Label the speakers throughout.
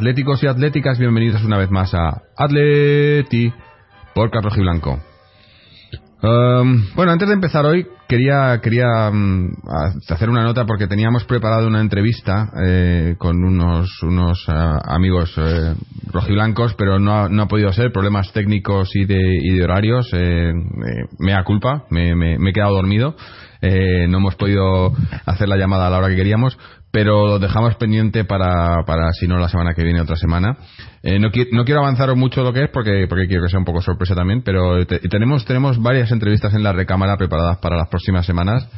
Speaker 1: atléticos y atléticas, bienvenidos una vez más a Atleti por Carlos Blanco. Um, bueno, antes de empezar hoy, quería, quería a- hacer una nota porque teníamos preparado una entrevista eh, con unos, unos ah, amigos eh, rojiblancos, pero no ha, no ha podido ser, problemas técnicos y de, y de horarios. Eh, eh, mea culpa, me- me he quedado dormido. Eh, no hemos podido hacer la llamada a la hora que queríamos, pero lo dejamos pendiente para, para si no la semana que viene, otra semana. Eh, no, qui- no quiero avanzaros mucho lo que es porque, porque quiero que sea un poco sorpresa también, pero te- tenemos, tenemos varias entrevistas en la recámara preparadas para las próximas semanas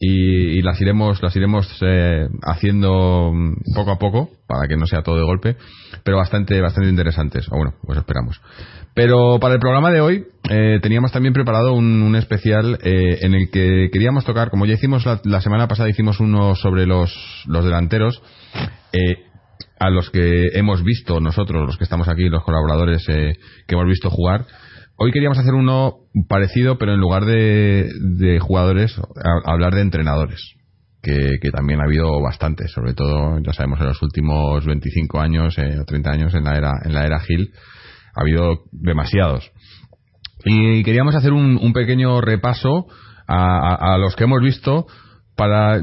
Speaker 1: y, y las iremos, las iremos eh, haciendo mm, poco a poco para que no sea todo de golpe, pero bastante, bastante interesantes. O bueno, pues esperamos. Pero para el programa de hoy eh, teníamos también preparado un, un especial eh, en el que queríamos tocar, como ya hicimos la, semana pasada, hicimos uno sobre los, los delanteros, eh, a los que hemos visto nosotros, los que estamos aquí, los colaboradores eh, que hemos visto jugar. Hoy queríamos hacer uno parecido, pero en lugar de, de jugadores, hablar de entrenadores. Que, también ha habido bastantes, sobre todo, ya sabemos, en los últimos 25 años eh, o 30 años en la era, en la era Gil, ha habido demasiados. Y queríamos hacer un, un pequeño repaso a los que hemos visto para,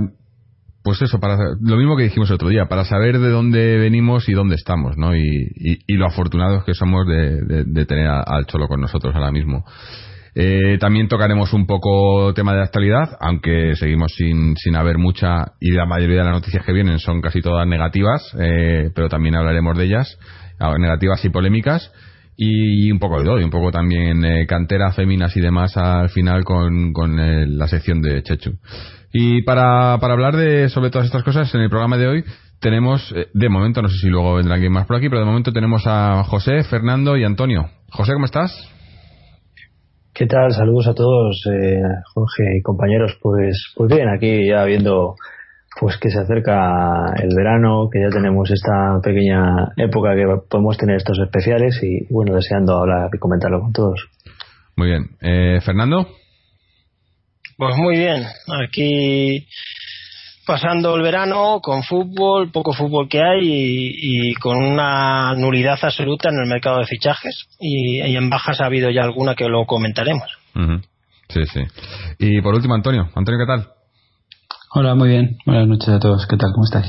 Speaker 1: pues eso, para lo mismo que dijimos el otro día, para saber de dónde venimos y dónde estamos, ¿no? Y, y- y lo afortunados que somos de, tener al Cholo con nosotros ahora mismo. Eh, también tocaremos un poco tema de actualidad, aunque seguimos sin, sin haber mucha y la mayoría de las noticias que vienen son casi todas negativas, eh, pero también hablaremos de ellas, ah, negativas y polémicas, y un poco de todo, y un poco también eh, cantera, féminas y demás al final con, con eh, la sección de Chechu. Y para, para hablar de sobre todas estas cosas en el programa de hoy tenemos, eh, de momento, no sé si luego vendrá alguien más por aquí, pero de momento tenemos a José, Fernando y Antonio. José, ¿cómo estás?
Speaker 2: ¿Qué tal? Saludos a todos, eh, Jorge y compañeros. Pues, pues bien, aquí ya viendo pues que se acerca el verano, que ya tenemos esta pequeña época que podemos tener estos especiales y bueno, deseando hablar y comentarlo con todos.
Speaker 1: Muy bien. Eh, Fernando,
Speaker 3: Pues muy bien, aquí pasando el verano con fútbol, poco fútbol que hay y, y con una nulidad absoluta en el mercado de fichajes y, y en bajas ha habido ya alguna que lo comentaremos.
Speaker 1: Sí, sí. Y por último, Antonio. Antonio, ¿qué tal?
Speaker 4: Hola, muy bien. Buenas noches a todos. ¿Qué tal? ¿Cómo estáis?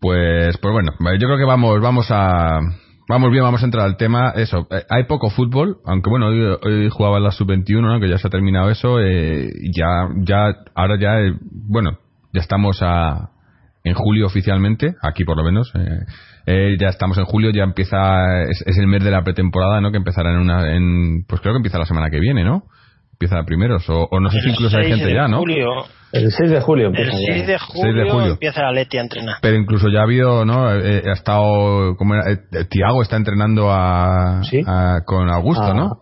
Speaker 1: Pues, pues bueno, yo creo que vamos, vamos a, vamos bien, vamos a entrar al tema. Eso, eh, hay poco fútbol, aunque bueno, hoy, hoy jugaba la sub-21, ¿no? que ya se ha terminado eso. Eh, ya, ya, ahora ya, eh, bueno, ya estamos a, en julio oficialmente, aquí por lo menos. eh, ya estamos en julio, ya empieza, es, es el mes de la pretemporada, ¿no? Que empezará en una, en, pues creo que empieza la semana que viene, ¿no? Empieza primeros, o, o no sé si incluso hay
Speaker 3: 6
Speaker 1: gente ya, ¿no?
Speaker 3: julio,
Speaker 2: El 6 de julio
Speaker 3: el
Speaker 2: empieza ya.
Speaker 3: 6 de
Speaker 1: 6
Speaker 3: julio,
Speaker 1: de julio.
Speaker 3: empieza la Leti a entrenar.
Speaker 1: Pero incluso ya ha habido, ¿no? Eh, eh, ha estado, como era? Eh, Tiago está entrenando a,
Speaker 2: ¿Sí?
Speaker 1: a- con Augusto,
Speaker 2: Ah,
Speaker 1: ¿no?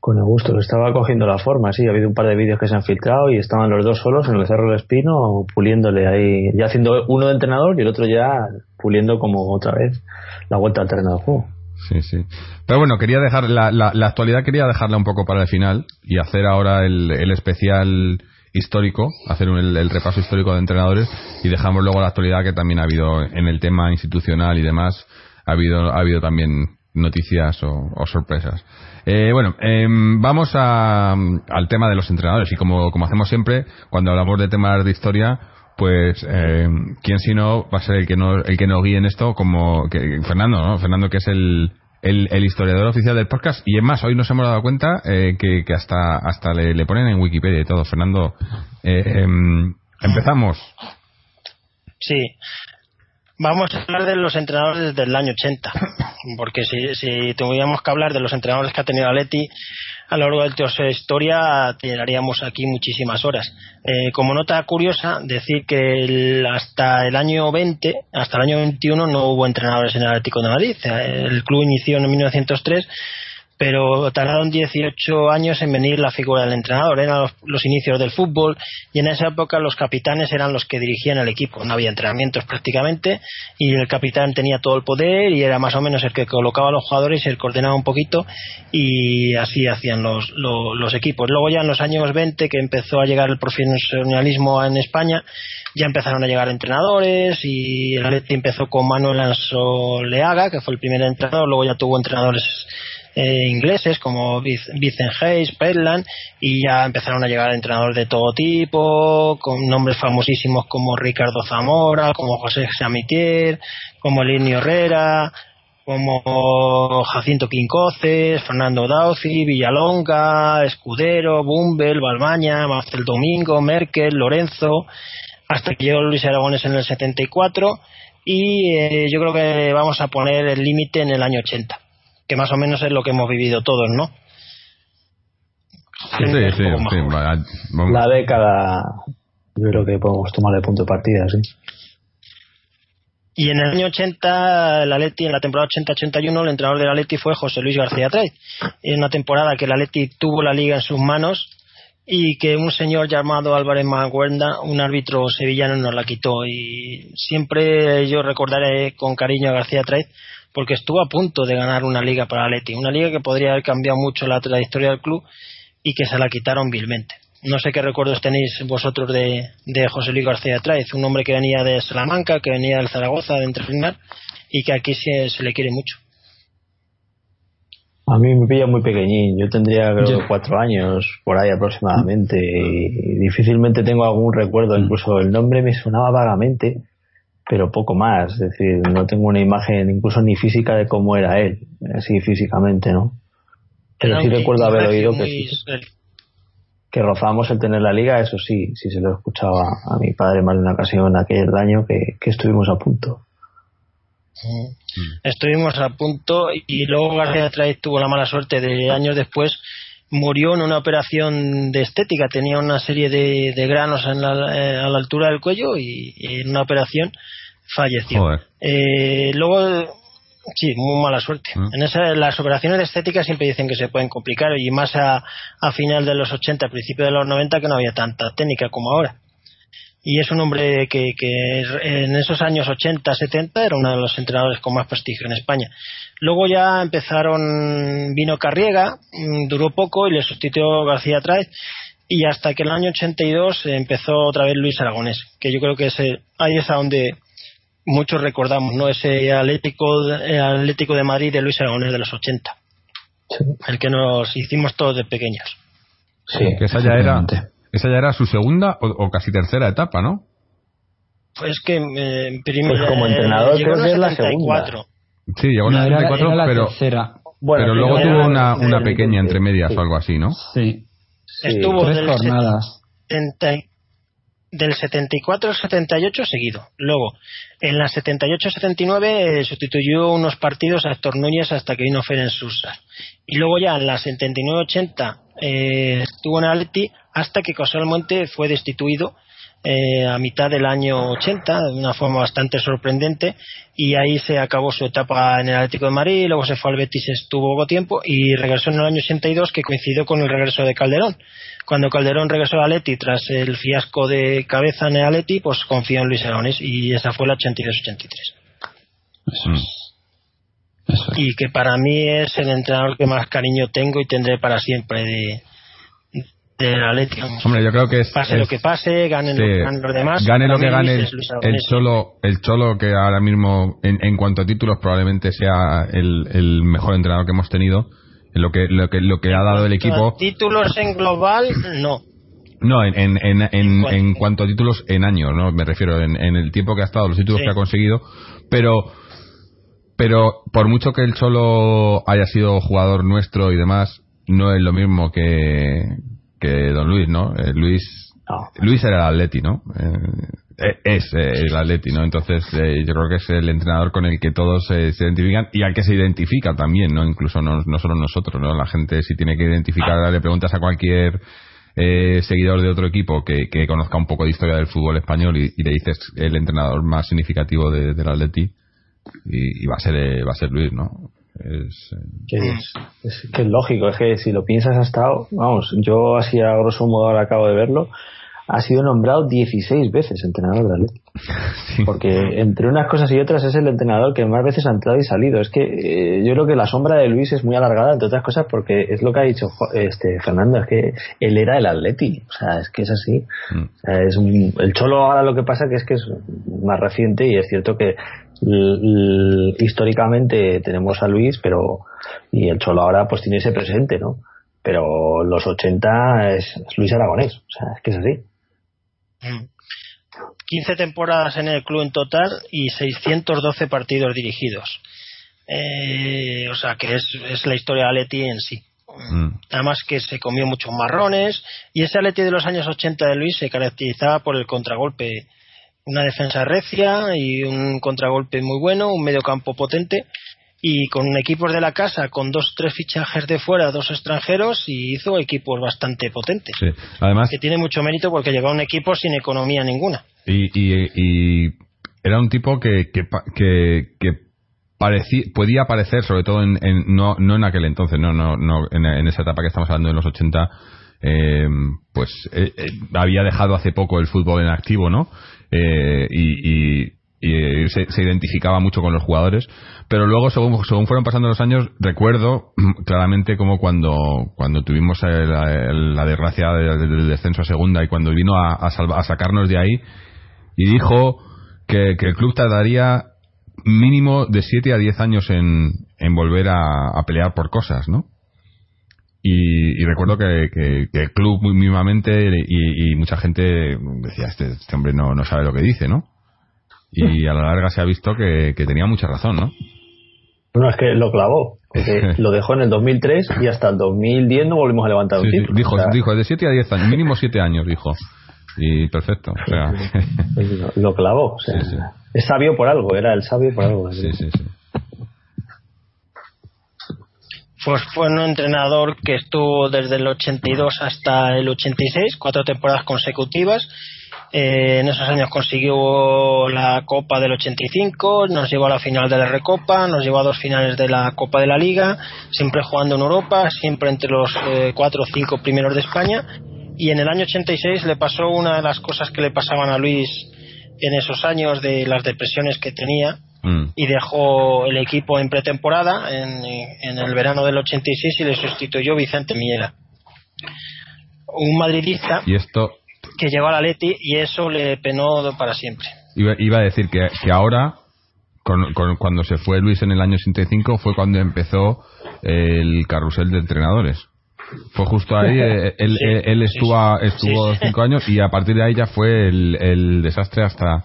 Speaker 2: Con Augusto, que estaba cogiendo la forma, sí. Ha habido un par de vídeos que se han filtrado y estaban los dos solos en el Cerro del Espino puliéndole ahí, ya haciendo uno de entrenador y el otro ya puliendo como otra vez la vuelta al terreno de juego.
Speaker 1: Sí, sí. Pero bueno, quería dejar la, la, la actualidad quería dejarla un poco para el final y hacer ahora el, el especial histórico, hacer un- el, repaso histórico de entrenadores y dejamos luego la actualidad que también ha habido en el tema institucional y demás, ha habido, ha habido también noticias o, sorpresas. Eh, bueno, em, vamos a, al tema de los entrenadores y como, como hacemos siempre, cuando hablamos de temas de historia, pues eh, quién si no va a ser el que no el que nos guíe en esto como que, Fernando no Fernando que es el, el, historiador oficial del podcast. Y es más hoy nos hemos dado cuenta eh, que, que hasta hasta le, ponen en Wikipedia y todo. Fernando eh, em, empezamos.
Speaker 3: Sí. Vamos a hablar de los entrenadores desde el año 80, porque si, si tuviéramos que hablar de los entrenadores que ha tenido Atleti, a lo largo de toda esa historia tendríamos aquí muchísimas horas. Eh, como nota curiosa, decir que el- hasta el año 20, hasta el año 21 no hubo entrenadores en el Atlético de Madrid. Eh, El club inició en 1903 pero tardaron 18 años en venir la figura del entrenador. Eran los, los inicios del fútbol y en esa época los capitanes eran los que dirigían el equipo. No había entrenamientos prácticamente y el capitán tenía todo el poder y era más o menos el que colocaba a los jugadores y el coordenaba un poquito y así hacían los, lo- los equipos. Luego ya en los años 20 que empezó a llegar el profesionalismo en España ya empezaron a llegar entrenadores y el Atleti empezó con Manuel Ansoleaga que fue el primer entrenador, luego ya tuvo entrenadores eh, ingleses como Vincent Hayes, Petland y ya empezaron a llegar entrenadores de todo tipo, con nombres famosísimos como Ricardo Zamora, como José Samitier, como Linio Herrera, como Jacinto Quincoces, Fernando Dauci, Villalonga, Escudero, Bumbel, Balbaña, Marcel Domingo, Merkel, Lorenzo, hasta que llegó Luis Aragones en el 74 y eh, yo creo que vamos a poner el límite en el año 80 que más o menos es lo que hemos vivido todos, ¿no?
Speaker 1: Sí, sí, sí.
Speaker 2: La década, yo creo que podemos tomar de punto de partida, sí.
Speaker 3: Y en el año 80, el Atleti, en la temporada 80-81, el entrenador del Atleti fue José Luis García Trey. En una temporada que el Atleti tuvo la liga en sus manos y que un señor llamado Álvarez Maguenda, un árbitro sevillano, nos la quitó. Y siempre yo recordaré con cariño a García Trey porque estuvo a punto de ganar una liga para el Atleti. Una liga que podría haber cambiado mucho la trayectoria del club y que se la quitaron vilmente. No sé qué recuerdos tenéis vosotros de, de José Luis García Traiz, un hombre que venía de Salamanca, que venía del Zaragoza de entrenar y que aquí se, se le quiere mucho.
Speaker 2: A mí me pilla muy pequeñín, yo tendría creo
Speaker 4: Yo-
Speaker 2: cuatro años por ahí aproximadamente y difícilmente tengo algún recuerdo, incluso el nombre me sonaba vagamente, pero poco más, es decir, no tengo una imagen incluso ni física de cómo era él, así físicamente, ¿no? Pero sí recuerdo haber oído que,
Speaker 3: muy-
Speaker 2: que rozamos el tener la liga, eso sí, sí se lo escuchaba a mi padre más de una ocasión aquel año que, que estuvimos a punto.
Speaker 3: Estuvimos a punto y luego García Traiz tuvo la mala suerte de años después murió en una operación de estética, tenía una serie de, de granos en la- eh, a la altura del cuello y, y en una operación falleció.
Speaker 1: Joder.
Speaker 3: Eh, luego, sí, muy mala suerte.
Speaker 1: Mm.
Speaker 3: En esa, las operaciones de estética siempre dicen que se pueden complicar y más a, a final de los 80, principio de los 90 que no había tanta técnica como ahora. Y es un hombre que, que en esos años 80, 70 era uno de los entrenadores con más prestigio en España. Luego ya empezaron, vino Carriega, mm, duró poco y le sustituyó García Traez y hasta que en el año 82 empezó otra vez Luis Aragonés, que yo creo que ese, ahí es a donde muchos recordamos, ¿no? Ese Atlético, de- Atlético de Madrid de Luis Aragonés de los 80,
Speaker 2: Sí,
Speaker 3: el que nos hicimos todos de pequeños.
Speaker 2: sí,
Speaker 1: Que esa ya era, esa ya era su segunda o, o casi tercera etapa, ¿no?
Speaker 3: Pues que eh, primero,
Speaker 2: Pues como entrenador
Speaker 3: llegó
Speaker 2: creo que
Speaker 3: el
Speaker 2: es la
Speaker 3: 74.
Speaker 1: Sí, llegó en el
Speaker 4: era,
Speaker 1: 74,
Speaker 4: era la
Speaker 1: pero,
Speaker 4: tercera.
Speaker 2: Bueno,
Speaker 1: pero luego tuvo una, una pequeña entre medias
Speaker 2: sí.
Speaker 1: o algo así, ¿no?
Speaker 4: Sí.
Speaker 2: Sí.
Speaker 3: Estuvo
Speaker 4: Tres jornadas.
Speaker 3: 70 del 74 al 78 seguido. Luego, en la 78-79 eh, sustituyó unos partidos a Héctor Núñez hasta que vino Ferenc Sousa. Y luego ya en la 79-80 eh, estuvo en Atleti hasta que José Almonte fue destituido eh, a mitad del año 80 de una forma bastante sorprendente y ahí se acabó su etapa en el Atlético de Madrid, luego se fue al Betis, estuvo poco tiempo y regresó en el año 82 que coincidió con el regreso de Calderón. Cuando Calderón regresó a Atleti tras el fiasco de cabeza en el Atleti, pues confió en Luis Aragonés y esa fue la 82-83.
Speaker 4: Eso
Speaker 1: Mm.
Speaker 4: es. Eso es.
Speaker 3: Y que para mí es el entrenador que más cariño tengo y tendré para siempre de del Atleti. vamos.
Speaker 1: Hombre, yo creo que es...
Speaker 3: pase
Speaker 1: es-
Speaker 3: lo que pase, ganen,
Speaker 1: sí,
Speaker 3: lo ganen los demás.
Speaker 1: gane lo que gane el,
Speaker 3: Luis
Speaker 1: el cholo el cholo que ahora mismo en, en cuanto a títulos probablemente sea el, el mejor entrenador que hemos tenido en lo que lo que lo que ha dado el equipo
Speaker 3: Títulos en global, no.
Speaker 1: no en en, en, en,
Speaker 3: cuanto-
Speaker 1: en cuanto a títulos en años no me refiero en, en el tiempo que ha estado los títulos
Speaker 3: Sí.
Speaker 1: que ha conseguido pero pero por mucho que el cholo haya sido jugador nuestro y demás no es lo mismo que que don Luis no Eh, Luis
Speaker 2: No.
Speaker 1: Luis era el Atleti, ¿no? Eh, eh, es eh, el Atleti, ¿no? Entonces eh, yo creo que es el entrenador con el que todos se identifican y al que se identifica también, ¿no? Incluso no, no solo nosotros, ¿no? La gente si tiene que identificar, le preguntas a cualquier eh, seguidor de otro equipo que, que conozca un poco de historia del fútbol español y, y le dices el entrenador más significativo de, del Atleti y, y va a ser va a ser Luis, ¿no? Es, eh,
Speaker 2: Que es, es que es lógico, es que si lo piensas ha estado, vamos, yo así a grosso modo ahora acabo de verlo, ha sido nombrado 16 veces entrenador de Atleti.
Speaker 1: sí.
Speaker 2: Porque entre unas cosas y otras es el entrenador que más veces ha entrado y salido. Es que eh, yo creo que la sombra de Luis es muy alargada, entre otras cosas, porque es lo que ha dicho este Fernando, es que él era el Atleti. O sea, es que es así.
Speaker 1: Mm.
Speaker 2: O sea, es un- el Cholo ahora lo que pasa que es que es más reciente y es cierto que históricamente tenemos a Luis, pero y el Cholo ahora pues tiene ese presente, ¿no? Pero los 80 es, es Luis Aragonés. O sea, es que es así.
Speaker 3: Mm. 15 temporadas en el club en total y 612 partidos dirigidos. Eh, o sea que es, es la historia de Atleti en sí.
Speaker 1: Mm.
Speaker 3: Además que se comió muchos marrones y ese Atleti de los años 80 de Luis se caracterizaba por el contragolpe. Una defensa recia y un contragolpe muy bueno, un medio campo potente y con equipos de la casa, con dos tres fichajes de fuera, dos extranjeros y hizo equipos bastante potentes.
Speaker 1: Sí. Además,
Speaker 3: Que tiene mucho mérito porque llegó a un equipo sin economía ninguna.
Speaker 1: Y, y, y era un tipo que, que, que, que parecía, podía parecer, sobre todo en, en- no, no en aquel entonces, no, no, no en, en esa etapa que estamos hablando de los 80, eh, pues eh, eh, había dejado hace poco el fútbol en activo, ¿no? Eh, y, eh, se, identificaba mucho con los jugadores, pero luego según, según fueron pasando los años recuerdo claramente como cuando cuando tuvimos la, la desgracia del descenso a segunda y cuando vino a, salva- a sacarnos de ahí y dijo que, el club tardaría mínimo de 7 a 10 años en, en volver a pelear por cosas, ¿no? Y, y recuerdo que, que- que el club muy mínimamente y, y mucha gente decía, este, este hombre no, no sabe lo que dice, ¿no? Y a la larga se ha visto que, que tenía mucha razón, ¿no?
Speaker 2: No, es que lo clavó. Lo dejó en el 2003 y hasta el 2010 no volvimos a levantar un
Speaker 1: Sí, sí, dijo,
Speaker 2: O sea,
Speaker 1: dijo, de 7 a 10 años, mínimo 7 años, dijo. Y perfecto. O sea,
Speaker 2: lo- Lo clavó. O sea,
Speaker 1: Sí, sí.
Speaker 2: Es sabio por algo, era el sabio por algo.
Speaker 1: sí, sí, sí.
Speaker 3: Pues fue un entrenador que estuvo desde el 82 hasta el 86, cuatro temporadas consecutivas. Eh, en esos años consiguió la Copa del 85, nos llevó a la final de la Recopa, nos llevó a dos finales de la Copa de la Liga, siempre jugando en Europa, siempre entre los eh, cuatro o cinco primeros de España. Y en el año 86 le pasó una de las cosas que le pasaban a Luis en esos años de las depresiones que tenía,
Speaker 1: Mm.
Speaker 3: y dejó el equipo en pretemporada en, en el verano del 86 y le sustituyó Vicente Miera. Un madridista
Speaker 1: Y esto
Speaker 3: que llegó a la Leti y eso le penó para siempre.
Speaker 1: iba, iba a decir que, que ahora, con- con- cuando se fue Luis en el año 85, fue cuando empezó el carrusel de entrenadores. Fue justo ahí, eh, él,
Speaker 3: Sí,
Speaker 1: él- estuvo,
Speaker 3: sí.
Speaker 1: estuvo
Speaker 3: Sí, sí.
Speaker 1: cinco años y a partir de ahí ya fue el, el desastre hasta,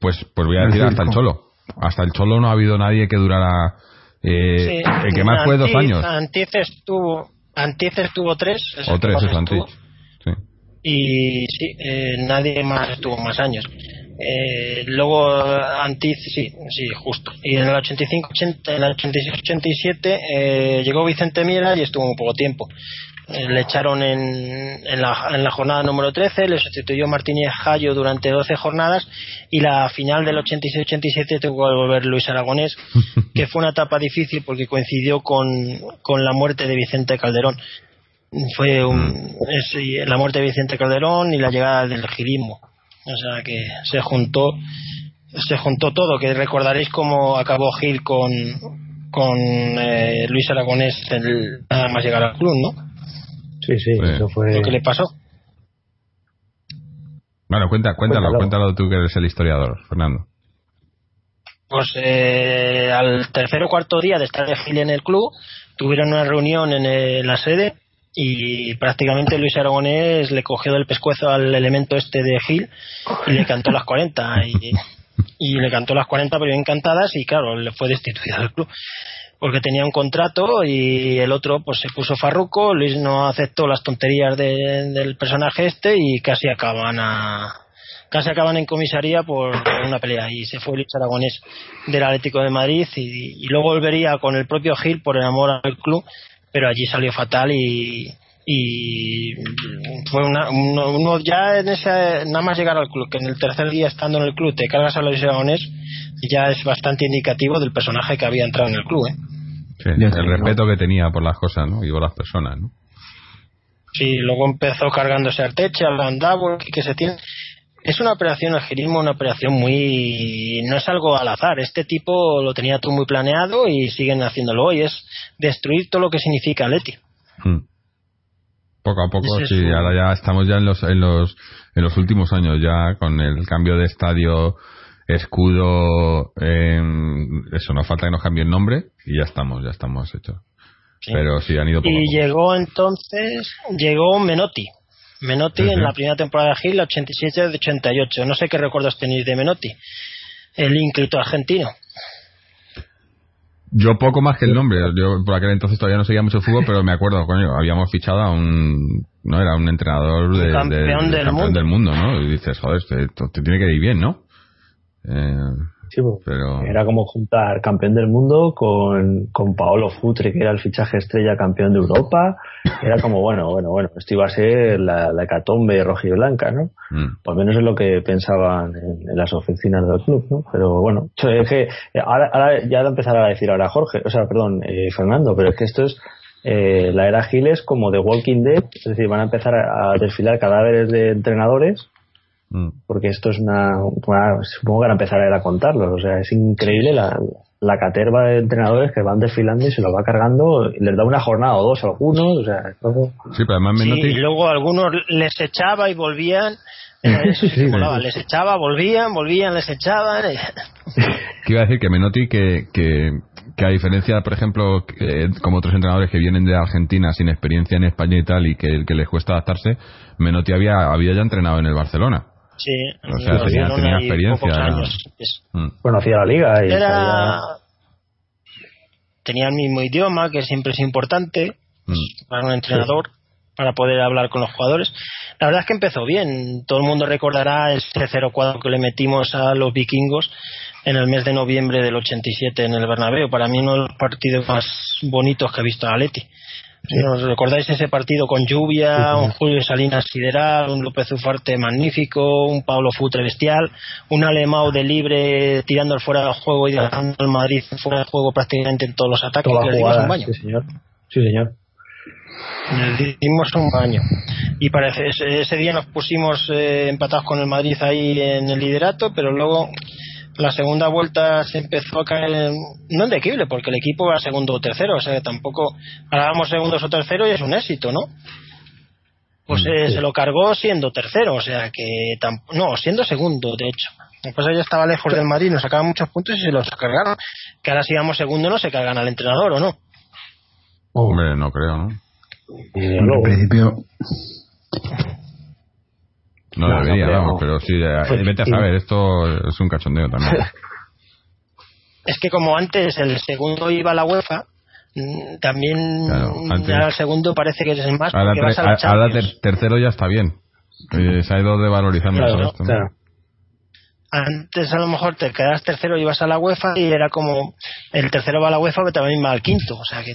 Speaker 1: pues, pues voy a
Speaker 2: El
Speaker 1: decir hasta el. Cholo. Hasta el Cholo no ha habido nadie que durara, eh,
Speaker 3: Sí,
Speaker 1: el que más fue dos
Speaker 3: Antiz-
Speaker 1: años.
Speaker 3: Antiz estuvo, Antiz estuvo tres. es
Speaker 1: O tres,
Speaker 3: estuvo.
Speaker 1: Antich. Sí.
Speaker 3: y sí, eh, nadie más estuvo más años. Eh, luego Antiz, sí, sí, justo. Y en el 85, 80, en el 86, 87 eh, llegó Vicente Miera y estuvo muy poco tiempo. Eh, le echaron en, en, la, en la jornada número 13, le sustituyó Martínez Jayo durante 12 jornadas y la final del 86-87 tuvo que volver Luis Aragonés, que fue una etapa difícil porque coincidió con, con la muerte de Vicente Calderón fue un, es, la muerte de Vicente Calderón y la llegada del girismo. O sea que se juntó, se juntó todo, que recordaréis cómo acabó Gil con, con eh, Luis Aragonés el- nada más llegar al club, ¿no?
Speaker 2: Sí, sí, eso fue.
Speaker 3: Lo que le pasó.
Speaker 1: Bueno, cuenta, cuéntalo,
Speaker 2: Cuéntalo.
Speaker 1: cuéntalo tú que eres el historiador, Fernando.
Speaker 3: Pues eh, al tercer o cuarto día de estar de Gil en el club, tuvieron una reunión en, eh, la sede y prácticamente Luis Aragonés le cogió del pescuezo al elemento este de Gil y le cantó las 40 y, y le cantó las 40 pero bien cantadas y claro, le fue destituido del club porque tenía un contrato y el otro pues se puso farruco, Luis no aceptó las tonterías de- del personaje este y casi acaban a casi acaban en comisaría por una pelea. Y se fue Luis Aragonés del Atlético de Madrid y luego volvería con el propio Gil por el amor al club, pero allí salió fatal y, y fue una, uno, uno ya en ese nada más llegar al club que en el tercer día estando en el club te cargas a Luis Aragonés ya es bastante indicativo del personaje que había entrado en el club ¿eh?
Speaker 1: Sí, el respeto que tenía por las cosas, ¿no? Y por las personas, ¿no?
Speaker 3: Sí, luego empezó cargándose a Arteche, al Landau, que se tiene. Es una operación, el girismo, una operación muy. No es algo al azar. Este tipo lo tenía todo muy planeado y siguen haciéndolo hoy. Es destruir todo lo que significa Leti.
Speaker 1: Mm. Poco a poco,
Speaker 3: es
Speaker 1: sí, ahora ya estamos ya en los, en los, en los últimos años ya con el cambio de estadio, escudo, em, eso, nos falta que nos cambie el nombre y ya estamos, ya estamos hechos.
Speaker 3: Sí.
Speaker 1: Pero sí, han ido poco a
Speaker 3: Y llegó entonces, llegó Menotti. Menotti en la primera temporada de Gil, 87 de 88. No sé qué recuerdos tenéis de Menotti. El ínclito argentino.
Speaker 1: Yo poco más que el nombre, yo por aquel entonces todavía no seguía mucho fútbol, pero me acuerdo, coño, habíamos fichado a un, no era un entrenador de, de-
Speaker 3: Campeón
Speaker 1: de-
Speaker 3: del
Speaker 1: campeón
Speaker 3: mundo.
Speaker 1: del mundo, ¿no? Y dices, joder, te, te tiene que ir bien, ¿no? Eh, Pero
Speaker 2: Era como juntar campeón del mundo con, con Paolo Futre, que era el fichaje estrella campeón de Europa. Era como, bueno, bueno, bueno, esto iba a ser la, la hecatombe rojiblanca, ¿no?
Speaker 1: mm,
Speaker 2: Por lo menos es lo que pensaban en, en las oficinas del club, ¿no? Pero bueno, es que ahora, ahora ya lo empezará a decir ahora Jorge, o sea, perdón, eh, Fernando, pero es que esto es eh, la era Giles como de Walking Dead, es decir, van a empezar a desfilar cadáveres de entrenadores
Speaker 1: mm.
Speaker 2: porque esto es una, supongo que van a empezar a, ir a contarlos o sea es increíble la, la caterva de entrenadores que van desfilando y se los va cargando y les da una jornada o dos a algunos o sea es algo-
Speaker 1: Sí, pero además
Speaker 3: Sí,
Speaker 1: Menotti,
Speaker 3: y luego algunos les echaba y volvían. Eh, sí. Les echaba, volvían, volvían, les echaban. eh.
Speaker 1: que iba a decir que Menotti que, que, que a diferencia, por ejemplo, que, como otros entrenadores que vienen de Argentina sin experiencia en España y tal y que, que les cuesta adaptarse, Menotti había, había ya entrenado en el Barcelona.
Speaker 3: Sí,
Speaker 1: O sea,
Speaker 3: en
Speaker 1: tenía-
Speaker 3: Barcelona
Speaker 1: tenía
Speaker 3: y
Speaker 1: experiencia.
Speaker 3: pocos años.
Speaker 1: Mm.
Speaker 2: conocía la liga y
Speaker 3: Era...
Speaker 2: sabía-
Speaker 3: Tenía el mismo idioma, que siempre es importante
Speaker 1: Mm.
Speaker 3: para un entrenador, para poder hablar con los jugadores. La verdad es que empezó bien. Todo el mundo recordará ese 0-4 que le metimos a los vikingos en el mes de noviembre del 87 en el Bernabéu. Para mí uno de los partidos más bonitos que he visto a Leti. ¿Os recordáis ese partido con lluvia, un Julio Salinas sideral, un López Ufarte magnífico, un Pablo Futre bestial, un Alemão de libre tirando el fuera del juego y dejando al Madrid fuera del juego prácticamente en todos los ataques?
Speaker 2: toda
Speaker 3: que dimos un
Speaker 2: jugada
Speaker 3: baño.
Speaker 2: sí señor sí señor
Speaker 3: Le dimos un baño. Y parece ese, ese día nos pusimos eh, empatados con el Madrid ahí en el liderato, pero luego la segunda vuelta se empezó a caer, no en declive, porque el equipo era segundo o tercero, o sea que tampoco, ahora vamos segundos o tercero y es un éxito, ¿no? Pues eh, se lo cargó siendo tercero, o sea que, no, siendo segundo, de hecho. Después ya estaba lejos del Madrid, nos sacaban muchos puntos y se los cargaron. Que ahora si vamos segundo no se cargan al entrenador, ¿o no?
Speaker 1: Hombre, no creo, ¿no?
Speaker 4: En
Speaker 2: luego,
Speaker 4: principio,
Speaker 1: No,
Speaker 2: No,
Speaker 1: debería, vamos, pero sí, eh,
Speaker 2: Pues,
Speaker 1: vete a saber, esto es un cachondeo también.
Speaker 3: Es que como antes el segundo iba a la UEFA, mm, también
Speaker 1: Claro, antes-
Speaker 3: ya el segundo parece que es más
Speaker 1: Ahora,
Speaker 3: vas a la
Speaker 1: tre- ahora ter- tercero ya está bien. Eh, se ha ido devalorizando
Speaker 3: Claro,
Speaker 1: esto.
Speaker 3: Antes a lo mejor te quedas tercero y ibas a la UEFA y era como el tercero va a la UEFA pero también va al quinto, o sea que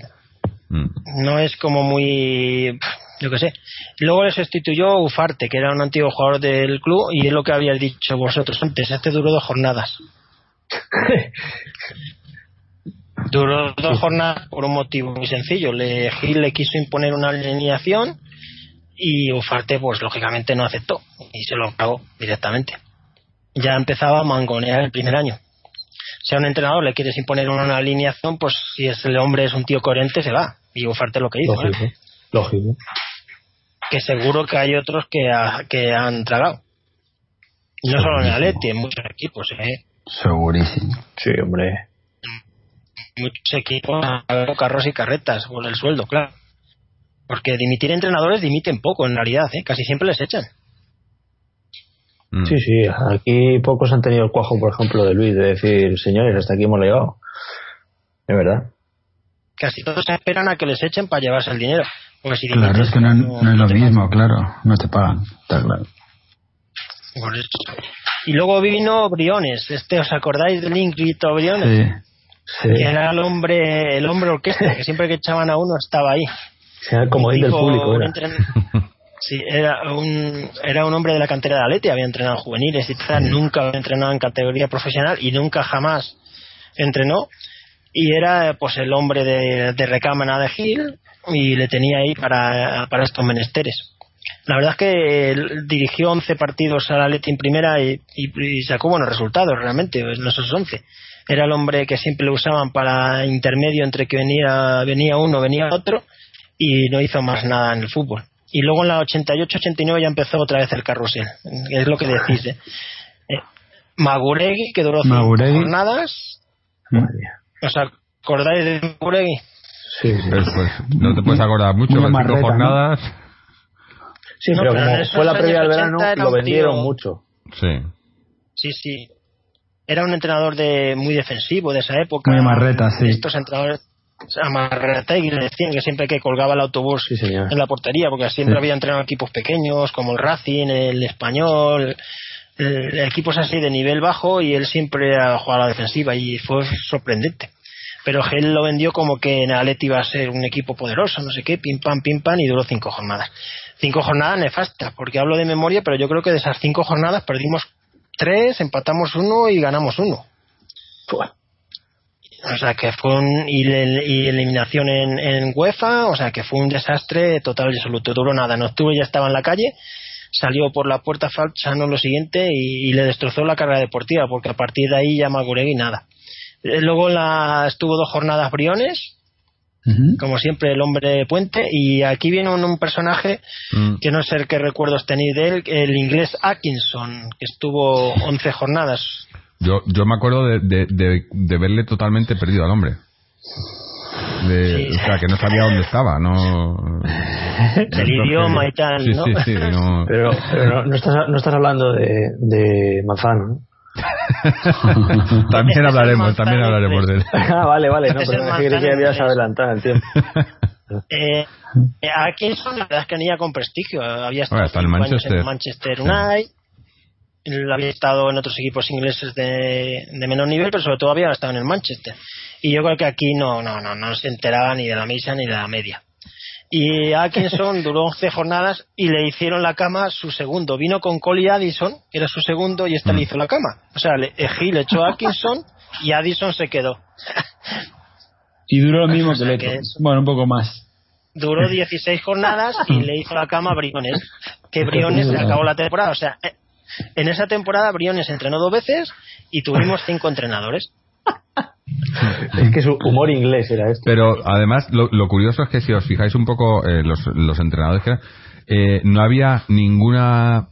Speaker 1: Mm.
Speaker 3: no es como muy yo qué sé. Luego le sustituyó Ufarte, que era un antiguo jugador del club y es lo que habíais dicho vosotros antes, este duró dos jornadas. Duró dos jornadas por un motivo muy sencillo. Le, Gil le quiso imponer una alineación y Ufarte, pues lógicamente no aceptó y se lo pagó directamente. Ya empezaba a mangonear el primer año. Si a un entrenador le quieres imponer una alineación, pues si es el hombre es un tío coherente, se va. Y Ufarte lo que hizo.
Speaker 2: lógico
Speaker 3: ¿eh?
Speaker 2: lógico
Speaker 3: Que seguro que hay otros que, ha- que han tragado. Y no solo en Atleti, en muchos equipos. ¿eh?
Speaker 4: segurísimo.
Speaker 2: sí hombre
Speaker 3: muchos equipos han carros y carretas por el sueldo, claro. Porque dimitir entrenadores dimiten poco en realidad, ¿eh? casi siempre les echan.
Speaker 1: Mm.
Speaker 2: sí sí aquí pocos han tenido el cuajo por ejemplo de Luis de decir señores hasta aquí hemos llegado es verdad
Speaker 3: Casi todos esperan a que les echen para llevarse el dinero. Porque si
Speaker 4: Claro, es que no, no es lo mismo, claro. No te pagan, está claro.
Speaker 3: Por eso. Y luego vino Briones, este, ¿os acordáis del Ingrito Briones?
Speaker 4: Sí.
Speaker 2: Sí.
Speaker 3: Que era el hombre, el hombre orquesta, que siempre que echaban a uno estaba ahí.
Speaker 2: Era el del público, era.
Speaker 3: entren- Sí, era un, era un hombre de la cantera de Atleti, había entrenado en juveniles y tal, nunca había entrenado en categoría profesional y nunca jamás entrenó. Y era pues el hombre de, de recámara de Gil y le tenía ahí para, para estos menesteres. La verdad es que él dirigió 11 partidos al Atleti en primera y, y- y sacó buenos resultados realmente en esos 11. Era el hombre que siempre lo usaban para intermedio entre que venía, venía uno, venía otro y no hizo más nada en el fútbol. Y luego en la 88-89 ya empezó otra vez el carrusel. Es lo que decís. ¿eh? Eh, Maguregui, que duró cinco
Speaker 4: Maguregui.
Speaker 3: jornadas. ¿Os acordáis de Maguregui?
Speaker 2: Sí, sí.
Speaker 1: Pues, pues, no te puedes acordar mucho, con cinco jornadas.
Speaker 2: Sí,
Speaker 3: No,
Speaker 2: pero
Speaker 3: pero en
Speaker 2: como fue la previa del
Speaker 3: 80
Speaker 2: verano,
Speaker 3: era
Speaker 2: lo vendieron
Speaker 3: tío-
Speaker 2: mucho.
Speaker 1: Sí.
Speaker 3: Sí, sí. Era un entrenador de muy defensivo de esa época.
Speaker 4: Muy marreta, sí.
Speaker 3: Estos entrenadores a Marretegui le decían que siempre que colgaba el autobús
Speaker 2: Sí,
Speaker 3: en la portería, porque siempre
Speaker 4: Sí.
Speaker 3: había entrenado equipos pequeños como el Racing, el Español, eh, equipos así de nivel bajo y él siempre ha jugado a la defensiva y fue sorprendente. Pero Gel lo vendió como que en Atleti iba a ser un equipo poderoso, no sé qué, pim pam, pim pam, y duró cinco jornadas. Cinco jornadas nefastas, porque hablo de memoria, pero yo creo que de esas cinco jornadas perdimos tres, empatamos uno y ganamos uno. O sea que fue un. Y, y eliminación en, en UEFA, o sea que fue un desastre total y absoluto. Duró nada. En octubre ya estaba en la calle, salió por la puerta falsa, no lo siguiente, y, y le destrozó la carrera deportiva, porque a partir de ahí ya Maguregui nada. Eh, Luego la, estuvo dos jornadas Briones, como siempre el hombre de puente, y aquí viene un, un personaje
Speaker 1: Mm.
Speaker 3: que no sé qué recuerdos tenéis de él, el inglés Atkinson, que estuvo 11 jornadas.
Speaker 1: Yo, yo me acuerdo de, de, de, de verle totalmente perdido al hombre. De,
Speaker 3: Sí.
Speaker 1: O sea, que no sabía dónde estaba, no...
Speaker 3: El idioma y tal,
Speaker 1: Sí,
Speaker 3: ¿no?
Speaker 1: sí, sí, no...
Speaker 2: Pero, pero no, no estás, no estás hablando de, de Manzano, ¿no?
Speaker 1: También
Speaker 3: es el
Speaker 1: hablaremos, también hablaremos de él.
Speaker 2: ah, vale, vale, no,
Speaker 3: Es
Speaker 2: pero es que habías adelantado el tiempo.
Speaker 3: Eh, eh, Atkinson, la verdad es que tenía con prestigio. Había estado
Speaker 1: Bueno, en Manchester.
Speaker 3: en Manchester United. Él había estado en otros equipos ingleses de, de menor nivel, pero sobre todo había estado en el Manchester. Y yo creo que aquí no, no, no, no se enteraba ni de la misa ni de la media. Y Atkinson duró 11 jornadas y le hicieron la cama su segundo. Vino con Coley Addison, que era su segundo, y este le hizo la cama. O sea, le, Gil echó a Atkinson y Addison se quedó.
Speaker 4: Y duró lo mismo
Speaker 3: O
Speaker 4: que Leto.
Speaker 3: es-
Speaker 4: Bueno, un poco más.
Speaker 3: duró 16 jornadas y le hizo la cama a Briones. Que Briones se acabó la temporada. O sea, eh, en esa temporada Briones entrenó dos veces y tuvimos cinco entrenadores.
Speaker 2: Es que su humor inglés era esto.
Speaker 1: Pero además, lo, lo curioso es que si os fijáis un poco, eh, los, los entrenadores que eran, eh, no había ninguna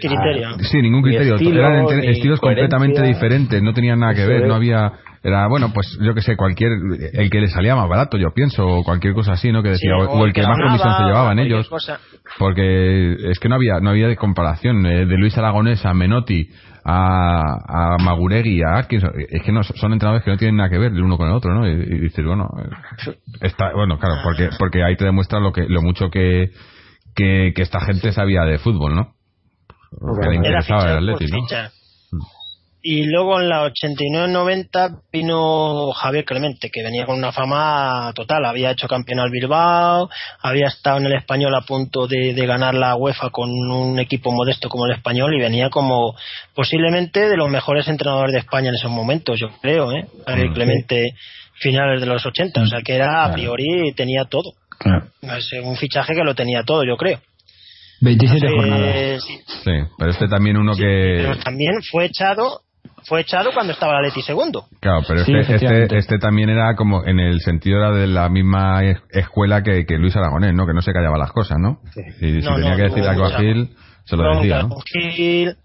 Speaker 3: Criterio.
Speaker 1: Sí, ningún
Speaker 2: Ni
Speaker 1: criterio.
Speaker 2: estilo,
Speaker 1: Eran estilos completamente diferentes, no tenían nada que ver,
Speaker 2: es.
Speaker 1: no había... Era, bueno, pues yo que sé, cualquier... El que le salía más barato, yo pienso, o cualquier cosa así, ¿no? Que
Speaker 3: Sí,
Speaker 1: decía, o, o el que más
Speaker 3: ganaba,
Speaker 1: comisión se llevaban ellos.
Speaker 3: cosa.
Speaker 1: Porque es que no había no había de comparación. eh, de Luis Aragonés a Menotti, a, a Maguregui, a Atkins. Es que no, son entrenadores que no tienen nada que ver el uno con el otro, ¿no? Y, y dices, bueno... eh, Está, bueno, claro, porque porque ahí te demuestra lo que lo mucho que, que, que esta gente sabía de fútbol, ¿no? Lo que le interesaba el
Speaker 3: fichar. Y luego en la 89-90 vino Javier Clemente, que venía con una fama total. Había hecho campeón al Bilbao, había estado en el Español a punto de, de ganar la UEFA con un equipo modesto como el Español y venía como posiblemente de los mejores entrenadores de España en esos momentos, yo creo, ¿eh? Javier
Speaker 1: Mm,
Speaker 3: Clemente, finales de los 80. O sea que era a priori tenía todo.
Speaker 4: Claro.
Speaker 3: Es un fichaje que lo tenía todo, yo creo.
Speaker 4: 27
Speaker 3: Eh,
Speaker 4: jornadas.
Speaker 3: sí,
Speaker 1: Sí, pero este también uno que...
Speaker 3: pero también fue echado fue echado cuando estaba la Leti segundo
Speaker 1: Claro, pero
Speaker 4: Sí,
Speaker 1: este, este, este también era como en el sentido era de la misma es- escuela que, que Luis Aragonés, ¿no? Que no se callaba las cosas, ¿no?
Speaker 2: Sí.
Speaker 1: Y si
Speaker 3: No,
Speaker 1: tenía
Speaker 3: no,
Speaker 1: que decir algo a Gil, se lo decía, ¿no?
Speaker 3: Gil.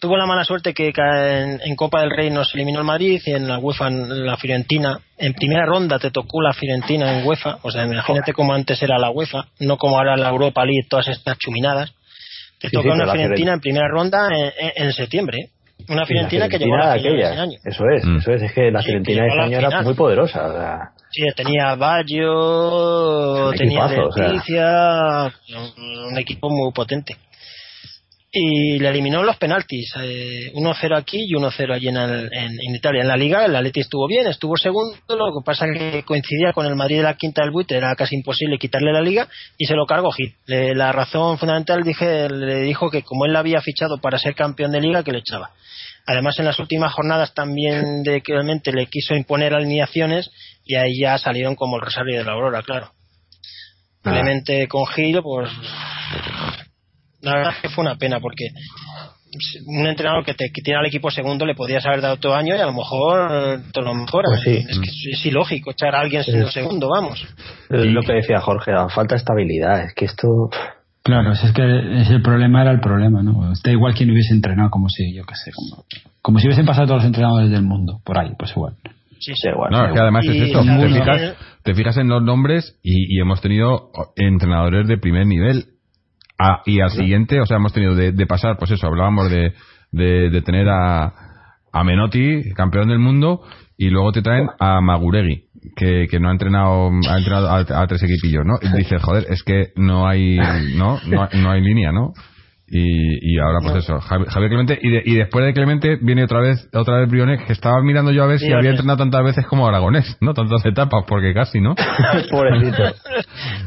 Speaker 3: tuvo la mala suerte que en, en Copa del Rey nos eliminó el Madrid y en la UEFA en la Fiorentina en primera ronda te tocó la Fiorentina en UEFA o sea imagínate cómo antes era la UEFA no como ahora la Europa League todas estas chuminadas te
Speaker 2: Sí,
Speaker 3: tocó
Speaker 2: sí,
Speaker 3: una Fiorentina
Speaker 2: Fiorentina-
Speaker 3: en primera ronda en, en- en septiembre ¿eh? Una Fiorentina que llegó a la final
Speaker 2: aquella,
Speaker 3: ese año
Speaker 2: Eso es,
Speaker 1: Mm.
Speaker 2: eso es. Es que la
Speaker 3: Sí,
Speaker 2: Fiorentina ese año era muy poderosa. o sea,
Speaker 3: Sí, tenía Baggio, tenía
Speaker 2: o sea.
Speaker 3: Leticia, un, un equipo muy potente. Y le eliminó en los penaltis. Eh, 1-0 aquí y 1-0 allí en, el- en- en Italia. En la liga el Atleti estuvo bien, estuvo segundo, lo que pasa que coincidía con el Madrid de la quinta del buitre, era casi imposible quitarle la liga y se lo cargó Gil. Le- la razón fundamental dije, le dijo que como él la había fichado para ser campeón de liga, que le echaba. Además, en las últimas jornadas también de Clemente le quiso imponer alineaciones y ahí ya salieron como el Rosario de la Aurora, claro.
Speaker 2: Ah.
Speaker 3: Clemente con Gil, pues la verdad es que fue una pena porque un entrenador que te que tiene al equipo segundo le podías haber dado todo año y a lo mejor te lo mejora.
Speaker 2: Pues sí.
Speaker 3: Es que es, es ilógico echar a alguien siendo segundo, vamos.
Speaker 2: Es lo que decía Jorge, falta estabilidad. Es que esto.
Speaker 4: Claro, es que ese problema era el problema, ¿no? Da igual quien hubiese entrenado, como si, yo qué sé, como, como si hubiesen pasado todos los entrenadores del mundo por ahí, pues igual.
Speaker 3: Sí, sí.
Speaker 2: igual,
Speaker 1: No, es que además es
Speaker 3: Y
Speaker 1: eso. Te fijas, te fijas en los nombres y, y hemos tenido entrenadores de primer nivel. Ah, y al siguiente, o sea, hemos tenido de, de pasar, pues eso, hablábamos de, de, de tener a, a Menotti, campeón del mundo, y luego te traen a Maguregui, que, que no ha entrenado, ha entrenado a, a tres equipillos, ¿no? Y dices, joder, es que no hay, no, no, no hay línea, ¿no? Y, y ahora pues eso, Javi- Javier Clemente y, de- y después de Clemente viene otra vez otra vez Briones que estaba mirando yo a ver si
Speaker 3: Briones.
Speaker 1: había entrenado tantas veces como Aragonés, ¿no? Tantas etapas, porque casi, ¿no?
Speaker 2: Pobrecito.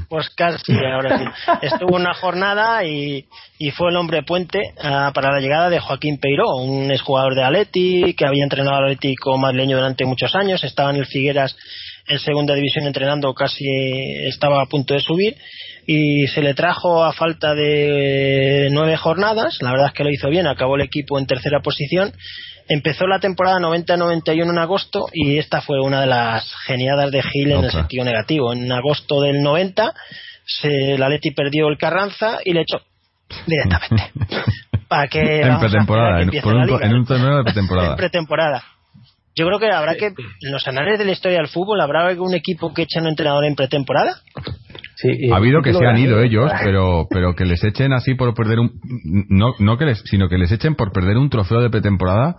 Speaker 3: Pues casi, ahora sí. Estuvo una jornada y, y fue el hombre puente ah, para la llegada de Joaquín Peiró, un exjugador de Atleti que había entrenado al Atlético madrileño durante muchos años, estaba en el Figueras en segunda división entrenando, casi estaba a punto de subir y se le trajo a falta de nueve jornadas, la verdad es que lo hizo bien, acabó el equipo en tercera posición Empezó la temporada 90-91 en agosto y esta fue una de las geniadas de Gil en el sentido negativo. En agosto del 90 se, la Leti perdió el Carranza y le echó directamente. ¿Para que
Speaker 1: en pretemporada, en, un, en un torneo de pretemporada.
Speaker 3: En pretemporada. Yo creo que habrá que, en los anales de la historia del fútbol, habrá un equipo que eche a un entrenador en pretemporada.
Speaker 2: Sí,
Speaker 1: Ha habido que se han ido ellos, pero pero que les echen así por perder un no no que les sino que les echen por perder un trofeo de pretemporada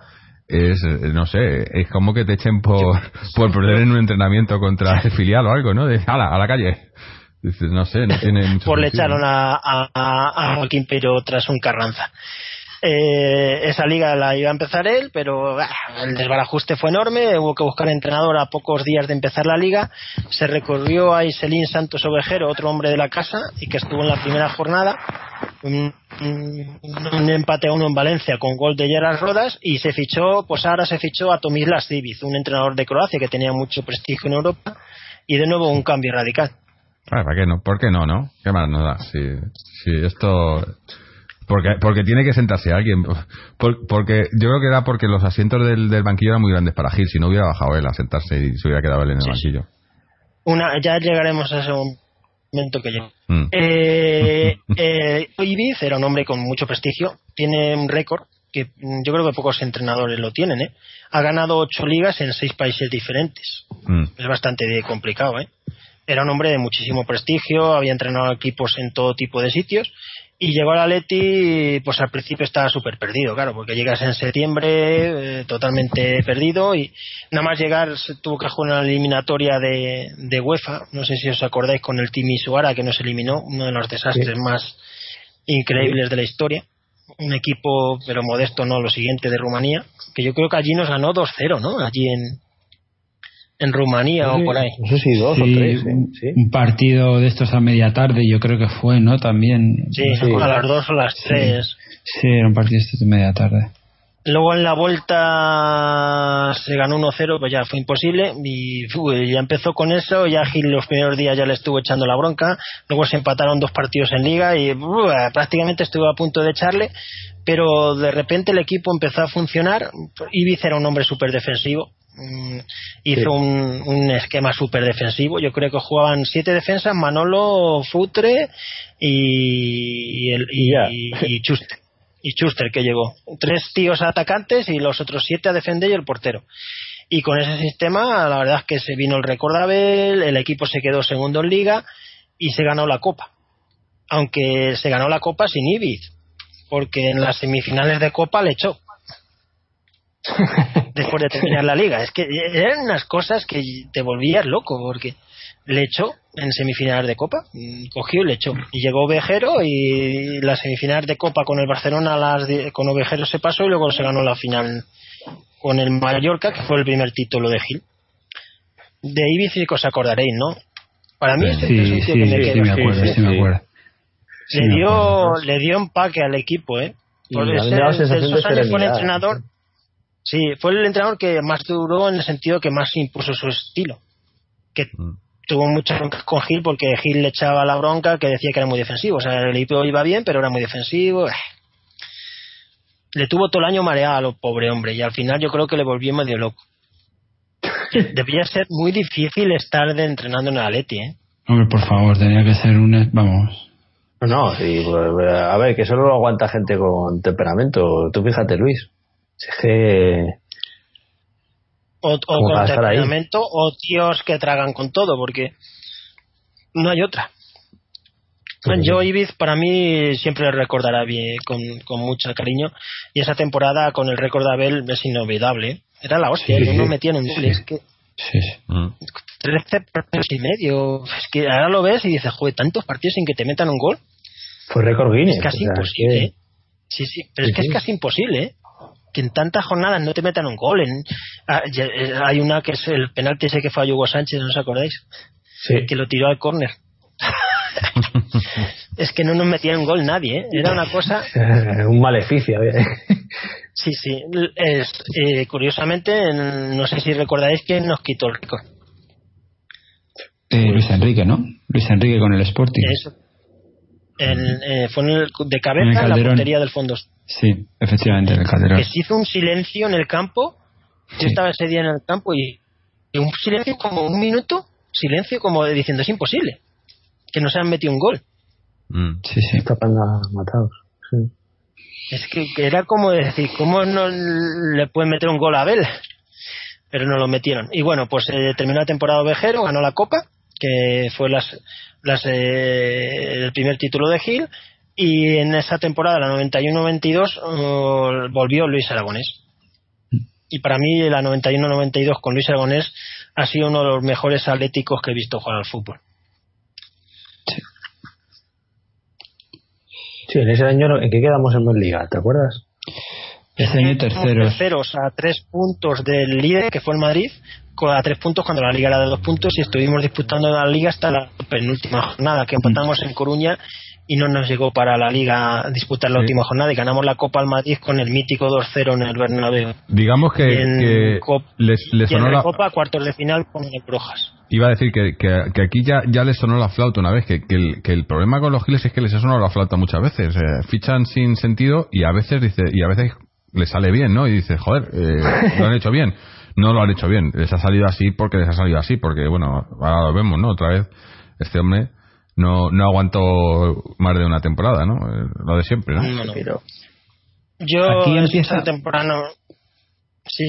Speaker 1: es eh, no sé, es como que te echen por por perder en un entrenamiento contra el filial o algo, ¿no? De ala, a la calle. Dices, no sé, no tiene mucho
Speaker 3: Pues le echaron a, a- a Joaquín Pero tras un Carranza. Eh, esa liga la iba a empezar él, pero ah, el desbarajuste fue enorme. Hubo que buscar entrenador a pocos días de empezar la liga. Se recurrió a Iselín Santos Ovejero, otro hombre de la casa, y que estuvo en la primera jornada. Un, empate a uno en Valencia con gol de Gerard Rodas y se fichó, pues ahora se fichó a Tomislas Diviz, un entrenador de Croacia que tenía mucho prestigio en Europa y de nuevo un cambio radical.
Speaker 1: Ah, ¿Para qué no? ¿Por qué no, no? ¿Qué más nos da? Si, si esto... Porque, porque tiene que sentarse alguien. Por- porque yo creo que era porque los asientos del, del banquillo eran muy grandes para Gil. Si no hubiera bajado él a sentarse y se hubiera quedado él en el
Speaker 3: Sí, sí.
Speaker 1: banquillo.
Speaker 3: Una, ya llegaremos a ese momento que llega.
Speaker 1: Mm.
Speaker 3: Eh, eh, Ibiz era un hombre con mucho prestigio, tiene un récord que mm, yo creo que pocos entrenadores lo tienen, ¿eh? Ha ganado ocho ligas en seis países diferentes.
Speaker 1: Mm.
Speaker 3: Es bastante complicado, ¿eh? Era un hombre de muchísimo prestigio, había entrenado equipos en todo tipo de sitios y llegó al Atleti, pues al principio estaba súper perdido, claro, porque llegas en septiembre eh, totalmente perdido y nada más llegar se tuvo que jugar una eliminatoria de, de UEFA, no sé si os acordáis con el Timi Suara que nos eliminó, uno de los desastres
Speaker 2: Sí.
Speaker 3: más increíbles de la historia. Un equipo, pero modesto, no, lo siguiente de Rumanía, que yo creo que allí nos ganó 2-0, ¿no? Allí en, en Rumanía o por ahí.
Speaker 2: No sé si dos o tres, ¿eh?
Speaker 4: un,
Speaker 2: Sí.
Speaker 4: un partido de estos a media tarde, yo creo que fue, ¿no? También.
Speaker 3: Sí,
Speaker 2: Sí.
Speaker 3: a las dos o las tres.
Speaker 4: Sí, era un partido de estos de media tarde.
Speaker 3: Luego en la vuelta se ganó 1-0, pues ya fue imposible. Y ya empezó con eso. Ya Gil los primeros días ya le estuvo echando la bronca. Luego se empataron dos partidos en liga y uf, prácticamente estuvo a punto de echarle. Pero de repente el equipo empezó a funcionar. Ibiza era un hombre súper defensivo. Mm, hizo
Speaker 2: Sí.
Speaker 3: un, un esquema súper defensivo. Yo creo que jugaban siete defensas: Manolo, Futre y, y, el, y,
Speaker 2: Ya.
Speaker 3: y- y Chuster y Schuster que llegó. Tres tíos atacantes y los otros siete a defender y el portero. Y con ese sistema, la verdad es que se vino el récord de Abel, el equipo se quedó segundo en liga y se ganó la copa. Aunque se ganó la copa sin Ibiz, porque en las semifinales de copa le echó. Después de terminar la liga. Es que eran unas cosas que te volvías loco porque le echó en semifinales de Copa, mm, cogió y le echó. Y llegó Ovejero y las semifinales de Copa con el Barcelona las de- con Ovejero se pasó y luego se ganó la final con el Mallorca, que fue el primer título de Gil. De Ibiza os acordaréis, ¿no? Para mí este
Speaker 4: Sí,
Speaker 3: es un
Speaker 4: sí,
Speaker 3: que me
Speaker 4: sí, me acuerdo,
Speaker 2: sí,
Speaker 4: sí, me
Speaker 2: sí.
Speaker 4: acuerdo. Sí,
Speaker 3: le dio le dio empaque al equipo, ¿eh?
Speaker 2: Y
Speaker 3: Por ser- de esos años fue entrenador. Sí, fue el entrenador que más duró en el sentido que más impuso su estilo. Que
Speaker 1: Mm.
Speaker 3: tuvo muchas broncas con Gil porque Gil le echaba la bronca que decía que era muy defensivo. O sea, el equipo iba bien, pero era muy defensivo. Eh. Le tuvo todo el año mareado a lo pobre hombre y al final yo creo que le volvió medio loco. Debía ser muy difícil estar de entrenando en el Atleti, ¿eh?
Speaker 4: Hombre, por favor, tenía que ser un... Vamos.
Speaker 2: No, sí, pues, a ver, que solo lo aguanta gente con temperamento. Tú fíjate, Luis. Si es que.
Speaker 3: o, o con temperamento o tíos que tragan con todo porque no hay otra yo. Ibiz para mí siempre recordará bien con, con mucho cariño y esa temporada con el récord de Abel es inolvidable era la hostia
Speaker 4: Sí,
Speaker 3: yo no
Speaker 4: sí.
Speaker 3: metía en un es que
Speaker 4: Sí, sí.
Speaker 1: Mm.
Speaker 3: 13 partidos y medio es que ahora lo ves y dices joder tantos partidos sin que te metan un gol
Speaker 2: Fue récord Guinness.
Speaker 3: es casi
Speaker 2: o sea,
Speaker 3: imposible
Speaker 2: que-
Speaker 3: ¿eh? sí sí pero
Speaker 2: Sí,
Speaker 3: es que
Speaker 2: sí.
Speaker 3: es casi imposible ¿eh? Que en tantas jornadas no te metan un gol en, ah, eh, hay una que es el penalti ese que falló Hugo Sánchez ¿no os acordáis?
Speaker 2: Sí.
Speaker 3: que lo tiró al córner. es que no nos metía un gol nadie, ¿eh? Era una cosa.
Speaker 2: un maleficio. ¿eh?
Speaker 3: Sí, sí. Es, eh, curiosamente, en- no sé si recordáis quién nos quitó el récord.
Speaker 4: Eh, Luis Enrique, ¿no? Luis Enrique con el Sporting.
Speaker 3: Eso. Eh, fue en el- de
Speaker 4: En
Speaker 3: cabeza
Speaker 4: el
Speaker 3: en la portería del fondo.
Speaker 4: Sí, efectivamente, en el Calderón.
Speaker 3: Que se hizo un silencio en el campo. Yo
Speaker 4: Sí.
Speaker 3: estaba ese día en el campo y, y un silencio como un minuto, silencio como de diciendo es imposible que no se han metido un gol.
Speaker 1: Mm.
Speaker 4: Sí, sí.
Speaker 2: Esta panda matados. Sí.
Speaker 3: Es que, que era como decir, ¿cómo no le pueden meter un gol a Abel? Pero no lo metieron. Y bueno, pues eh, terminó la temporada ovejero, ganó la Copa, que fue las, las, eh, el primer título de Gil, y en esa temporada, la 91-92, eh, volvió Luis Aragonés. Y para mí, la 91-92 con Luis Aragonés ha sido uno de los mejores atléticos que he visto jugar al fútbol.
Speaker 2: Sí, en ese año, ¿en qué quedamos en Liga? ¿Te acuerdas?
Speaker 4: Ese año terceros.
Speaker 3: terceros a tres puntos del líder que fue el Madrid a tres puntos cuando la liga era de dos puntos y estuvimos disputando la liga hasta la penúltima jornada que empatamos en Coruña y no nos llegó para la liga disputar la
Speaker 1: Sí.
Speaker 3: última jornada y ganamos la Copa al Madrid con el mítico 2-0 en el Bernabéu
Speaker 1: Digamos que, les, les
Speaker 3: y en
Speaker 1: sonó
Speaker 3: la. Copa cuartos de final con el Brujas
Speaker 1: Iba a decir que, que, que aquí ya, ya les sonó la flauta una vez, que, que, el, que el problema con los giles es que les ha sonado la flauta muchas veces. eh, fichan sin sentido y a veces dice y a veces les sale bien, ¿no? Y dice, joder, eh, lo han hecho bien. No lo han hecho bien. Les ha salido así porque les ha salido así, porque bueno, ahora lo vemos, ¿no? Otra vez, este hombre no, no aguantó más de una temporada, ¿no? Eh, Lo de siempre, ¿no?
Speaker 3: No, no.
Speaker 2: Pero,
Speaker 3: yo
Speaker 4: Aquí empieza-
Speaker 3: temporada sí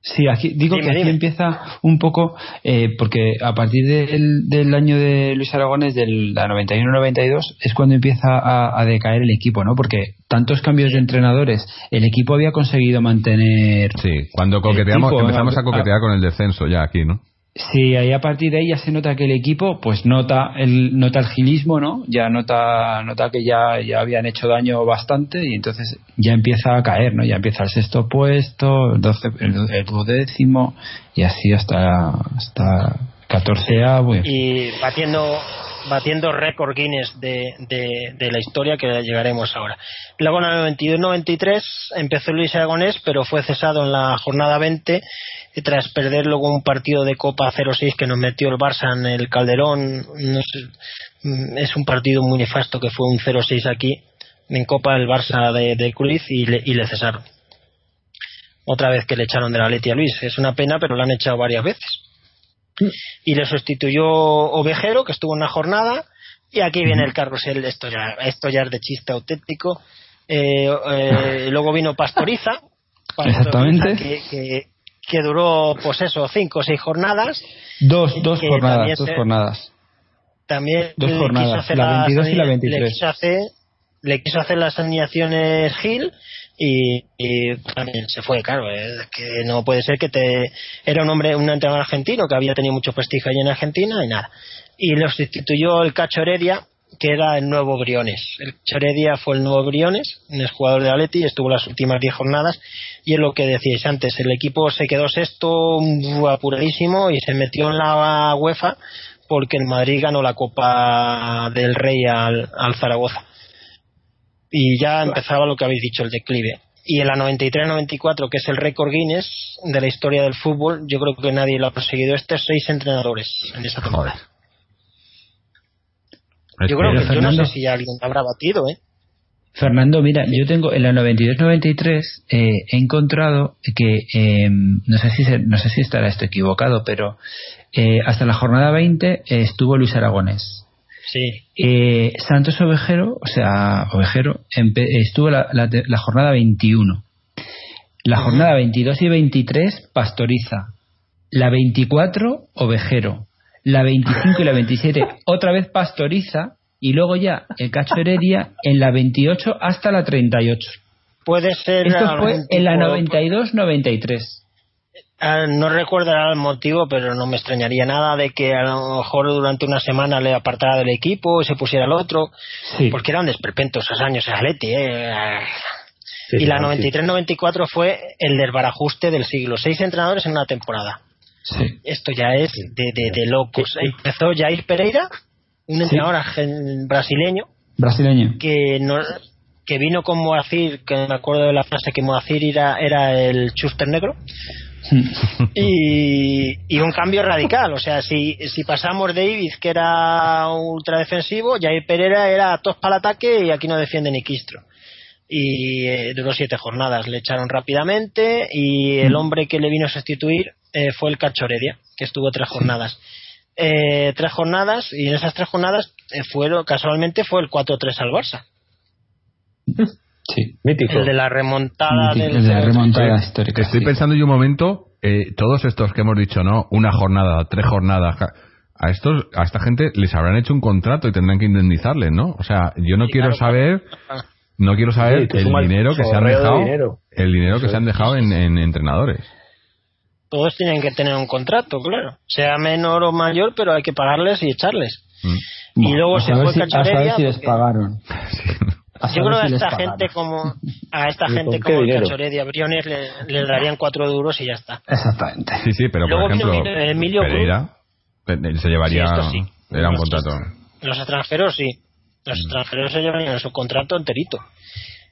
Speaker 4: Sí, aquí digo
Speaker 3: Dime,
Speaker 4: que aquí
Speaker 3: dime.
Speaker 4: empieza un poco eh, porque a partir del, del año de Luis Aragones, de la 91-92, es cuando empieza a, a decaer el equipo, ¿no? Porque tantos cambios de entrenadores, el equipo había conseguido mantener.
Speaker 1: Sí, cuando coqueteamos, empezamos a
Speaker 4: a-
Speaker 1: coquetear con el descenso ya aquí, ¿no?
Speaker 4: Sí, ahí a partir de ahí ya se nota que el equipo, pues nota el nota el gilismo, ¿no? Ya nota nota que ya ya habían hecho daño bastante y entonces ya empieza a caer, ¿no? Ya empieza el sexto puesto, el, doce, el, el duodécimo y así hasta hasta catorceavo. y-
Speaker 3: batiendo batiendo récord Guinness de, de, la historia que llegaremos ahora. Luego en el 92-93 empezó Luis Aragonés, pero fue cesado en la jornada 20 y tras perder luego un partido de Copa 0-6 que nos metió el Barça en el Calderón. No sé, mm, es un partido muy nefasto que fue un 0-6 aquí en Copa el Barça de, de y le, y le cesaron. Otra vez que le echaron de la Leti a Luis. Es una pena, pero lo han echado varias veces y le sustituyó Ovejero, que estuvo una jornada, y aquí viene el carrusel, esto ya, esto ya es de chiste auténtico. Eh, eh, luego vino Pastoriza, Pastoriza,
Speaker 4: Exactamente.
Speaker 3: Que, que, que duró, pues eso, cinco o seis jornadas.
Speaker 4: Dos dos jornadas,
Speaker 3: también
Speaker 4: dos
Speaker 3: se-
Speaker 4: jornadas.
Speaker 3: También
Speaker 4: Dos
Speaker 3: le
Speaker 4: jornadas,
Speaker 3: quiso hacer
Speaker 4: la 22 y la
Speaker 3: le
Speaker 4: 23.
Speaker 3: quiso hacer le quiso hacer las alineaciones Gil y, también se fue, claro, es que no puede ser que te era un hombre, un entrenador argentino que había tenido mucho prestigio allí en Argentina y nada. Y lo sustituyó el Cacho Heredia, que era el nuevo Briones. El Cacho Heredia fue el nuevo Briones, un jugador de Atleti, estuvo las últimas 10 jornadas y es lo que decíais antes, el equipo se quedó sexto apuradísimo y se metió en la UEFA porque el Madrid ganó la Copa del Rey al Zaragoza y ya empezaba lo que habéis dicho, el declive. Y en la 93-94, que es el récord Guinness de la historia del fútbol, yo creo que nadie lo ha conseguido. Este seis entrenadores en esa temporada.
Speaker 1: Es
Speaker 3: Yo creo que yo no
Speaker 4: Fernando-
Speaker 3: sé si alguien habrá batido, ¿eh?
Speaker 4: Fernando, mira, yo tengo en la 92-93 eh, he encontrado que eh, no sé si se- no sé si estará esto equivocado, pero eh, hasta la jornada 20 eh, estuvo Luis Aragonés.
Speaker 3: Sí.
Speaker 4: Eh, Santos Ovejero, o sea, Ovejero, estuvo la, la la jornada 21. La jornada 22 y 23, Pastoriza. La 24, Ovejero. La 25 y la 27, otra vez Pastoriza. Y luego ya el Cacho Heredia en la 28 hasta la 38.
Speaker 3: Puede ser.
Speaker 4: Esto fue en la
Speaker 3: tipo-
Speaker 4: 92-93.
Speaker 3: Ah, no recuerdo el motivo, pero no me extrañaría nada de que a lo mejor durante una semana le apartara del equipo y se pusiera al otro,
Speaker 4: Sí.
Speaker 3: porque eran desperpentos esos años en Atleti, ¿eh?
Speaker 2: Sí,
Speaker 3: y la
Speaker 2: sí.
Speaker 3: 93-94 fue el desbarajuste del siglo. Seis entrenadores en una temporada.
Speaker 4: Sí.
Speaker 3: Esto ya es de, de, de locos. Empezó Jair Pereira, un entrenador brasileño,
Speaker 4: Brasileño.
Speaker 3: que no, que vino con Moacir, que me acuerdo de la frase que Moacir era, era el chuster negro, y, y un cambio radical. O sea, si, si pasamos de Ibis, que era ultra defensivo, Jair Pereira era tos para el ataque y aquí no defiende ni Quistro. Y eh, duró siete jornadas, le echaron rápidamente y el hombre que le vino a sustituir eh, fue el Cachoredia, que estuvo tres jornadas. Eh, tres jornadas y en esas tres jornadas eh, fueron, casualmente fue el 4-3 al Barça.
Speaker 4: Sí.
Speaker 2: Mítico.
Speaker 3: El de la remontada
Speaker 4: Mítico,
Speaker 3: del
Speaker 4: el de la
Speaker 3: 0-3.
Speaker 4: remontada histórica.
Speaker 1: Estoy
Speaker 4: sí.
Speaker 1: pensando yo un momento, eh, todos estos que hemos dicho, ¿no? Una jornada, tres jornadas. A estos, a esta gente les habrán hecho un contrato y tendrán que indemnizarles, ¿no? O sea, yo no
Speaker 3: Sí,
Speaker 1: quiero
Speaker 3: claro.
Speaker 1: saber, no quiero saber
Speaker 2: Sí,
Speaker 1: el dinero que se han dejado,
Speaker 2: dinero.
Speaker 1: el dinero que se han dejado en, en entrenadores.
Speaker 3: Todos tienen que tener un contrato, claro. Sea menor o mayor, pero hay que pagarles y echarles.
Speaker 1: Mm.
Speaker 3: Y luego
Speaker 4: a
Speaker 3: se fue
Speaker 4: si, a saber si les
Speaker 3: porque-
Speaker 4: pagaron. A
Speaker 3: Yo creo que a esta gente como a esta
Speaker 2: ¿Y
Speaker 3: gente como el
Speaker 2: dinero?
Speaker 3: Cachoredia Briones le, le darían cuatro duros y ya está.
Speaker 4: Exactamente.
Speaker 1: Sí, sí, pero
Speaker 3: Luego
Speaker 1: por ejemplo,
Speaker 3: Emilio Cruz.
Speaker 1: Pereira eh, se llevaría,
Speaker 3: Sí, sí.
Speaker 1: era un
Speaker 3: Los-
Speaker 1: contrato.
Speaker 3: Los extranjeros sí. Los
Speaker 1: Mm.
Speaker 3: extranjeros se llevarían su contrato enterito.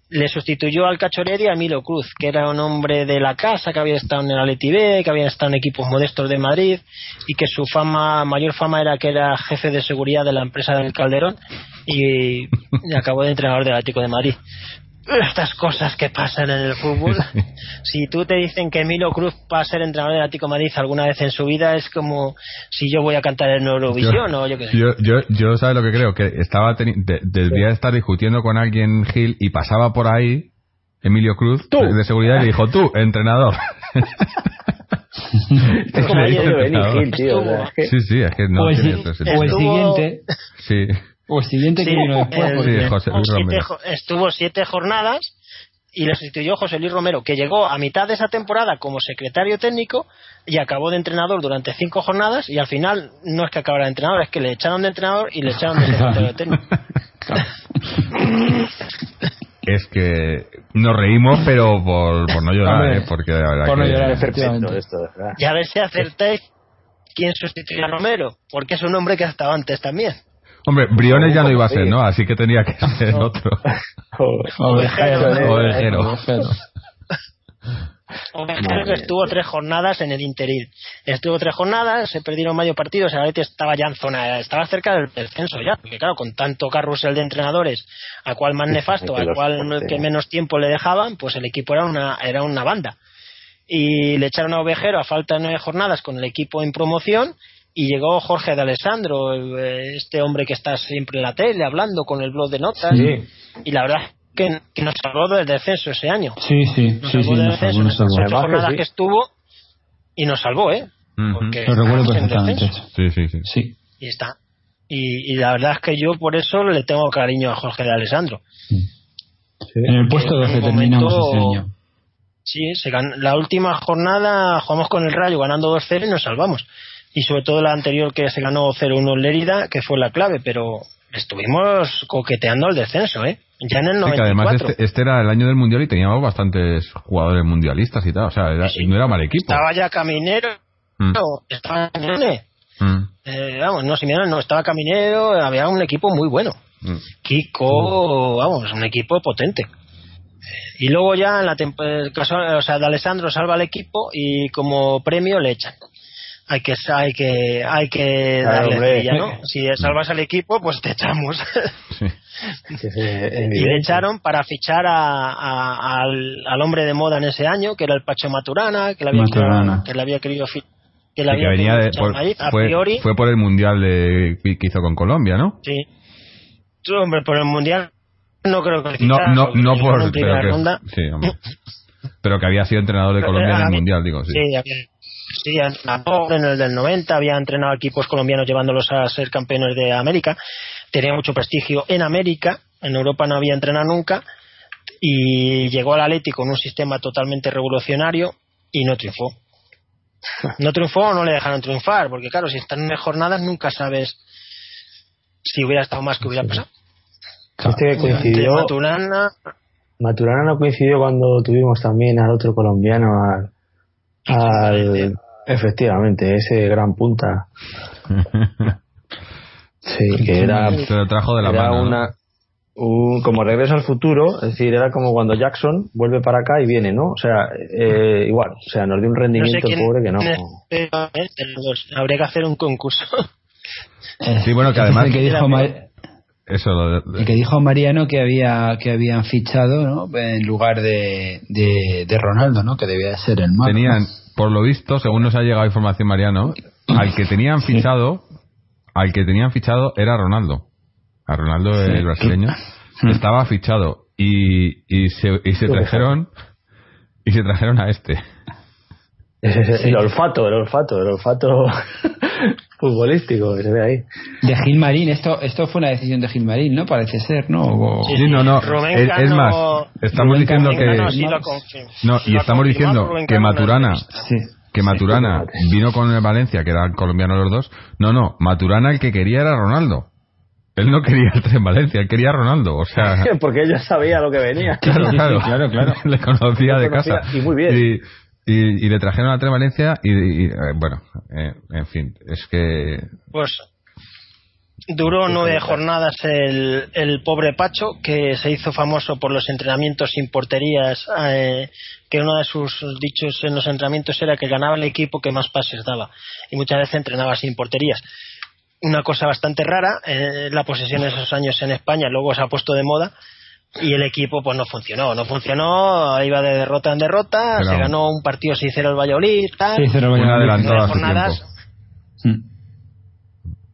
Speaker 3: Le sustituyó al Cachoredia a Emilio Cruz, que era un hombre de la casa, que había estado en el Atleti B, que había estado en equipos modestos de Madrid y que su fama, mayor fama era que era jefe de seguridad de la empresa del Calderón y, y acabó de entrenador del Atlético de Madrid. Estas cosas que pasan en el fútbol. Si tú te dicen que Emilio Cruz va a ser entrenador del Atlético de Madrid alguna vez en su vida, es como si yo voy a cantar en Eurovisión o yo qué sé.
Speaker 1: Yo, yo, yo ¿sabes lo que creo? Que estaba teni- de- debía estar discutiendo con alguien Gil y pasaba por ahí Emilio Cruz
Speaker 2: Tú.
Speaker 1: de, seguridad y le dijo, tú, entrenador.
Speaker 2: Es como. Hill, tío.
Speaker 1: Sí, sí, es que no
Speaker 4: o, el,
Speaker 1: tiene
Speaker 4: si-
Speaker 1: otro
Speaker 4: o el.
Speaker 3: Estuvo-
Speaker 4: siguiente.
Speaker 1: Sí,
Speaker 4: O el siguiente que
Speaker 3: Sí,
Speaker 4: vino después.
Speaker 3: el-
Speaker 4: porque-
Speaker 1: Sí, José Luis
Speaker 3: siete estuvo siete jornadas y le sustituyó José Luis Romero, que llegó a mitad de esa temporada como secretario técnico y acabó de entrenador durante cinco jornadas y al final no es que acabara de entrenador, es que le echaron de entrenador y le echaron de secretario técnico.
Speaker 1: Es que nos reímos, pero por, por no llorar,
Speaker 4: Hombre,
Speaker 1: ¿eh? Porque la verdad
Speaker 4: por no
Speaker 1: que-
Speaker 4: llorar. Efectivamente.
Speaker 2: esto.
Speaker 3: Y a ver si acertáis quién sustituye a Romero, porque es un hombre que ha estado antes también.
Speaker 1: Hombre, Briones ya no iba a ser. ¿no? Así que tenía que ser otro.
Speaker 4: Ovejero.
Speaker 1: Ovejero.
Speaker 4: Ovejero.
Speaker 3: Estuvo tres jornadas en el interín. Estuvo tres jornadas, se perdieron varios partidos, el Atleti estaba ya en zona, estaba cerca del descenso ya, porque claro, con tanto carrusel de entrenadores, a cual más nefasto, a cual que menos tiempo le dejaban, pues el equipo era una, era una banda. Y le echaron a Ovejero a falta de nueve jornadas con el equipo en promoción y llegó Jorge de Alessandro, el- este hombre que está siempre en la tele hablando con el blog de notas.
Speaker 2: Sí.
Speaker 3: Y la verdad que, que nos salvó del descenso ese año.
Speaker 4: Sí, sí,
Speaker 3: Nos
Speaker 4: sí, sí,
Speaker 3: salvó del
Speaker 4: nos salvó,
Speaker 3: descenso
Speaker 4: nos salvó.
Speaker 3: jornadas
Speaker 2: sí.
Speaker 3: que estuvo y nos salvó, ¿eh? Porque
Speaker 4: Lo recuerdo perfectamente.
Speaker 1: Sí, sí, sí.
Speaker 4: Sí.
Speaker 3: Y está. Y, y la verdad es que yo por eso le tengo cariño a Jorge de Alessandro.
Speaker 4: En el puesto
Speaker 3: en
Speaker 4: 12
Speaker 3: un
Speaker 4: terminamos este año.
Speaker 3: Sí, se gan- la última jornada jugamos con el Rayo ganando 2-0 y nos salvamos. Y sobre todo la anterior que se ganó 0-1 en Lérida, que fue la clave, pero estuvimos coqueteando el descenso, ¿eh? Ya en el
Speaker 1: Sí, que además
Speaker 3: 94.
Speaker 1: este, este era el año del mundial y teníamos bastantes jugadores mundialistas y tal. O sea, era-
Speaker 3: Sí, sí.
Speaker 1: no era mal equipo.
Speaker 3: Estaba ya Caminero,
Speaker 1: Mm,
Speaker 3: estaba Simeone.
Speaker 1: mm,
Speaker 3: Eh, vamos, no, Simeone no, estaba Caminero, había un equipo muy bueno.
Speaker 1: mm.
Speaker 3: Kiko, vamos, un equipo potente. Y luego ya en la temp- el caso, o sea, de Alessandro salva al equipo y como premio le echan. Hay que hay que hay que
Speaker 2: Claro,
Speaker 3: darle
Speaker 2: hombre.
Speaker 3: cerilla, ¿no? Si salvas al equipo, pues te echamos.
Speaker 1: Sí.
Speaker 3: Y le echaron para fichar a- a- al, al hombre de moda en ese año, que era el Pacho Maturana, que le había,
Speaker 4: Maturana.
Speaker 3: que le había querido fi- que le
Speaker 1: Sí,
Speaker 3: había
Speaker 1: que venía
Speaker 3: querido
Speaker 1: de,
Speaker 3: fichar
Speaker 1: por-
Speaker 3: Madrid, a
Speaker 1: fue,
Speaker 3: priori.
Speaker 1: fue por el mundial de, que hizo con Colombia, ¿no?
Speaker 3: Sí. Sí, hombre, por el mundial no creo que le
Speaker 1: No, no, no por. Pero que,
Speaker 3: ronda.
Speaker 1: sí, hombre. pero que había sido entrenador de
Speaker 3: Pero
Speaker 1: Colombia en el mundial, digo, sí.
Speaker 3: Sí, había, sí, en el del 90, había entrenado equipos colombianos llevándolos a ser campeones de América. Tenía mucho prestigio en América, en Europa no había entrenado nunca. Y llegó al Atlético con un sistema totalmente revolucionario y no triunfó. No triunfó o no le dejaron triunfar, porque claro, si están en jornadas nunca sabes si hubiera estado más que hubiera pasado.
Speaker 2: Este que
Speaker 3: Entre
Speaker 2: coincidió,
Speaker 3: Maturana,
Speaker 2: Maturana no coincidió cuando tuvimos también al otro colombiano, al, al efectivamente, ese gran punta. Sí, que era,
Speaker 1: Se lo trajo de la
Speaker 2: era
Speaker 1: mano. ¿no?
Speaker 2: una un, como regreso al futuro, es decir, era como cuando Jackson vuelve para acá y viene, ¿no? O sea, eh, igual, o sea, nos dio un
Speaker 3: no sé
Speaker 2: rendimiento
Speaker 3: quién
Speaker 2: pobre que no.
Speaker 3: es, eh. Habría que hacer un concurso.
Speaker 1: Sí, bueno, que además-
Speaker 4: el que dijo, Ma-
Speaker 1: Eso, lo de-
Speaker 4: el que dijo Mariano que había que habían fichado ¿no? en lugar de, de, de Ronaldo, ¿no? Que debía de ser el más.
Speaker 1: tenían, por lo visto, según nos ha llegado información Mariano, al que tenían fichado, al que tenían fichado era Ronaldo. A Ronaldo, el brasileño, estaba fichado. Y, y se, y se trajeron y se trajeron a este.
Speaker 2: El olfato, el olfato, el olfato futbolístico que se ve ahí.
Speaker 4: De Gilmarín, esto esto fue una decisión de Gilmarín, ¿no? Parece ser, ¿no? O-
Speaker 3: Sí,
Speaker 1: Sí, no, no.
Speaker 3: Rubén
Speaker 1: Es, más, estamos
Speaker 4: Rubén
Speaker 1: diciendo
Speaker 4: Cano-
Speaker 1: que
Speaker 3: Rubén Cano sí lo confirma.
Speaker 1: no y
Speaker 3: lo
Speaker 1: estamos diciendo
Speaker 3: Rubén
Speaker 1: que Maturana.
Speaker 4: Sí.
Speaker 1: que Maturana vino con el Valencia, que eran colombianos los dos. No, no, Maturana el que quería era Ronaldo. Él no quería estar en Valencia, él quería a Ronaldo. O sea,
Speaker 2: Porque ella sabía lo que venía.
Speaker 1: claro, claro,
Speaker 4: claro, claro.
Speaker 1: Le conocía de
Speaker 2: conocía,
Speaker 1: casa.
Speaker 2: y muy bien.
Speaker 1: Y, y- le trajeron a Tres Valencia y, y, eh, bueno, eh, en fin, es que
Speaker 3: Pues duró nueve jornadas el, el pobre Pacho, que se hizo famoso por los entrenamientos sin porterías, eh, que uno de sus dichos en los entrenamientos era que ganaba el equipo que más pases daba. Y muchas veces entrenaba sin porterías. Una cosa bastante rara, eh, la posesión en esos años en España luego se ha puesto de moda y el equipo pues no funcionó, no funcionó, iba de derrota en derrota,
Speaker 1: Pero-
Speaker 3: se ganó un partido 6-0 el Valladolid, tal,
Speaker 4: Sí, cero
Speaker 1: un
Speaker 4: Valladolid.
Speaker 1: adelantado a su
Speaker 3: jornadas.
Speaker 4: Mm.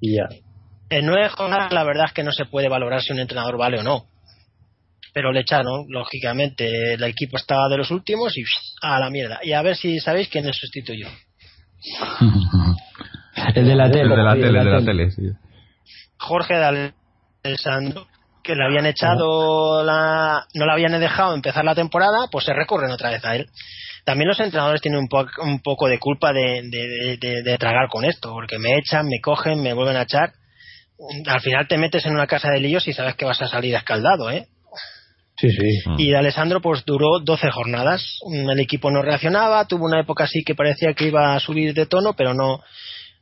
Speaker 2: Y ya.
Speaker 3: En nueve jornadas la verdad es que no se puede valorar si un entrenador vale o no. Pero le echaron, lógicamente, el equipo estaba de los últimos y a la mierda. Y a ver si sabéis quién le sustituyó.
Speaker 4: El de la
Speaker 1: el
Speaker 4: tele.
Speaker 1: de la
Speaker 4: el
Speaker 1: tele, el de la tele, sí.
Speaker 3: Jorge de Alessandro, que le habían echado la... no le habían dejado empezar la temporada, pues se recurren otra vez a él. También los entrenadores tienen un, po- un poco de culpa de, de- de- de tragar con esto, porque me echan, me cogen, me vuelven a echar. Al final te metes en una casa de líos y sabes que vas a salir escaldado, ¿eh?
Speaker 2: Sí, sí.
Speaker 1: Mm.
Speaker 3: Y de Alessandro pues duró 12 jornadas. El equipo no reaccionaba, tuvo una época así que parecía que iba a subir de tono, pero no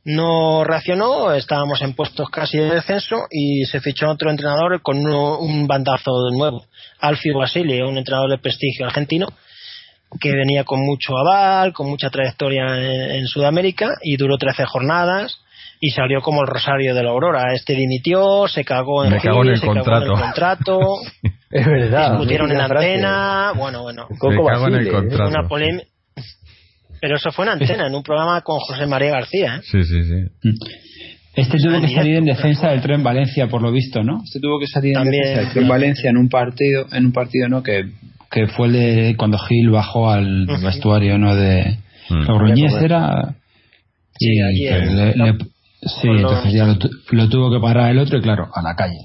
Speaker 3: no reaccionó, estábamos en puestos casi de descenso y se fichó otro entrenador con uno- un bandazo nuevo, Alfio Basile, un entrenador de prestigio argentino que venía con mucho aval, con mucha trayectoria en, en Sudamérica y duró 13 jornadas y salió como el rosario de la aurora. Este dimitió, se cagó en
Speaker 1: cagó en el
Speaker 3: se cagó en
Speaker 1: contrato.
Speaker 3: el contrato,
Speaker 2: Es verdad.
Speaker 3: discutieron en
Speaker 2: frase.
Speaker 3: antena, bueno, bueno,
Speaker 2: Coco
Speaker 1: Me cago en el
Speaker 2: Basile, ¿eh?
Speaker 1: contrato.
Speaker 3: una polémica. Pero eso fue en antena, en un programa con José María García, ¿eh?
Speaker 1: Sí, sí, sí.
Speaker 4: Este tuvo que
Speaker 3: Directo,
Speaker 4: salir en defensa del tren Valencia, por lo visto, ¿no? Este tuvo que salir en defensa del tren. Valencia en un partido, en un partido, ¿no? Que, que fue el de cuando Gil bajó al vestuario, ¿no? De
Speaker 1: Mm.
Speaker 4: Logroñez
Speaker 2: Correcto.
Speaker 4: era
Speaker 3: Sí,
Speaker 4: y que le, le- Sí, entonces ya lo, lo tuvo que parar el otro y claro, a la calle.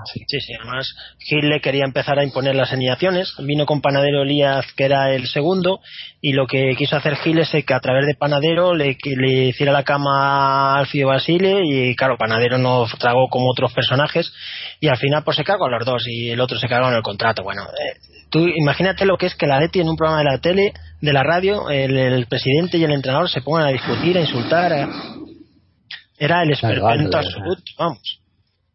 Speaker 4: Así.
Speaker 3: Sí, sí, además Gil le quería empezar a imponer las alineaciones. Vino con Panadero Elías, que era el segundo, y lo que quiso hacer Gil es que a través de Panadero le, hiciera la cama a Alfio Basile, y claro, Panadero no tragó como otros personajes, y al final pues se cagó a los dos, y el otro se cagó en el contrato. Bueno, eh, tú imagínate lo que es que la Leti en un programa de la tele, de la radio, el, el presidente y el entrenador se pongan a discutir, a insultar. a- Era el esperpento absoluto, vamos.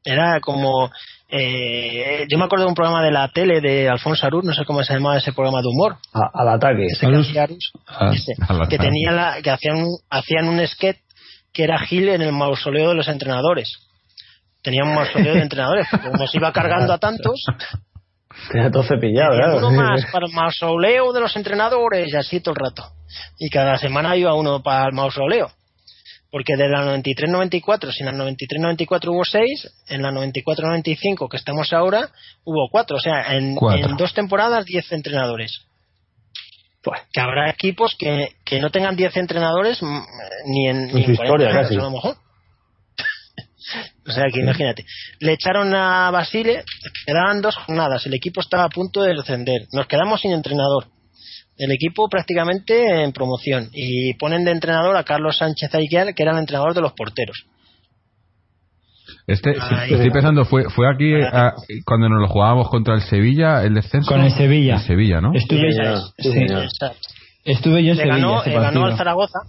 Speaker 3: Era como. eh, yo me acuerdo de un programa de la tele de Alfonso Arús, no sé cómo se llamaba ese programa de humor.
Speaker 2: A- al ataque.
Speaker 3: Ese que hacía Arús,
Speaker 4: Ah,
Speaker 3: ese,
Speaker 1: al
Speaker 3: que
Speaker 1: ataque.
Speaker 3: tenía la, que hacían, un- hacían un sketch que era Gil en el mausoleo de los entrenadores. Tenía un mausoleo de entrenadores, como se iba cargando a tantos,
Speaker 2: Tenía todo cepillado,
Speaker 3: tenía uno más para el mausoleo de los entrenadores y así todo el rato. Y cada semana iba uno para el mausoleo. Porque de la 93-94, si en la 93-94 hubo 6, en la 94-95 que estamos ahora, hubo 4. O sea, en, en dos temporadas 10 entrenadores.
Speaker 2: Pues,
Speaker 3: Que habrá equipos que, que no tengan 10 entrenadores mm, ni en,
Speaker 2: En
Speaker 3: ni en 40
Speaker 2: historia,
Speaker 3: años,
Speaker 2: casi.
Speaker 3: a lo mejor. o sea, que imagínate. Le echaron a Basile, quedaban dos jornadas, el equipo estaba a punto de descender. Nos quedamos sin entrenador. El equipo prácticamente en promoción. Y ponen de entrenador a Carlos Sánchez Aiguiar, que era el entrenador de los porteros.
Speaker 1: Este,
Speaker 3: Ay.
Speaker 1: estoy pensando, fue, fue aquí ah, cuando nos lo jugábamos contra el Sevilla, el descenso.
Speaker 4: Con el Sevilla.
Speaker 1: El Sevilla, ¿no?
Speaker 4: Estuve,
Speaker 2: Sí. Sí,
Speaker 4: estuve yo en
Speaker 3: Le
Speaker 4: Sevilla.
Speaker 3: ganó,
Speaker 4: partido.
Speaker 3: al Zaragoza.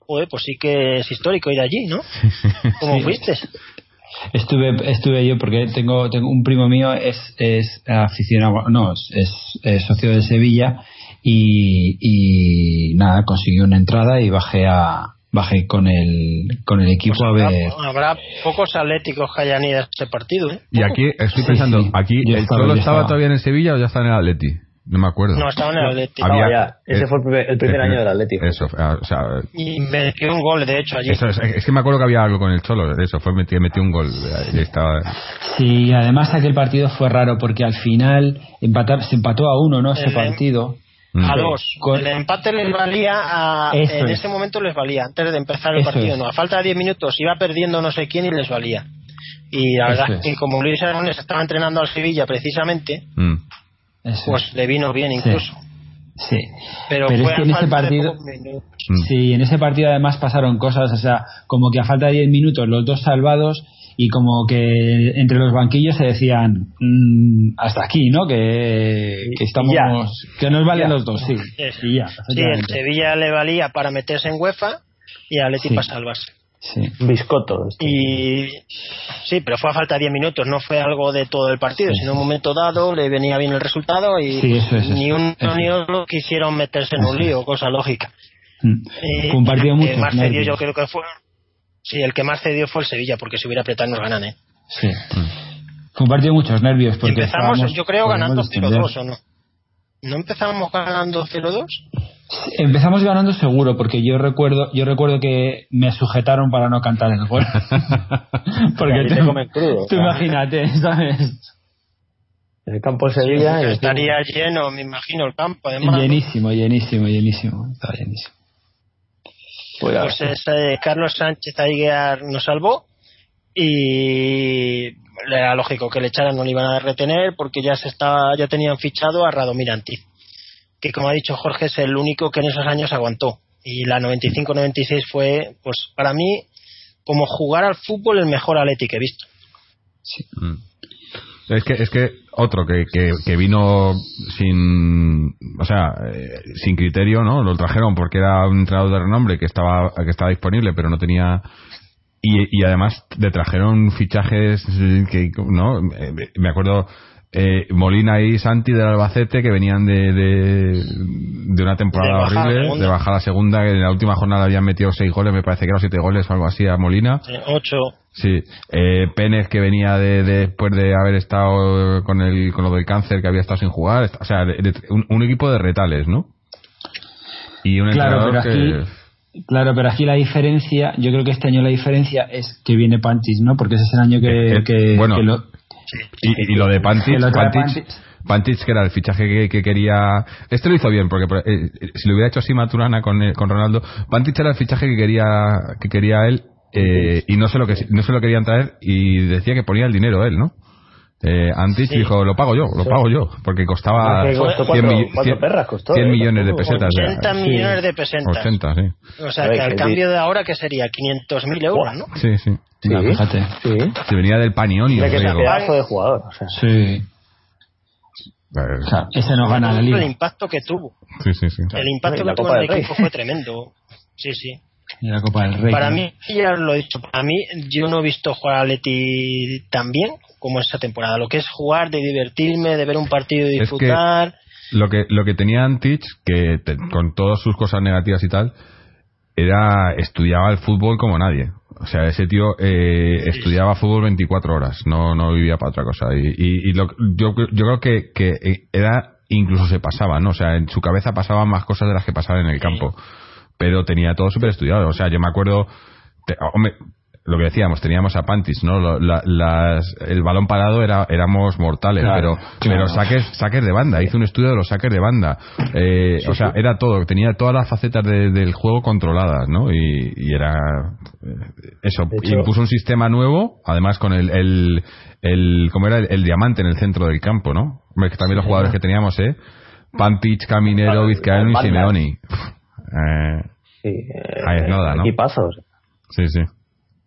Speaker 3: Joder, pues sí que es histórico ir allí, ¿no? ¿Cómo
Speaker 4: Sí.
Speaker 3: fuiste?
Speaker 4: Estuve, estuve yo porque tengo, tengo un primo mío es, es aficionado, no, es, es- es socio de Sevilla y, y nada, consiguió una entrada y bajé a bajé con el con el equipo
Speaker 3: Pues
Speaker 4: a
Speaker 3: habrá,
Speaker 4: ver.
Speaker 3: habrá pocos atléticos que hayan ido a ese partido, ¿eh?
Speaker 1: Y aquí estoy pensando,
Speaker 4: sí.
Speaker 1: aquí
Speaker 4: Yo
Speaker 1: el
Speaker 4: estaba,
Speaker 1: Cholo estaba
Speaker 4: estaba.
Speaker 1: todavía en el Sevilla o ya está en el Atleti. No me acuerdo.
Speaker 3: No, estaba en el Atlético.
Speaker 1: Había-
Speaker 2: ya. Ese
Speaker 1: eh,
Speaker 2: fue el primer, el primer
Speaker 1: eh,
Speaker 2: año del Atlético.
Speaker 1: Eso, ah, o sea,
Speaker 3: Y metió un gol, de hecho, allí.
Speaker 1: eso es, es que me acuerdo que había algo con el Cholo, eso, fue metió, metió un gol. y estaba,
Speaker 4: Sí, además aquel partido fue raro porque al final empatar, se empató a uno, ¿no? Ese
Speaker 3: El-
Speaker 4: partido.
Speaker 1: Mm.
Speaker 3: A dos.
Speaker 4: Con-
Speaker 3: El empate les valía a,
Speaker 4: Eso
Speaker 3: en
Speaker 4: es.
Speaker 3: ese momento les valía, antes de empezar el
Speaker 4: Eso
Speaker 3: partido.
Speaker 4: es.
Speaker 3: No, a falta de 10 minutos iba perdiendo no sé quién y les valía. Y la
Speaker 4: Eso
Speaker 3: verdad,
Speaker 4: es.
Speaker 3: y como Luis Aragonés estaba entrenando al Sevilla precisamente,
Speaker 1: Mm.
Speaker 3: Pues le vino bien incluso.
Speaker 4: sí.
Speaker 3: Pero,
Speaker 4: Pero
Speaker 3: fue
Speaker 4: es que
Speaker 3: a
Speaker 4: en ese
Speaker 3: falta de
Speaker 4: partido-.
Speaker 1: Mm.
Speaker 4: Sí, en ese partido además pasaron cosas, o sea, como que a falta de 10 minutos los dos salvados y como que entre los banquillos se decían mm, hasta aquí, ¿no? Que, que estamos
Speaker 2: Ya.
Speaker 4: que nos valen
Speaker 2: Ya.
Speaker 4: los dos, sí.
Speaker 3: Sí, sí.
Speaker 4: Y ya,
Speaker 3: Sí, el. Sevilla le valía para meterse en UEFA y a Leti
Speaker 4: Sí.
Speaker 3: para salvarse.
Speaker 4: Sí.
Speaker 2: Biscotto. este.
Speaker 3: Y sí, pero fue a falta de 10 minutos, no fue algo de todo el partido,
Speaker 4: Sí,
Speaker 3: sino en un momento dado le venía bien el resultado y
Speaker 4: Sí, eso es,
Speaker 3: ni uno
Speaker 4: Eso.
Speaker 3: ni otro quisieron meterse en un lío, cosa lógica.
Speaker 4: Mm.
Speaker 3: Eh,
Speaker 4: Fue un partido
Speaker 3: el
Speaker 4: mucho
Speaker 3: cedió yo creo que fue sí, el que más cedió fue el Sevilla, porque si hubiera apretado nos ganan, ¿eh?
Speaker 4: Sí. Fue un partido muchos nervios. Porque
Speaker 3: Empezamos, yo creo, ganando
Speaker 4: descender.
Speaker 3: 0-2 o no. ¿No empezamos ganando 0-2?
Speaker 4: Empezamos ganando seguro, porque yo recuerdo, yo recuerdo que me sujetaron para no cantar el gol. porque
Speaker 2: te comen crudo,
Speaker 4: tú imagínate, ¿sabes?
Speaker 2: El campo de Sevilla. y
Speaker 3: Estaría lleno, me imagino, el campo, además.
Speaker 4: Llenísimo, llenísimo, llenísimo. Estaba llenísimo.
Speaker 2: Pues,
Speaker 3: Pues ese Carlos Sánchez Aiguiar nos salvó y era lógico que le echaran, no le iban a retener porque ya se estaba, ya tenían fichado a Radomir Antiz, que como ha dicho Jorge es el único que en esos años aguantó y la 95-96 fue, pues para mí, como jugar al fútbol el mejor Atleti que he visto.
Speaker 1: Mm. Es que, es que otro que, que, que vino sin, o sea, eh, sin criterio, ¿no? Lo trajeron porque era un entrenador de renombre que estaba, que estaba disponible, pero no tenía, y, y además le trajeron fichajes eh, que, ¿no? Eh, Me acuerdo, eh, Molina y Santi del Albacete que venían de, de, de una temporada
Speaker 3: De
Speaker 1: horrible,
Speaker 3: segunda.
Speaker 1: de bajar a segunda, que en la última jornada habían metido seis goles, me parece que eran siete goles o algo así a Molina.
Speaker 3: Eh, ocho,
Speaker 1: Sí, eh, Pérez que venía de, de- después de haber estado con el con lo del cáncer que había estado sin jugar, o sea, de- de- un, un equipo de retales, ¿no? Y un
Speaker 4: Claro,
Speaker 1: entrenador
Speaker 4: pero
Speaker 1: que
Speaker 4: Claro, pero aquí la diferencia, yo creo que este año la diferencia es que viene Pantis, ¿no? Porque ese es el año que,
Speaker 1: Eh, eh,
Speaker 4: que-
Speaker 1: bueno,
Speaker 4: que
Speaker 1: y, y lo de Pantich,
Speaker 4: Pantic.
Speaker 1: Pantic, que era el fichaje que, que quería. Este lo hizo bien, porque eh, si lo hubiera hecho así Maturana con, eh, con Ronaldo, Pantic era el fichaje que quería, que quería él eh, y no se, lo que, no se lo querían traer y decía que ponía el dinero él, ¿no? Eh, Antich
Speaker 3: Sí.
Speaker 1: dijo, lo pago yo, lo pago yo, porque costaba
Speaker 2: Que costó
Speaker 1: 100,
Speaker 2: cuatro-
Speaker 1: mi-
Speaker 2: cuatro
Speaker 1: 100
Speaker 2: perras costó,
Speaker 1: 100
Speaker 2: eh,
Speaker 1: millones de pesetas. ya.
Speaker 3: 80
Speaker 2: Sí.
Speaker 3: millones de pesetas.
Speaker 1: 80, sí.
Speaker 3: O sea, que al cambio de ahora, que sería? 500.000 euros, ¿no?
Speaker 1: Sí, sí.
Speaker 2: Sí,
Speaker 4: Ya, fíjate.
Speaker 2: sí.
Speaker 1: Se venía del Panioni.
Speaker 2: Mira que
Speaker 1: griego.
Speaker 2: pedazo de jugador. O sea,
Speaker 4: Sí.
Speaker 1: Eh,
Speaker 4: O sea, ese nos gana la
Speaker 3: El
Speaker 4: liga.
Speaker 3: impacto que tuvo.
Speaker 1: Sí, sí, sí.
Speaker 3: El impacto que tuvo
Speaker 2: Copa
Speaker 3: en el
Speaker 2: del Rey.
Speaker 3: equipo fue tremendo. Sí, sí.
Speaker 4: Y la Copa del Rey.
Speaker 3: Para
Speaker 4: ¿no?
Speaker 3: mí, ya lo he dicho, para mí yo no he visto jugar a Leti tan bien como esta temporada. Lo que es jugar, de divertirme, de ver un partido y
Speaker 1: Es que-
Speaker 3: disfrutar.
Speaker 1: Lo que, lo que tenía Antich, que te- con todas sus cosas negativas y tal, era estudiaba el fútbol como nadie. O sea, ese tío eh, estudiaba fútbol 24 horas, no, no vivía para otra cosa. Y, y, y lo- yo, yo creo que, que era, incluso se pasaba, ¿no? O sea, en su cabeza pasaban más cosas de las que pasaban en el campo. Pero tenía todo súper estudiado. O sea, yo me acuerdo, te- hombre, lo que decíamos, teníamos a Pantis, ¿no? La- las- el balón parado era, éramos mortales,
Speaker 4: Claro,
Speaker 1: pero,
Speaker 4: claro.
Speaker 1: pero saques, saques de banda, hizo un estudio de los saques de banda. Eh, o sea, era todo, tenía todas las facetas de- del juego controladas, ¿no? Y, y era eh, eso,
Speaker 2: hecho-
Speaker 1: impuso un sistema nuevo, además con el, el, el ¿cómo era? El, el diamante en el centro del campo, ¿no? Hombre, que también los jugadores que teníamos, ¿eh? Pantich, Caminero, Vizcaíno y. Simeoni. Eh,
Speaker 2: sí, eh,
Speaker 1: Ahí es nada, ¿no?
Speaker 2: equipazos.
Speaker 1: sí, sí.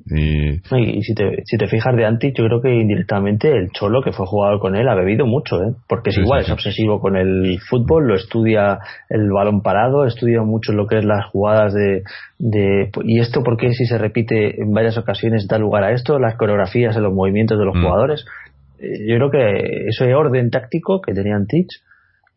Speaker 1: Y,
Speaker 2: Y si te, si te fijas de Anti, yo creo que indirectamente el Cholo, que fue jugador con él, ha bebido mucho, ¿eh? Porque es
Speaker 1: Sí,
Speaker 2: igual,
Speaker 1: sí,
Speaker 2: es obsesivo con el fútbol, lo estudia el balón parado, estudia mucho lo que es las jugadas de, de... ¿Y esto por qué si se repite en varias ocasiones da lugar a esto? Las coreografías en los movimientos de los
Speaker 1: Mm.
Speaker 2: jugadores. Eh, yo creo que ese orden táctico que tenía Antich,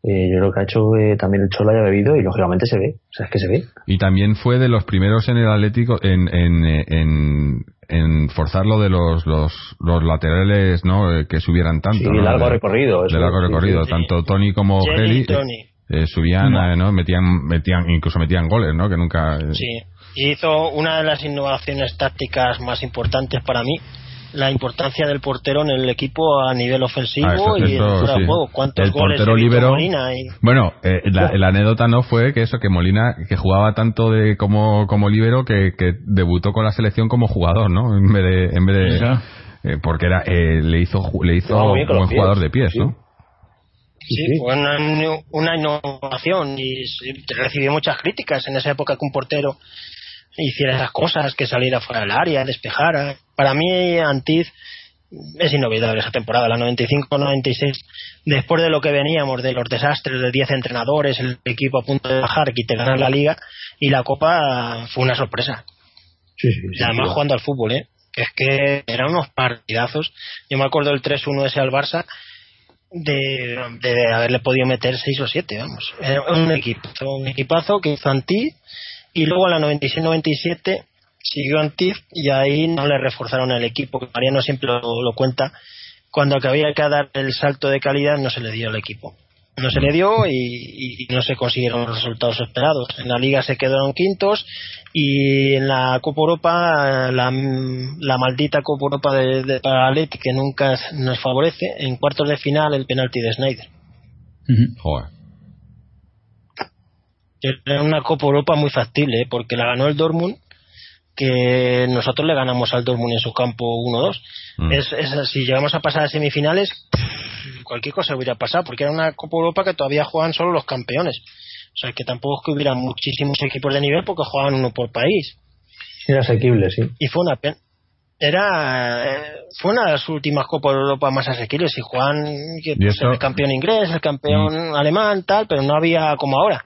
Speaker 2: eh, yo creo que ha hecho que también el Cholo haya bebido y lógicamente se ve, o sea, es que se ve.
Speaker 1: y también fue de los primeros en el Atlético en, en, eh, en, en forzar lo de los, los, los laterales, ¿no? Eh, que subieran tanto.
Speaker 2: Sí,
Speaker 1: ¿no?
Speaker 2: largo
Speaker 1: de,
Speaker 2: recorrido. eso
Speaker 1: de largo
Speaker 2: es, sí,
Speaker 1: recorrido.
Speaker 2: sí.
Speaker 1: Tanto Tony como Geli
Speaker 3: Tony.
Speaker 1: eh, subían,
Speaker 4: No.
Speaker 1: eh, ¿no? Metían, metían, incluso metían goles, ¿no? Que nunca. eh,
Speaker 3: Sí. Y hizo una de las innovaciones tácticas más importantes para mí, la importancia del portero en el equipo a nivel ofensivo
Speaker 1: Ah, eso-
Speaker 3: y
Speaker 1: eso,
Speaker 3: en fuera de
Speaker 1: sí.
Speaker 3: juego. ¿Cuántos
Speaker 1: El
Speaker 3: goles
Speaker 1: portero
Speaker 3: Molina? Y-
Speaker 1: Bueno, eh, la, la anécdota no fue que eso, que Molina, que jugaba tanto de como, como líbero, que, que debutó con la selección como jugador, ¿no? En vez de, en vez de, eh, porque era, eh, le hizo, le hizo
Speaker 2: los pies,
Speaker 1: jugador de pies,
Speaker 2: sí.
Speaker 1: ¿no?
Speaker 3: Sí,
Speaker 2: sí.
Speaker 3: fue una, una innovación y sí, recibió muchas críticas en esa época que un portero hiciera esas cosas, que saliera fuera del área, despejara. Para mí, Antiz es inolvidable esa temporada, la 95-96. Después de lo que veníamos, de los desastres de 10 entrenadores, el equipo a punto de bajar, que te ganar la liga y la copa fue una sorpresa.
Speaker 2: Sí, sí, sí,
Speaker 3: Y además
Speaker 2: sí.
Speaker 3: jugando al fútbol, ¿eh? Que es que eran unos partidazos. Yo me acuerdo del 3-1 ese al Barça de, de haberle podido meter 6 o 7, vamos. Era un equipazo, un equipazo que hizo Antí y luego en la 96-97 siguió Antí y ahí no le reforzaron el equipo, que Mariano siempre lo, lo cuenta. Cuando había que dar el salto de calidad no se le dio al equipo. No se le dio y, y no se consiguieron los resultados esperados. En la liga se quedaron quintos y en la Copa Europa, la, la maldita Copa Europa de, de para que nunca nos favorece, en cuartos de final el penalti de Snyder.
Speaker 1: Joder.
Speaker 3: Era una Copa Europa muy factible, ¿eh? porque la ganó el Dortmund, que nosotros le ganamos al Dortmund en su campo 1-2.
Speaker 1: Mm.
Speaker 3: Es, es- si llegamos a pasar a semifinales, cualquier cosa hubiera pasado, porque era una Copa Europa que todavía juegan solo los campeones. O sea, que tampoco es que hubiera muchísimos equipos de nivel porque jugaban uno por país.
Speaker 2: Era asequible, sí.
Speaker 3: Y fue una pena. Era eh, fue una de las últimas Copas de Europa más asequibles y jugaban que,
Speaker 1: ¿Y
Speaker 3: pues?
Speaker 1: Mm.
Speaker 3: el campeón inglés, el campeón alemán, tal, pero no había como ahora.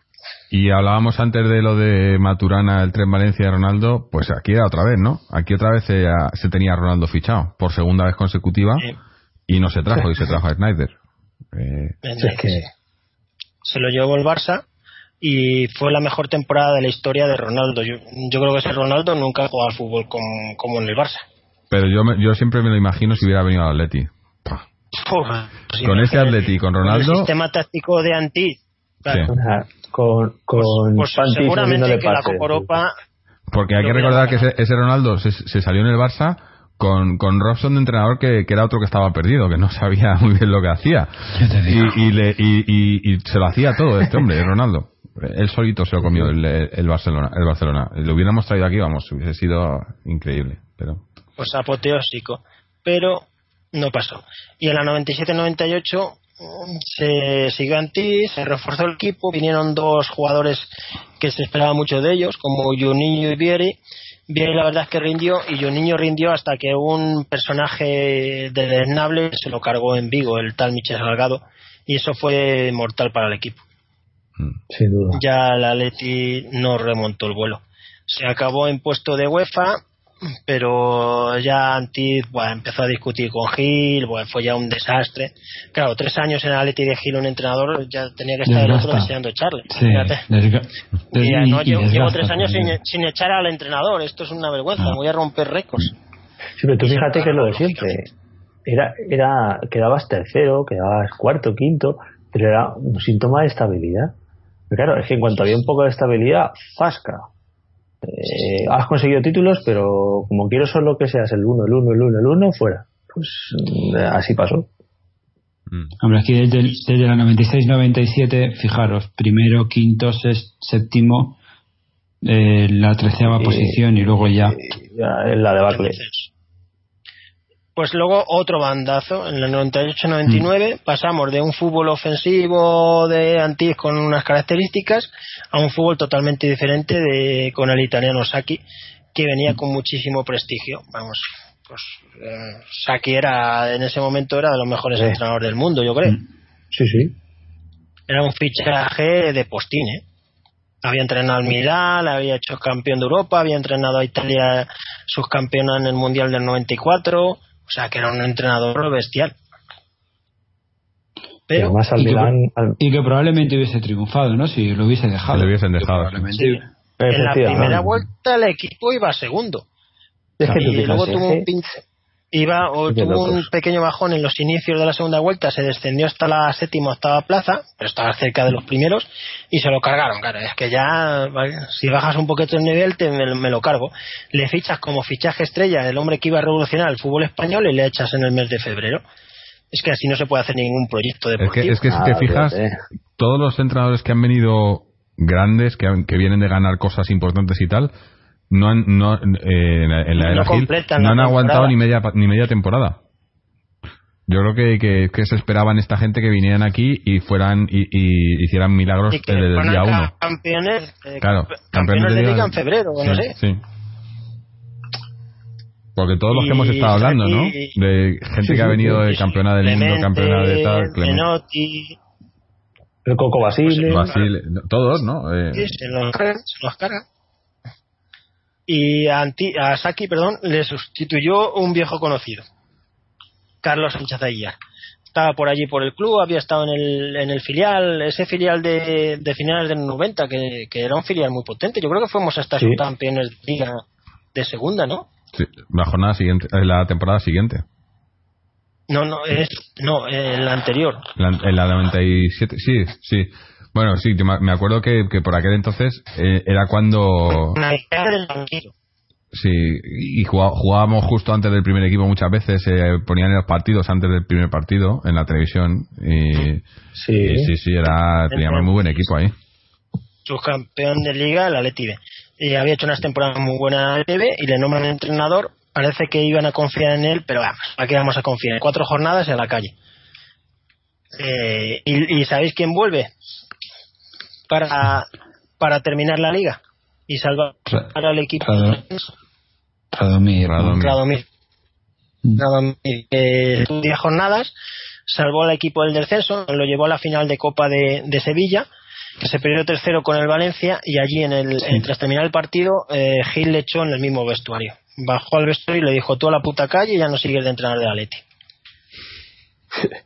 Speaker 1: Y hablábamos antes de lo de Maturana, el tren Valencia de Ronaldo, pues aquí era otra vez, ¿no? Aquí otra vez se, se tenía a Ronaldo fichado por segunda vez consecutiva
Speaker 3: Eh,
Speaker 1: y no se trajo, y se trajo a Snyder. Eh,
Speaker 2: Sí, es que
Speaker 3: se lo llevó el Barça y fue la mejor temporada de la historia de Ronaldo. Yo, yo creo que ese Ronaldo nunca ha jugado al fútbol como, como en el Barça.
Speaker 1: pero yo, me- yo siempre me lo imagino si hubiera venido al Atleti.
Speaker 3: Porra, pues
Speaker 1: Con ese Atleti, con
Speaker 3: El
Speaker 1: Ronaldo,
Speaker 3: sistema táctico de Anti. claro,
Speaker 1: Sí.
Speaker 2: Con, con
Speaker 3: pues
Speaker 2: Pantis
Speaker 3: seguramente que la Copa Europa
Speaker 1: porque hay que recordar que ese, ese Ronaldo se, se salió en el Barça con, con Robson de entrenador que, que era otro que estaba perdido, que no sabía muy bien lo que hacía. Y, y, le, y, y- y se lo hacía todo este hombre, Ronaldo. Él solito se lo comió el, el Barcelona. El Barcelona. Lo hubiéramos traído aquí, vamos, hubiese sido increíble. Pero
Speaker 3: pues apoteósico, pero no pasó. Y en la 97-98 mm, se siguió Antí, se reforzó el equipo, vinieron dos jugadores que se esperaba mucho de ellos, como Juninho y Vieri. Vieri la verdad es que rindió y Juninho rindió hasta que un personaje desnable se lo cargó en Vigo, el tal Michel Salgado, y eso fue mortal para el equipo
Speaker 2: Sin duda.
Speaker 3: ya la Leti no remontó el vuelo. Se acabó en puesto de UEFA, pero ya Antiz bueno, empezó a discutir con Gil, bueno, fue ya un desastre. Claro, tres años en la Leti de Gil un entrenador, ya tenía que estar el otro
Speaker 4: Desgasta.
Speaker 3: deseando echarle.
Speaker 4: Sí,
Speaker 3: Fíjate.
Speaker 4: desga-
Speaker 3: Y ya
Speaker 4: y-
Speaker 3: no,
Speaker 4: y
Speaker 3: llevo, llevo
Speaker 4: desgasta
Speaker 3: tres años sin, sin echar al entrenador, esto es una vergüenza,
Speaker 4: Ah.
Speaker 3: voy a romper récords.
Speaker 2: Sí, pero tú fíjate que es lo de siempre. Era, era, quedabas tercero, quedabas cuarto, quinto, pero era un síntoma de estabilidad. Pero claro, es que en cuanto había un poco de estabilidad, fasca. Eh, has conseguido títulos, pero como quiero solo que seas el uno, el uno, el uno, el uno, fuera. Pues mm, así pasó.
Speaker 1: mm,
Speaker 4: Hombre, aquí desde, el- desde la 96-97, fijaros, primero, quinto, ses- séptimo, eh, la treceava
Speaker 2: Y-
Speaker 4: posición y luego ya.
Speaker 2: La debacle.
Speaker 3: Pues luego otro bandazo, en el 98-99 pasamos de un fútbol ofensivo de Antis con unas características a un fútbol totalmente diferente de, con el italiano Saki, que venía con muchísimo prestigio. Vamos, pues eh, Saki era, en ese momento era de los mejores
Speaker 2: Sí.
Speaker 3: entrenadores del mundo, yo creo.
Speaker 2: Sí, sí.
Speaker 3: Era un fichaje de postín, ¿eh? Había entrenado al Milán, había hecho campeón de Europa, había entrenado a Italia subcampeona en el Mundial del 94, o sea que era un entrenador bestial.
Speaker 2: Y
Speaker 3: Pero
Speaker 2: además al
Speaker 4: y que-
Speaker 2: Milán, al-
Speaker 4: Y que probablemente hubiese triunfado, ¿no? Si lo hubiese dejado.
Speaker 1: Si lo hubiesen dejado,
Speaker 3: sí, en la primera vuelta el equipo iba segundo
Speaker 2: Es que tú
Speaker 3: y luego tuvo un pinche iba o tuvo un pequeño bajón en los inicios de la segunda vuelta se descendió hasta la séptima o octava plaza pero estaba cerca de los primeros y se lo cargaron claro es que ya vale, si bajas un poquito el nivel te, me, me lo cargo. Le fichas como fichaje estrella el hombre que iba a revolucionar el fútbol español y le echas en el mes de febrero. Es que así no se puede hacer ningún proyecto
Speaker 1: Es
Speaker 3: deportivo.
Speaker 1: que, es que si te fijas,
Speaker 2: fíjate.
Speaker 1: todos los entrenadores que han venido grandes, que, han- que vienen de ganar cosas importantes y tal, no han, no, eh, en la, en la
Speaker 3: No
Speaker 1: era Gil, no han aguantado
Speaker 3: temporada.
Speaker 1: ni media, pa- ni media temporada. Yo creo que, que, que se esperaban esta gente que vinieran aquí y fueran y, y hicieran milagros desde el día uno.
Speaker 3: campeones eh,
Speaker 1: Claro,
Speaker 3: campeones de
Speaker 1: liga-
Speaker 3: liga en febrero no
Speaker 1: Sí,
Speaker 3: sé
Speaker 1: sí. Porque todos los que hemos estado hablando, ¿no? De gente
Speaker 2: Sí,
Speaker 1: que ha venido de campeona del mundo, campeona de tal, Clemente,
Speaker 3: Menotti,
Speaker 2: el Coco Basile.
Speaker 1: Basile, todos, ¿no? Eh,
Speaker 3: sí, se los los cargan. Y a, Anti- a Saki, perdón, le sustituyó un viejo conocido, Carlos Sánchez. Estaba por allí por el club, había estado en el, en el filial, ese filial de, de finales del 90, que, que era un filial muy potente. Yo creo que fuimos hasta
Speaker 2: Sí.
Speaker 3: subcampeones de liga de segunda, ¿no?
Speaker 1: sí, la jornada siguiente, eh, la temporada siguiente.
Speaker 3: No, no, es, no, el anterior.
Speaker 1: La- en la 97, sí, sí. Bueno, sí, yo me acuerdo que, que por aquel entonces eh, era cuando.
Speaker 3: Navidad del banquillo.
Speaker 1: Sí, y jugá- jugábamos justo antes del primer equipo muchas veces, eh, ponían en los partidos antes del primer partido en la televisión. Y,
Speaker 2: Sí.
Speaker 1: y sí, sí, era, teníamos muy buen equipo ahí.
Speaker 3: subcampeón de liga, el Atleti B. Y había hecho unas temporadas muy buenas en el B y le nombran entrenador. Parece que iban a confiar en él, pero vamos, ¿para qué vamos a confiar? Cuatro jornadas en la calle. Eh, y, y ¿sabéis quién vuelve? Para, para terminar la liga y salvar
Speaker 4: Ra-
Speaker 3: al equipo.
Speaker 4: Rado- Radomir.
Speaker 1: Radomir.
Speaker 3: Radomir.
Speaker 4: Mm.
Speaker 3: Radomir, estuvo 10 jornadas, salvó al equipo del descenso, lo llevó a la final de Copa de, de Sevilla, que se perdió tercero con el Valencia y allí en el, en- tras terminar el partido, eh, Gil le echó en el mismo vestuario. Bajó al vestuario y le dijo tú a la puta calle y ya no sigues de entrenar de Atleti.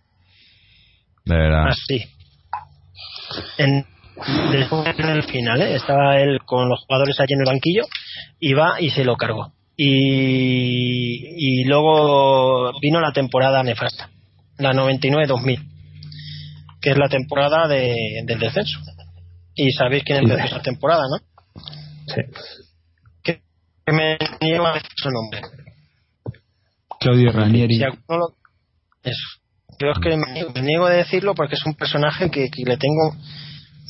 Speaker 1: De verdad.
Speaker 3: Así. En, después en el final, ¿eh? estaba él con los jugadores allí en el banquillo y va y se lo cargó. Y, y luego vino la temporada nefasta, la 99-2000, que es la temporada de, del descenso. Y sabéis quién empezó esa temporada, ¿no?
Speaker 2: Sí.
Speaker 3: Que, me lleva su nombre.
Speaker 4: Claudio Ranieri.
Speaker 3: Si lo- eso. Yo es que me niego, me niego a decirlo porque es un personaje que, que le tengo.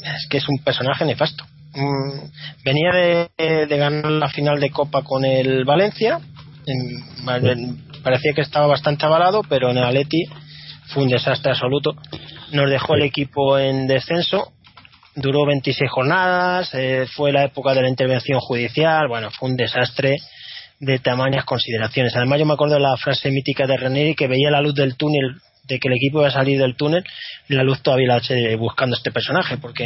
Speaker 3: Es que es un personaje nefasto. Mm, venía de, de ganar la final de Copa con el Valencia. En- en- parecía que estaba bastante avalado, pero en el Atleti fue un desastre absoluto. Nos dejó el equipo en descenso. Duró 26 jornadas. eh, fue la época de la intervención judicial. Bueno, fue un desastre de tamañas consideraciones. Además, yo me acuerdo de la frase mítica de Ranieri que veía la luz del túnel, de que el equipo iba a salir del túnel, la luz todavía la eché buscando este personaje, porque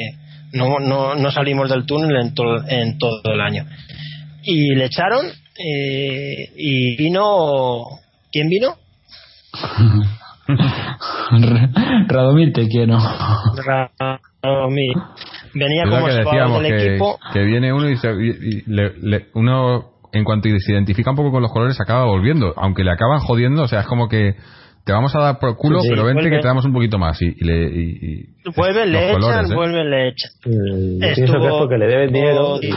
Speaker 3: no, no, no salimos del túnel en, to- en todo el año. Y le echaron, eh, y vino. ¿Quién vino?
Speaker 4: Radomir te quiero.
Speaker 3: Radomir. Venía como
Speaker 1: que
Speaker 3: jugador
Speaker 1: decíamos,
Speaker 3: del
Speaker 1: que,
Speaker 3: equipo.
Speaker 1: que viene uno y, se- y- y le- le- uno, en cuanto se identifica un poco con los colores, acaba volviendo. Aunque le acaban jodiendo, o sea, es como que te vamos a dar por culo,
Speaker 3: Sí,
Speaker 1: pero vente
Speaker 3: vuelve.
Speaker 1: que te damos un poquito más. Y, y le, y- y-
Speaker 3: le echan,
Speaker 1: colores, ¿eh?
Speaker 3: vuelven, le echan.
Speaker 2: Mm, pienso que es porque le deben dinero. y-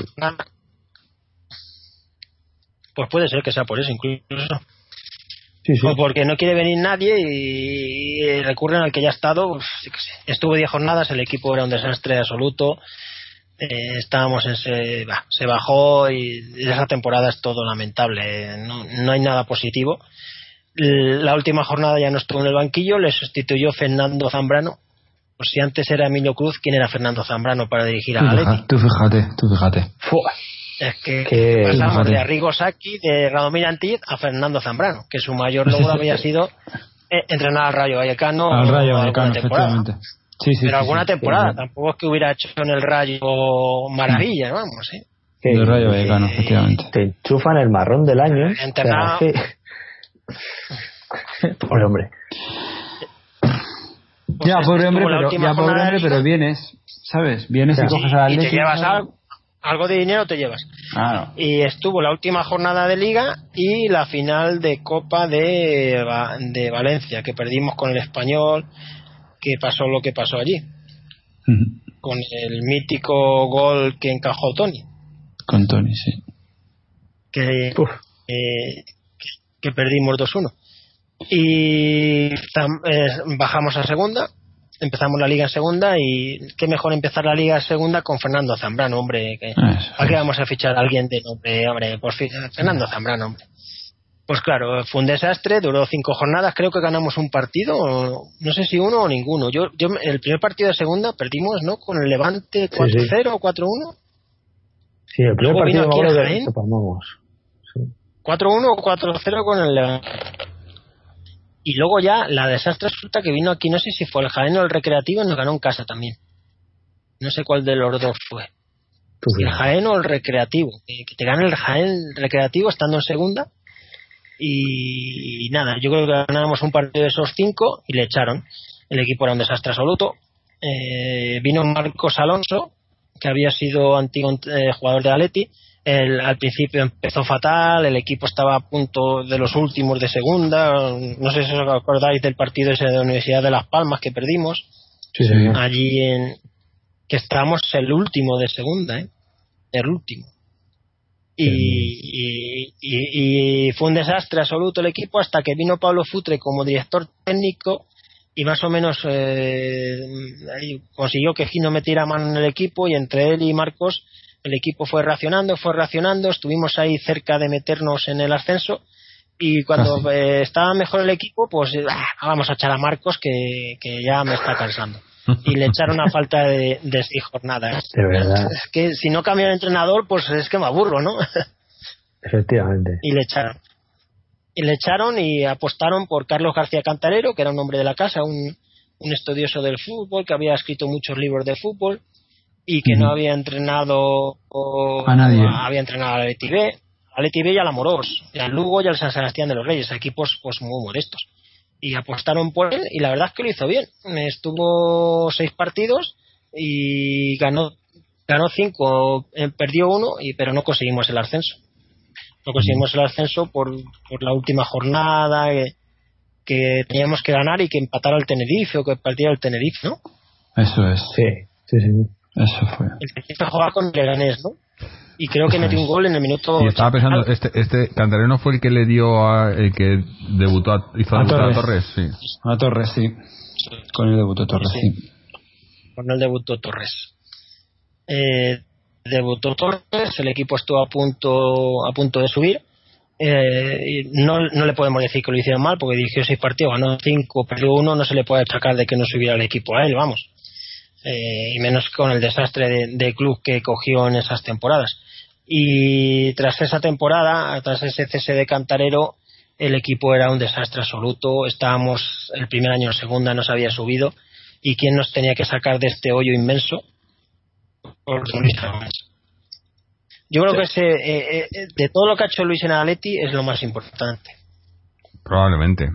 Speaker 3: Pues puede ser que sea por eso incluso.
Speaker 2: Sí, sí.
Speaker 3: O porque no quiere venir nadie y, recurren al que ya ha estado. sé. Estuvo 10 jornadas, el equipo era un desastre absoluto. Eh, estábamos en se, bah, se bajó y esa temporada es todo lamentable. No, no hay nada positivo. La última jornada ya no estuvo en el banquillo, le sustituyó Fernando Zambrano. Pues si antes era Emilio Cruz, ¿quién era Fernando Zambrano para dirigir a Atleti?
Speaker 4: tú fíjate, tú fíjate.
Speaker 3: Fua. Es que
Speaker 2: Que-
Speaker 3: pasamos
Speaker 4: fíjate.
Speaker 3: de Arrigo Sacchi, de Radomir Antiz a Fernando Zambrano, que su mayor logro había sido eh, entrenar al Rayo Vallecano.
Speaker 4: Al Rayo
Speaker 3: alguna
Speaker 4: Vallecano,
Speaker 3: temporada.
Speaker 4: efectivamente. Sí, sí,
Speaker 3: Pero
Speaker 4: sí,
Speaker 3: alguna
Speaker 4: sí.
Speaker 3: temporada, tampoco es que hubiera hecho en el Rayo maravillas, vamos, ¿eh?
Speaker 4: Del Rayo Vallecano, efectivamente.
Speaker 2: te enchufan el marrón del año. ¿eh?
Speaker 3: Internado.
Speaker 2: O sea, Pobre hombre.
Speaker 3: Pues
Speaker 4: Ya,
Speaker 3: es-
Speaker 4: pobre hombre,
Speaker 3: la
Speaker 4: pero, ya, pobre hombre, vienes, ¿sabes? Vienes
Speaker 2: Ya.
Speaker 4: y coges
Speaker 3: y,
Speaker 4: al
Speaker 3: y te llevas algo, algo de dinero, te llevas.
Speaker 4: Claro.
Speaker 3: y estuvo la última jornada de liga y la final de Copa de, de Valencia, que perdimos con el español, que pasó lo que pasó allí, con el mítico gol que encajó Tony,
Speaker 4: Con Tony, sí.
Speaker 3: que, eh, que perdimos 2-1. Y tam- eh, bajamos a segunda, empezamos la liga en segunda y qué mejor empezar la liga en segunda con Fernando Zambrano, hombre, que,
Speaker 4: Eso.
Speaker 3: ¿Para qué vamos a fichar a alguien de nombre, hombre? Por fin, Fernando Zambrano, hombre. Pues claro, fue un desastre, duró cinco jornadas, creo que ganamos un partido, no sé si uno o ninguno. Yo, yo el primer partido de segunda perdimos, ¿no? Con el Levante 4-0 o 4-1.
Speaker 2: Sí, el primer
Speaker 3: Luego vino
Speaker 2: partido me
Speaker 3: aquí Jaén.
Speaker 2: Que palmamos. Sí.
Speaker 3: 4-1 o 4-0 con el Levante. Y luego ya la desastre resulta que vino aquí, no sé si fue el Jaén o el Recreativo, y nos ganó en casa también. No sé cuál de los dos fue.
Speaker 2: Tú
Speaker 3: el. Jaén o el Recreativo. Que que te gane el Jaén Recreativo estando en segunda. Y, nada, yo creo que ganamos un partido de esos cinco y le echaron. El equipo era un desastre absoluto. Eh, vino Marcos Alonso, que había sido antiguo eh, jugador de Atleti. El- al principio empezó fatal, el equipo estaba a punto de los últimos de segunda. No sé si os acordáis del partido ese de la Universidad de Las Palmas que perdimos
Speaker 2: Sí, señor.
Speaker 3: allí en que estábamos el último de segunda, ¿eh? el último. Y, y, y- y fue un desastre absoluto el equipo hasta que vino Pablo Futre como director técnico y más o menos eh, consiguió que Gino metiera mano en el equipo y entre él y Marcos el equipo fue racionando, fue racionando, estuvimos ahí cerca de meternos en el ascenso y cuando
Speaker 4: Ah,
Speaker 3: eh, estaba mejor el equipo pues ah, vamos a echar a Marcos que, que ya me está cansando y le echaron a falta de, de seis jornadas
Speaker 2: De verdad.
Speaker 3: es que si no cambia de entrenador pues es que me aburro ¿no?
Speaker 2: Efectivamente.
Speaker 3: y le echaron y le echaron y apostaron por Carlos García Cantarero que era un hombre de la casa un, un estudioso del fútbol que había escrito muchos libros de fútbol y que no había entrenado o-
Speaker 4: A nadie.
Speaker 3: había entrenado al Leti B al Leti B y al Amorós y al Lugo y al San Sebastián de los Reyes equipos pues muy modestos y apostaron por él y la verdad es que lo hizo bien estuvo seis partidos y ganó ganó cinco eh, perdió uno y pero no conseguimos el ascenso no conseguimos el ascenso por, por la última jornada que, que teníamos que ganar y que empatara el Tenerife o que partiera el Tenerife ¿no?
Speaker 4: Eso es.
Speaker 2: Sí, sí, sí.
Speaker 4: Eso fue.
Speaker 3: el Tenerife jugaba con el Leganés ¿no? y creo que metió un gol en el minuto.
Speaker 1: Y estaba pensando,
Speaker 3: 80.
Speaker 1: este, este Cantareno fue el que le dio a, el que debutó a, hizo
Speaker 4: A
Speaker 1: debutar a
Speaker 4: Torres.
Speaker 1: Torres, sí.
Speaker 4: A Torres, sí. Con el debutó Torres,
Speaker 3: Sí.
Speaker 4: sí.
Speaker 3: Con el debutó Torres. Eh, debutó Torres, el equipo estuvo a punto, a punto de subir. Eh, no, no le podemos decir que lo hicieron mal, porque dirigió seis partidos, ganó cinco, perdió uno, no se le puede achacar de que no subiera el equipo a él, vamos. Eh, y menos con el desastre de, de club que cogió en esas temporadas. Y tras esa temporada, tras ese cese de Cantarero, el equipo era un desastre absoluto. Estábamos el primer año en segunda, no se había subido. ¿Y quién nos tenía que sacar de este hoyo inmenso? Por Luis Aragonés. Yo creo que ese, eh, eh, de todo lo que ha hecho Luis en Atleti es lo más importante.
Speaker 1: Probablemente.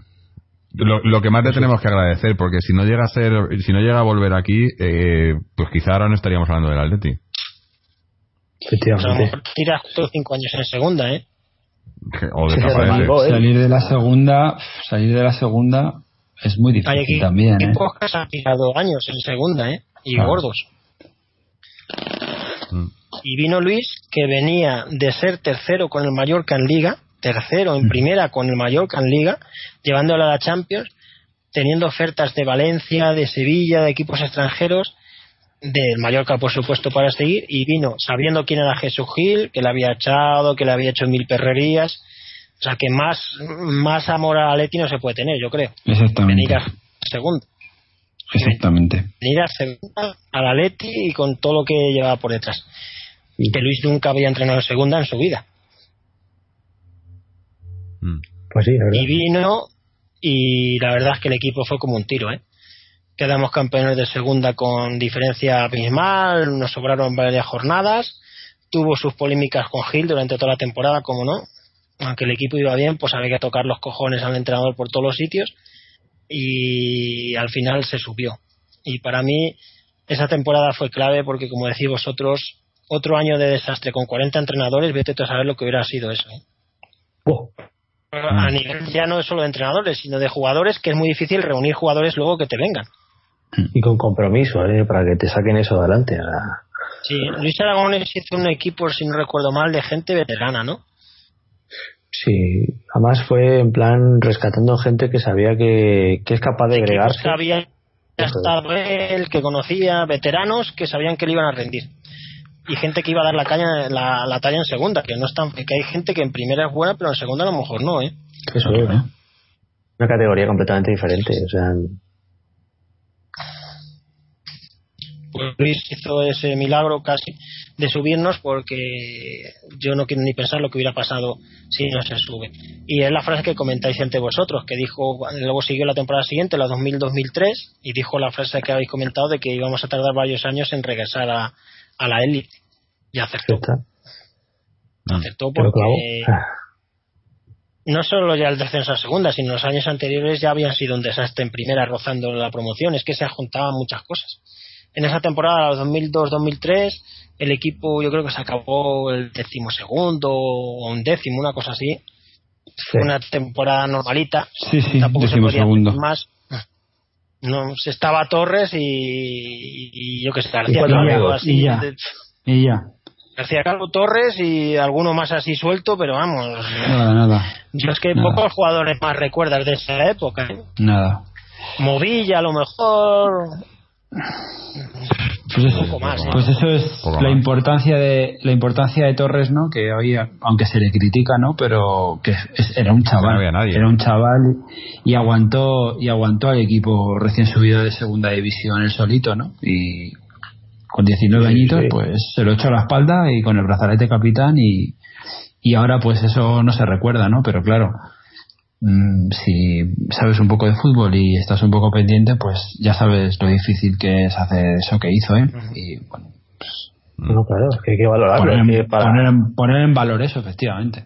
Speaker 1: Lo, lo que más le tenemos que agradecer, porque si no llega a ser, si no llega a volver aquí, eh, pues quizá ahora no estaríamos hablando del Atleti.
Speaker 2: Efectivamente.
Speaker 3: mejor tira justo cinco años en segunda, ¿eh?
Speaker 1: O
Speaker 2: remangó, ¿eh?
Speaker 4: Salir de la segunda, salir de la segunda es muy
Speaker 3: Hay
Speaker 4: difícil
Speaker 3: aquí
Speaker 4: también, ¿eh?
Speaker 3: se han tirado años en segunda, ¿eh? Y
Speaker 4: Claro.
Speaker 3: gordos.
Speaker 1: Mm.
Speaker 3: Y vino Luis, que venía de ser tercero con el Mallorca en Liga, tercero en primera con el Mallorca en Liga, llevándolo a la Champions, teniendo ofertas de Valencia, de Sevilla, de equipos extranjeros, del Mallorca, por supuesto, para seguir, y vino sabiendo quién era Jesús Gil, que le había echado, que le había hecho mil perrerías. O sea, que más, más amor a Leti no se puede tener, yo creo.
Speaker 4: Exactamente.
Speaker 3: Venir a segundo
Speaker 4: Exactamente.
Speaker 3: venir a segunda, a la Leti y con todo lo que llevaba por detrás. Y que Luis nunca había entrenado en segunda en su vida.
Speaker 1: Mm.
Speaker 2: Pues sí, la verdad.
Speaker 3: Y vino y la verdad es que el equipo fue como un tiro, ¿eh? Quedamos campeones de segunda con diferencia abismal, nos sobraron varias jornadas, tuvo sus polémicas con Gil durante toda la temporada, como no. Aunque el equipo iba bien, pues había que tocar los cojones al entrenador por todos los sitios y al final se subió. Y para mí esa temporada fue clave porque, como decís vosotros, otro año de desastre con 40 entrenadores, vete tú a saber lo que hubiera sido eso. ¿eh?
Speaker 2: Oh,
Speaker 3: A nivel ya no solo de entrenadores, sino de jugadores, que es muy difícil reunir jugadores luego que te vengan.
Speaker 2: y con compromiso, ¿eh? Para que te saquen eso adelante.
Speaker 3: Sí, Luis Aragones hizo un equipo, si no recuerdo mal, de gente veterana, ¿no?
Speaker 2: Sí, además fue en plan rescatando gente que sabía que, que es capaz de agregarse.
Speaker 3: que había
Speaker 2: Eso es.
Speaker 3: estado él, que conocía veteranos que sabían que le iban a rendir. Y gente que iba a dar la, caña, la, la talla en segunda, que no están, que hay gente que en primera es buena, pero en segunda a lo mejor no, ¿eh?
Speaker 2: Eso es. Una categoría completamente diferente. O sea,
Speaker 3: Pues Luis hizo ese milagro casi de subirnos porque yo no quiero ni pensar lo que hubiera pasado si no se sube. Y es la frase que comentáis entre vosotros, que dijo, luego siguió la temporada siguiente, la 2000-2003, y dijo la frase que habéis comentado de que íbamos a tardar varios años en regresar a, a la élite. Y
Speaker 2: ya
Speaker 3: acertó.
Speaker 2: está.
Speaker 3: Acertó porque.
Speaker 2: Ah,
Speaker 3: no solo ya el descenso a segunda, sino los años anteriores ya habían sido un desastre en primera rozando la promoción. Es que se juntaban muchas cosas. En esa temporada, 2002-2003, el equipo yo creo que se acabó el decimosegundo o un décimo, una cosa así. Fue una temporada normalita.
Speaker 4: Sí, sí,
Speaker 3: Tampoco se podía más. No, se estaba Torres y, y yo que sé, García
Speaker 4: ya. Y ya.
Speaker 3: García Calvo Torres y alguno más así suelto, pero vamos.
Speaker 4: Nada, nada.
Speaker 3: Yo es que
Speaker 4: Nada.
Speaker 3: pocos jugadores más recuerdas de esa época. ¿eh?
Speaker 4: Nada.
Speaker 3: Movilla a lo mejor.
Speaker 4: Pues eso,
Speaker 3: poco más, ¿eh?
Speaker 4: pues eso es
Speaker 1: Poco
Speaker 4: la
Speaker 1: más.
Speaker 4: importancia de la importancia de Torres, ¿no? Que hoy, aunque se le critica, ¿no? Pero que es- era un chaval,
Speaker 1: No había nadie.
Speaker 4: era un chaval y aguantó y aguantó al equipo recién subido de segunda división el solito, ¿no? Y con 19
Speaker 2: Sí,
Speaker 4: añitos,
Speaker 2: sí.
Speaker 4: pues se lo echó a la espalda y con el brazalete capitán y y ahora pues eso no se recuerda, ¿no? Pero claro, mm, si sabes un poco de fútbol y estás un poco pendiente, pues ya sabes lo difícil que es hacer eso que hizo, ¿eh? Y bueno,
Speaker 2: No, claro, es que hay que valorarlo.
Speaker 4: poner,
Speaker 2: es
Speaker 4: en,
Speaker 2: que para-
Speaker 4: poner en- poner en valor eso, efectivamente.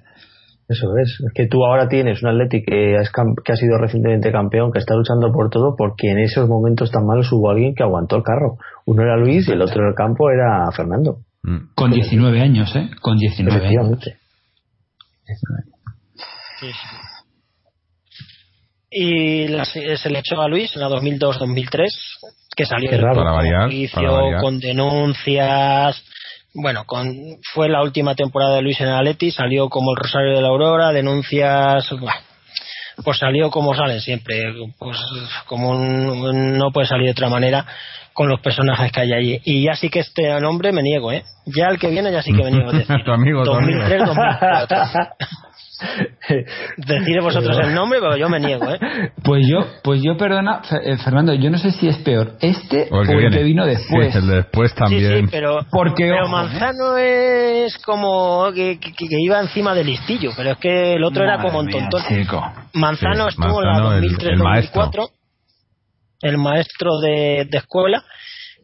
Speaker 2: Eso es. Es que tú ahora tienes un Atleti que, es cam- que ha sido recientemente campeón, que está luchando por todo, porque en esos momentos tan malos hubo alguien que aguantó el carro. Uno era Luis y el otro en el campo era Fernando.
Speaker 1: Mm.
Speaker 4: Con 19 años, ¿eh? Con 19 años.
Speaker 2: Efectivamente.
Speaker 3: Sí, sí. Y la- se le echó a Luis en la 2002-2003, que salió
Speaker 2: Qué raro.
Speaker 1: Para variar,
Speaker 3: juicio,
Speaker 1: para variar.
Speaker 3: con denuncias, bueno, con, fue la última temporada de Luis en Atleti, salió como el Rosario de la Aurora, denuncias, bueno, pues salió como salen siempre, pues como un- no puede salir de otra manera con los personajes que hay allí. Y ya sí que este nombre me niego, ¿eh? Ya el que viene ya sí que me niego. Es decir,
Speaker 1: Tu amigo, tu amigo.
Speaker 3: 2003, 2004. Decid vosotros el nombre, pero yo me niego, ¿eh?
Speaker 4: Pues yo, pues yo perdona, eh, Fernando, yo no sé si es peor este
Speaker 1: O
Speaker 4: o
Speaker 1: el que
Speaker 4: vino después.
Speaker 1: Sí, el de después
Speaker 3: Sí,
Speaker 1: también.
Speaker 3: sí, pero,
Speaker 4: Porque,
Speaker 3: pero
Speaker 4: ojo,
Speaker 3: Manzano es como que, que- que iba encima del listillo, pero es que el otro era como un
Speaker 4: mía,
Speaker 3: tontón.
Speaker 4: chico.
Speaker 3: Manzano
Speaker 1: Sí,
Speaker 3: estuvo
Speaker 1: Manzano,
Speaker 3: en la 2003
Speaker 1: el maestro.
Speaker 3: 2004 el maestro de, de escuela.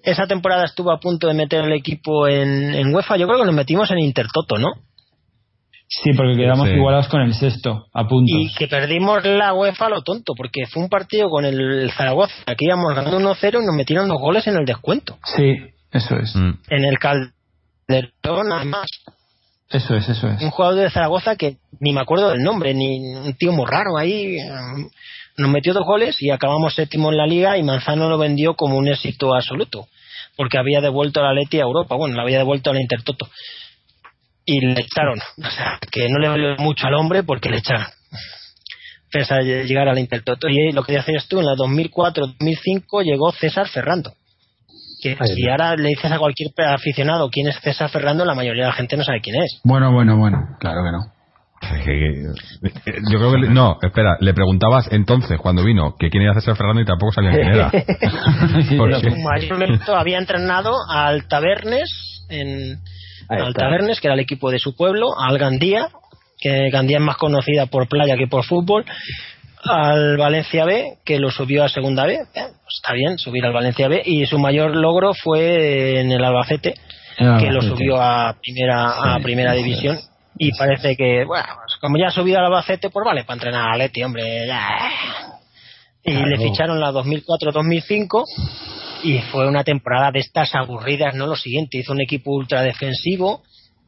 Speaker 3: Esa temporada estuvo a punto de meter el equipo en, en UEFA. Yo creo que nos metimos en Intertoto, ¿no?
Speaker 4: Sí, porque quedamos
Speaker 1: Sí.
Speaker 4: igualados con el sexto, a puntos.
Speaker 3: Y que perdimos la UEFA lo tonto, porque fue un partido con el Zaragoza, que íbamos ganando 1-0 y nos metieron dos goles en el descuento.
Speaker 4: Sí, eso es.
Speaker 1: Mm.
Speaker 3: En el Calderón, además.
Speaker 4: Eso es, eso es.
Speaker 3: un jugador de Zaragoza que ni me acuerdo del nombre, ni un tío muy raro ahí. eh, Nos metió dos goles y acabamos séptimo en la liga y Manzano lo vendió como un éxito absoluto, porque había devuelto a la Leti a Europa, bueno, la había devuelto a la Intertoto. Y le echaron, o sea, que no le valió mucho al hombre porque le echaron. Pese a llegar a la Intertoto. Y lo que decías tú, en la 2004-2005 llegó César Ferrando. Que
Speaker 2: Ahí
Speaker 3: si
Speaker 2: está.
Speaker 3: ahora le dices a cualquier aficionado quién es César Ferrando, la mayoría de la gente no sabe quién es.
Speaker 4: Bueno, bueno, bueno, claro que no.
Speaker 1: Yo creo que... le- No, espera, le preguntabas entonces, cuando vino, que quién era César Fernando y tampoco sabían quién era. ¿Por qué?
Speaker 3: mayormente había entrenado al Tabernes en al. Tabernes que era el equipo de su pueblo al Gandía que Gandía es más conocida por playa que por fútbol al Valencia B que lo subió a segunda B Eh, pues está bien subir al Valencia B y su mayor logro fue en el Albacete que lo subió a primera a primera división y parece que bueno pues como ya ha subido al Albacete pues vale para entrenar a Leti hombre ya. y
Speaker 2: Claro.
Speaker 3: le ficharon la 2004-2005 y fue una temporada de estas aburridas, no lo siguiente, hizo un equipo ultra defensivo,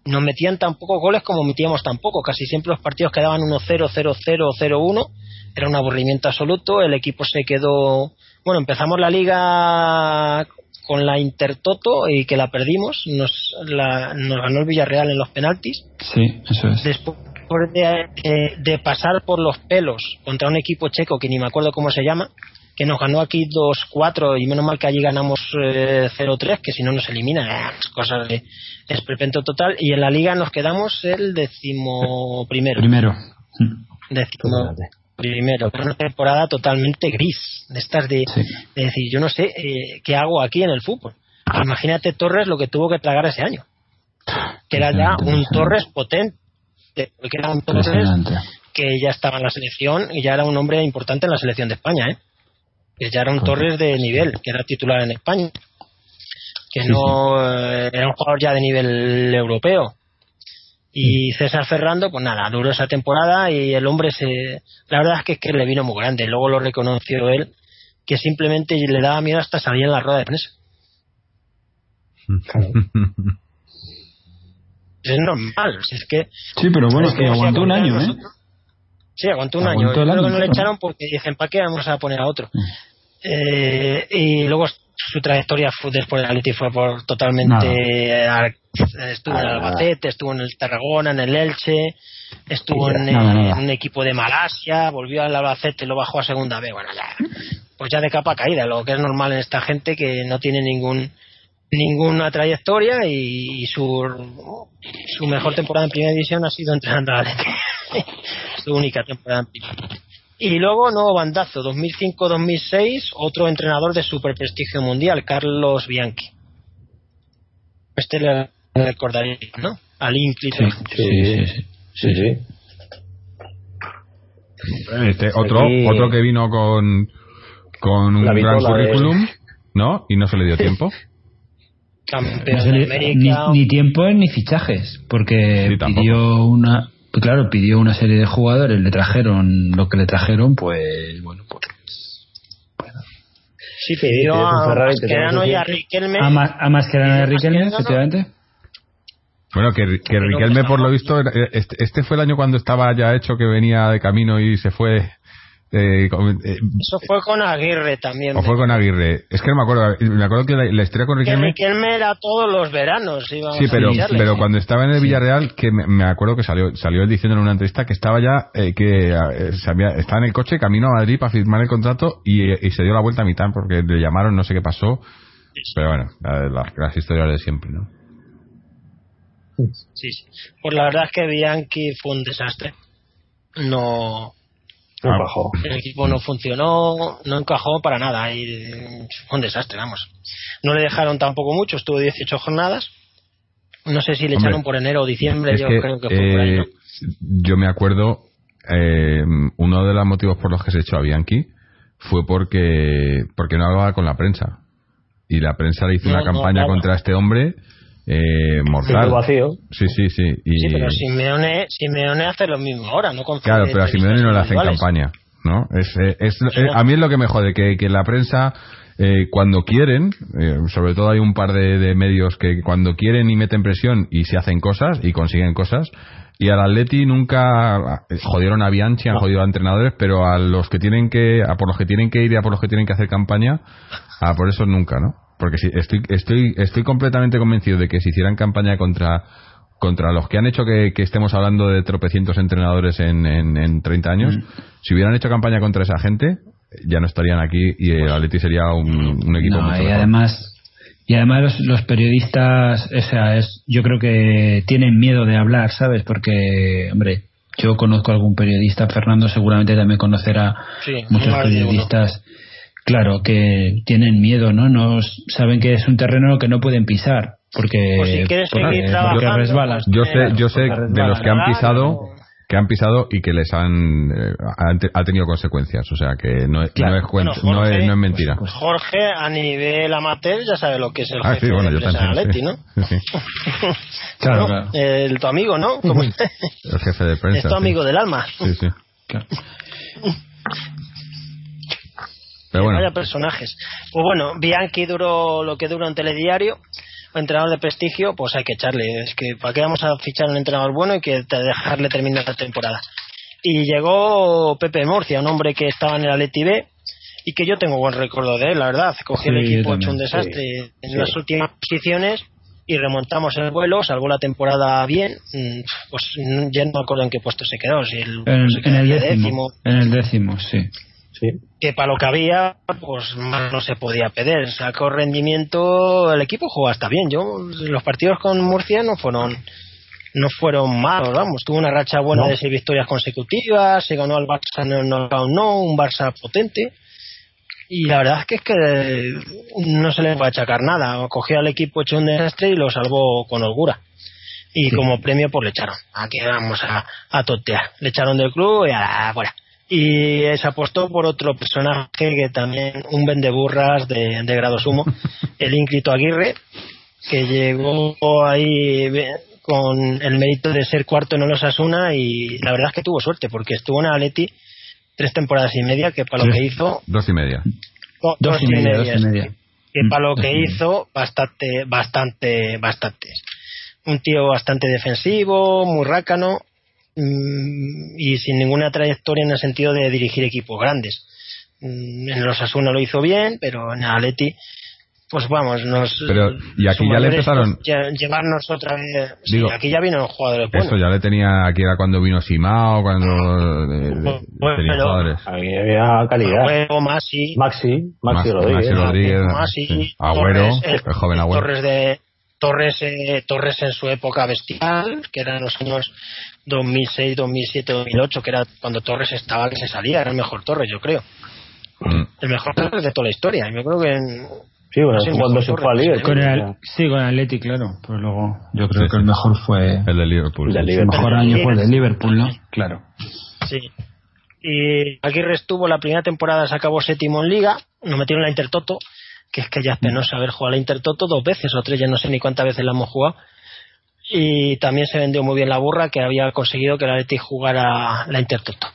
Speaker 3: no metían tampoco goles como metíamos tampoco, casi siempre los partidos quedaban 1-0, 0-0, 0-1, era un aburrimiento absoluto, el equipo se quedó, bueno, empezamos la liga con la Intertoto y que la perdimos, nos, la- nos ganó el Villarreal en los penaltis,
Speaker 4: Sí, eso es.
Speaker 3: después de, de- de pasar por los pelos contra un equipo checo que ni me acuerdo cómo se llama, que nos ganó aquí 2-4 y menos mal que allí ganamos eh, 0-3, que si no nos eliminan, eh, cosas de esperpento total. Y en la liga nos quedamos el décimo primero.
Speaker 4: Primero.
Speaker 3: Décimo primero. Era Una temporada totalmente gris, de estas de,
Speaker 4: Sí.
Speaker 3: de decir, yo no sé eh, qué hago aquí en el fútbol. Imagínate Torres lo que tuvo que tragar ese año. Que era ya un Torres potente. Que era un Torres que ya estaba en la selección y ya era un hombre importante en la selección de España, ¿eh? Que ya era un Torres de nivel, que era titular en España. Que no eh, era un jugador ya de nivel europeo. Y César Ferrando, pues nada, duró esa temporada y el hombre se. La verdad es que, es que le vino muy grande. Luego lo reconoció él, que simplemente le daba miedo hasta salir en la rueda de prensa. Es normal, si es que
Speaker 4: Sí, pero bueno,
Speaker 3: es
Speaker 4: que aguantó un año, ¿eh?
Speaker 3: nosotros. Sí, aguantó un
Speaker 4: Aguantó
Speaker 3: año. Yo creo
Speaker 4: año,
Speaker 3: que no le echaron porque dicen, ¿para qué vamos a poner a otro? Eh, y luego su trayectoria fue, después del Atleti fue por totalmente... ar- Estuvo en el
Speaker 2: Nada,
Speaker 3: Albacete, estuvo en el Tarragona, en el Elche, estuvo en, en un equipo de Malasia, volvió al Albacete, lo bajó a segunda B. Bueno, ya, pues ya de capa caída, lo que es normal en esta gente que no tiene ningún ninguna trayectoria y, y su, su mejor temporada en primera división ha sido entrenando al Atleti. su única temporada en primera. Y luego, nuevo bandazo, 2005-2006, otro entrenador de super prestigio mundial, Carlos Bianchi. Este le recordaría, ¿no? Al Inclito.
Speaker 4: Sí, sí, sí, sí.
Speaker 1: Este, otro, otro que vino con, con un gran currículum, ¿no? Y no se le dio tiempo.
Speaker 3: Campeón de América.
Speaker 4: ni, ni tiempo ni fichajes, porque pidió una, pues claro, pidió una serie de jugadores, le trajeron lo que le trajeron, pues bueno, pues
Speaker 3: Sí, pidió a
Speaker 2: te
Speaker 3: Mascherano y a
Speaker 2: que-
Speaker 3: Riquelme.
Speaker 4: a más, a más que era de Riquelme, efectivamente.
Speaker 1: Bueno, que, Riquelme, por lo visto, era- este, este fue el año cuando estaba ya hecho que venía de camino y se fue eh, eh,
Speaker 3: Eso fue con Aguirre también.
Speaker 1: o fue con Aguirre. Es que no me acuerdo. Me acuerdo que la, la historia con
Speaker 3: Que
Speaker 1: Riquelme.
Speaker 3: Riquelme era todos los veranos.
Speaker 1: Sí,
Speaker 3: a
Speaker 1: pero, pero cuando estaba en el Villarreal, que me, me acuerdo que salió, salió él diciendo en una entrevista que estaba ya, eh, que eh, se había- estaba en el coche camino a Madrid para firmar el contrato y, eh, y se dio la vuelta a mitad porque le llamaron, no sé qué pasó. Pero bueno, la- las, las historias de siempre, ¿no?
Speaker 3: Sí, sí. Pues la verdad es que Bianchi fue un desastre. No,
Speaker 2: No
Speaker 1: Ah.
Speaker 3: el equipo no funcionó, no encajó para nada y fue un desastre, vamos. No le dejaron tampoco mucho, estuvo 18 jornadas. No sé si le
Speaker 1: Hombre,
Speaker 3: echaron por enero o diciembre, yo
Speaker 1: que,
Speaker 3: creo que fue por ahí,
Speaker 1: eh,
Speaker 3: ¿no?
Speaker 1: yo me acuerdo, eh, uno de los motivos por los que se echó a Bianchi fue porque, porque no hablaba con la prensa. Y la prensa le hizo
Speaker 3: No,
Speaker 1: una
Speaker 3: no
Speaker 1: campaña contra este hombre eh, mortal.
Speaker 2: Vacío.
Speaker 1: Sí, sí, sí. Y,
Speaker 3: Sí, pero Simeone, Simeone hace lo mismo ahora, no confía
Speaker 1: Claro, pero a Simeone no le hacen campaña, ¿no? Es, eh, es- eh, a mí es lo que me jode, que, que la prensa, eh, cuando quieren, eh, sobre todo hay un par de, de medios que cuando quieren y meten presión y se hacen cosas y consiguen cosas, y al Atleti nunca jodieron a Bianchi, han jodido a entrenadores, pero a los que tienen que, a por los que tienen que ir y a por los que tienen que hacer campaña, a por eso nunca, ¿no? Porque si, estoy, estoy, estoy completamente convencido de que si hicieran campaña contra contra los que han hecho que, que estemos hablando de tropecientos entrenadores en, en, en 30 años,
Speaker 4: Mm.
Speaker 1: si hubieran hecho campaña contra esa gente, ya no estarían aquí y el Atleti sería un, un equipo
Speaker 4: No,
Speaker 1: mucho
Speaker 4: y
Speaker 1: mejor.
Speaker 4: además y además los, los periodistas o sea es yo creo que tienen miedo de hablar sabes porque hombre yo conozco a algún periodista Fernando seguramente también conocerá
Speaker 3: Sí,
Speaker 4: muchos periodistas claro que tienen miedo no no saben que es un terreno que no pueden pisar porque
Speaker 3: Pues si quieres
Speaker 4: porque,
Speaker 3: seguir
Speaker 4: porque
Speaker 3: trabajando,
Speaker 4: resbalas
Speaker 1: yo sé, yo sé
Speaker 4: porque
Speaker 1: de los que han pisado, que han pisado y que les han, eh, han te- ha tenido consecuencias, o sea que no, es-
Speaker 4: Claro.
Speaker 1: no es no, es, no es mentira.
Speaker 4: pues,
Speaker 3: Jorge, a nivel amateur, ya sabe lo que es el
Speaker 1: ah,
Speaker 3: jefe
Speaker 1: sí, bueno,
Speaker 3: de
Speaker 1: yo
Speaker 3: Atleti,
Speaker 1: sí.
Speaker 3: ¿no?
Speaker 1: Sí.
Speaker 4: Claro.
Speaker 3: El, tu amigo, ¿no? Como- es
Speaker 1: El jefe de prensa.
Speaker 3: tu
Speaker 1: sí.
Speaker 3: amigo del alma.
Speaker 1: Sí, sí.
Speaker 4: claro.
Speaker 1: Pero bueno,
Speaker 3: Vaya personajes. Pues bueno, Bianchi duró lo que duró en telediario. Entrenador de prestigio, pues hay que echarle. Es que ¿para qué vamos a fichar un entrenador bueno y que dejarle terminar la temporada? Y llegó Pepe Murcia, un hombre que estaba en el Atleti B y que yo tengo buen recuerdo de él, la verdad. Cogió el equipo hecho un desastre en
Speaker 2: sí.
Speaker 3: las últimas posiciones y remontamos el vuelo, salvó la temporada bien. Mm, Pues ya no me acuerdo en qué puesto se quedó. Si el,
Speaker 4: en,
Speaker 3: se
Speaker 4: en el
Speaker 3: quedó
Speaker 4: décimo, en el décimo sí
Speaker 2: Sí.
Speaker 3: que para lo que había, pues más no se podía pedir. Sacó rendimiento, el equipo jugó hasta bien. Yo, los partidos con Murcia no fueron no fueron malos, vamos. Tuvo una racha buena
Speaker 2: No.
Speaker 3: de seis victorias consecutivas, se ganó al Barça, no, no, no, un Barça potente. Y la verdad es que es que no se le va a achacar nada. Cogió al equipo hecho un desastre y lo salvó con holgura. Y como premio, pues le echaron. Aquí vamos a, a tontear. Le echaron del club y a la fuera. Y se apostó por otro personaje que también, un vendeburras de, de grado sumo, el ínclito Aguirre, que llegó ahí con el mérito de ser cuarto en el Osasuna y la verdad es que tuvo suerte porque estuvo en Atleti tres temporadas y media que para lo
Speaker 4: Sí.
Speaker 3: que hizo
Speaker 1: dos y media.
Speaker 3: no,
Speaker 4: dos y media dos y media
Speaker 3: que para lo
Speaker 4: Dos
Speaker 3: que hizo bastante bastante bastante un tío bastante defensivo muy rácano mm, y sin ninguna trayectoria en el sentido de dirigir equipos grandes Mm, en los Asuna lo hizo bien pero en Atleti pues vamos nos
Speaker 1: Pero, y aquí ya le empezaron-
Speaker 3: lle- llevarnos otra vez sí,
Speaker 1: Digo,
Speaker 3: aquí ya vienen los jugadores
Speaker 1: Eso ya le tenía, aquí era cuando vino Simao, cuando de- de-
Speaker 3: Bueno,
Speaker 1: tenía
Speaker 3: pero-
Speaker 1: jugadores.
Speaker 2: Aquí había calidad.
Speaker 3: Juego, Masi,
Speaker 2: Maxi, Maxi
Speaker 1: Mas-
Speaker 2: Rodríguez.
Speaker 1: Maxi Rodríguez,
Speaker 3: Masi,
Speaker 1: sí. Agüero,
Speaker 3: Torres,
Speaker 1: el joven Agüero.
Speaker 3: Torres de Torres eh, Torres en su época bestial, que eran los años 2006, 2007, 2008, que era cuando Torres estaba que se salía, era el mejor Torres, yo creo.
Speaker 1: Mm.
Speaker 3: El mejor Torres de toda la historia. y Yo creo que en-
Speaker 2: Sí, bueno,
Speaker 3: Sí,
Speaker 2: cuando se fue a Liverpool.
Speaker 4: con el, sí con el Atleti claro pues luego yo creo
Speaker 1: Sí,
Speaker 4: que
Speaker 1: sí.
Speaker 4: el mejor fue
Speaker 1: El de Liverpool.
Speaker 2: El de
Speaker 4: mejor año fue el de Liverpool no claro
Speaker 3: sí. Y Aguirre estuvo la primera temporada, se acabó séptimo en Liga, nos metieron la Intertoto, que es que ya es penoso haber jugado la Intertoto dos veces o tres, ya no sé ni cuántas veces la hemos jugado. Y también se vendió muy bien la burra que había conseguido que la Leti jugara la Intertoto.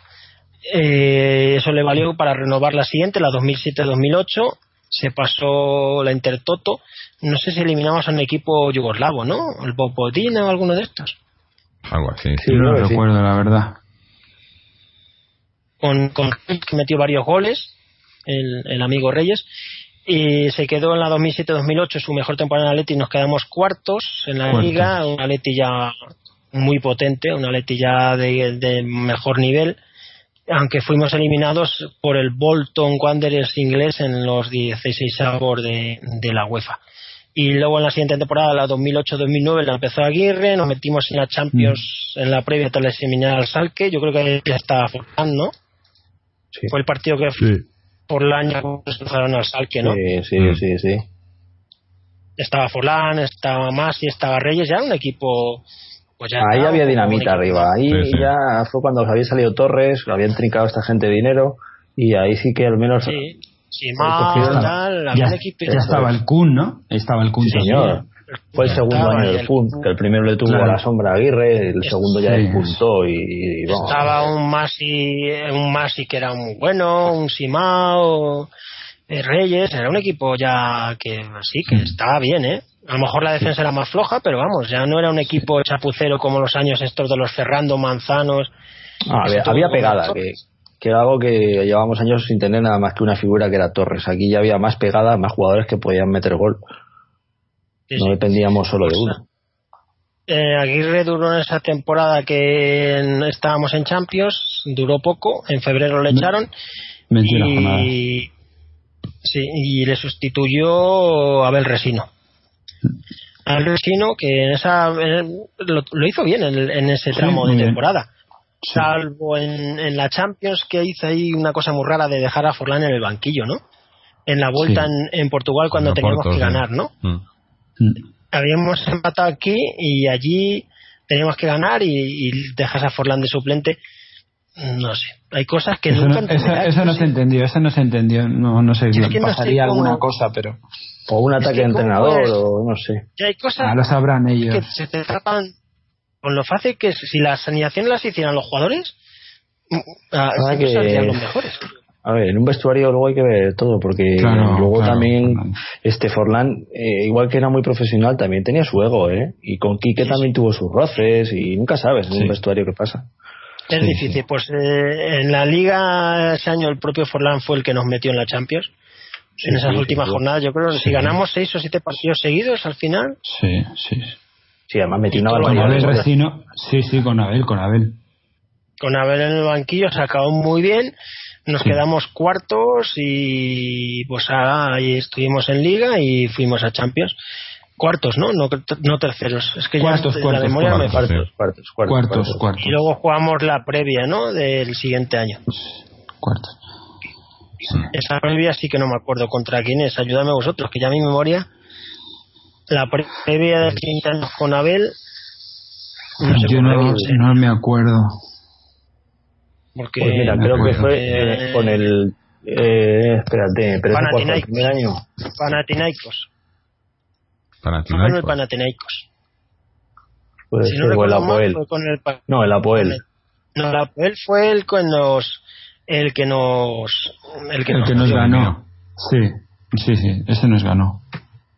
Speaker 3: Eh, eso le valió para renovar la siguiente, la 2007-2008. Se pasó la Intertoto. No sé si eliminamos a un equipo yugoslavo, ¿no? El Bobodina o alguno de estos.
Speaker 1: Algo así.
Speaker 2: Sí,
Speaker 4: yo no lo
Speaker 2: sí.
Speaker 4: recuerdo la verdad
Speaker 3: con, con que metió varios goles, el, el amigo Reyes, y se quedó en la 2007-2008 su mejor temporada en Atleti y nos quedamos cuartos en la liga, un Atleti ya muy potente, un Atleti ya de, de mejor nivel, aunque fuimos eliminados por el Bolton Wanderers inglés en los 16 avos de, de la UEFA. Y luego en la siguiente temporada, la 2008-2009, la empezó Aguirre, nos metimos en la Champions en la previa tras eliminar al Salque, yo creo que ya estaba Forlán, ¿no?
Speaker 2: Sí.
Speaker 3: Fue el partido que por el año cruzaron al Salque, ¿no?
Speaker 2: Sí, sí,
Speaker 1: Mm.
Speaker 2: sí, sí.
Speaker 3: estaba Forlán, estaba Masi, estaba Reyes, ya era un equipo. Pues ya
Speaker 2: Ahí había dinamita arriba. Ahí
Speaker 1: Sí, sí.
Speaker 2: ya fue cuando había salido Torres, habían trincado esta gente dinero y ahí sí que al menos.
Speaker 3: Sí, más,
Speaker 2: cogieron-
Speaker 3: tal,
Speaker 4: Ya, ya estaba el Kun, ¿no? Estaba el Kun
Speaker 2: Sí,
Speaker 4: también.
Speaker 2: señor. Fue el segundo
Speaker 3: estaba,
Speaker 2: año del
Speaker 3: el-
Speaker 2: PUN, que el primero le tuvo
Speaker 4: Claro.
Speaker 2: a la sombra a Aguirre, el segundo ya despuntó y, y vamos.
Speaker 3: Estaba un Masi, un Masi que era muy bueno, un Simao, eh, Reyes, era un equipo ya que sí, que estaba bien, ¿eh? A lo mejor la defensa era más floja, pero vamos, ya no era un equipo chapucero como los años estos de los Ferrando, Manzanos.
Speaker 2: Ah, había, pegada, que, que era algo que llevábamos años sin tener nada más que una figura que era Torres. Aquí ya había más pegada, más jugadores que podían meter gol.
Speaker 3: Sí,
Speaker 2: No
Speaker 3: sí.
Speaker 2: dependíamos solo de uno.
Speaker 3: Eh, Aguirre duró en esa temporada que en- estábamos en Champions, duró poco, en febrero le echaron
Speaker 4: 21 jornadas.
Speaker 3: y, sí, y le sustituyó Abel Resino. Abel Resino que en esa en- lo, lo hizo bien en, en ese tramo de temporada.
Speaker 4: Sí.
Speaker 3: Salvo en, en la Champions que hizo ahí una cosa muy rara de dejar a Forlán en el banquillo, ¿no? En la vuelta
Speaker 4: Sí.
Speaker 3: en, en Portugal cuando
Speaker 1: En
Speaker 3: teníamos que
Speaker 1: sí.
Speaker 3: ganar, ¿no?
Speaker 1: Mm.
Speaker 4: Mm.
Speaker 3: habíamos empatado aquí y allí teníamos que ganar y, y dejas a Forlán de suplente. No sé, hay cosas que
Speaker 4: Eso
Speaker 3: nunca
Speaker 4: no, eso, no se entendió, eso no se entendió. No, no sé,
Speaker 3: Es que no sé
Speaker 4: pasaría
Speaker 3: cómo-
Speaker 4: alguna cosa, pero
Speaker 2: O un ataque
Speaker 3: que
Speaker 2: de entrenador,
Speaker 3: es-
Speaker 2: o no sé.
Speaker 3: Hay cosas
Speaker 4: ah, lo sabrán
Speaker 3: que
Speaker 4: ellos.
Speaker 3: se te tapan con lo fácil que es. Si las sanitaciones las hicieran los jugadores, mm, ah,
Speaker 2: que-
Speaker 3: saldrían los mejores.
Speaker 2: A ver, en un vestuario luego hay que ver todo, porque
Speaker 4: Claro,
Speaker 2: luego
Speaker 4: claro.
Speaker 2: también este Forlán, eh, igual que era muy profesional, también tenía su ego, ¿eh? Y con Quique también tuvo sus roces y nunca sabes en
Speaker 1: Sí.
Speaker 2: un vestuario qué pasa.
Speaker 3: Es
Speaker 4: Sí,
Speaker 3: difícil. Pues eh, en la liga ese año el propio Forlán fue el que nos metió en la Champions.
Speaker 2: Sí,
Speaker 3: en esas
Speaker 2: sí,
Speaker 3: últimas
Speaker 2: sí.
Speaker 3: jornadas, yo creo que
Speaker 4: Sí.
Speaker 3: si ganamos seis o siete partidos seguidos al final,
Speaker 4: Sí, sí.
Speaker 2: Sí, además metió una
Speaker 3: Con.
Speaker 4: Abel. Recino, sí, sí, con Abel, con Abel.
Speaker 3: con Abel en el banquillo se acabó muy bien nos quedamos cuartos y pues ahí estuvimos en liga y fuimos a Champions cuartos no no, no terceros es que
Speaker 4: Cuartos,
Speaker 3: ya
Speaker 4: cuartos,
Speaker 3: la memoria me
Speaker 1: cuartos.
Speaker 3: falta
Speaker 2: Cuartos, cuartos, cuartos,
Speaker 4: Cuartos,
Speaker 2: cuartos.
Speaker 4: cuartos.
Speaker 3: y luego jugamos la previa no del siguiente año
Speaker 4: Cuartos.
Speaker 3: esa previa sí que no me acuerdo contra quién es ayúdame vosotros que ya mi memoria la pre- previa del siguiente año con Abel no sé
Speaker 4: Yo no, no me acuerdo.
Speaker 3: Porque
Speaker 2: Pues mira, creo que fue
Speaker 3: Eh,
Speaker 2: con el. Eh, espérate, pero fue el
Speaker 3: Panathinaikos.
Speaker 2: primer año.
Speaker 3: Panathinaikos fue con el. Panathinaikos
Speaker 2: Puede
Speaker 3: si no
Speaker 2: el
Speaker 3: recuerdo mal,
Speaker 2: Apoel.
Speaker 3: fue con el
Speaker 2: No, el Apoel.
Speaker 3: No, el Apoel fue el que nos el que nos el que,
Speaker 4: El
Speaker 3: nos,
Speaker 4: que nos ganó. Sí, sí, sí, ese nos ganó.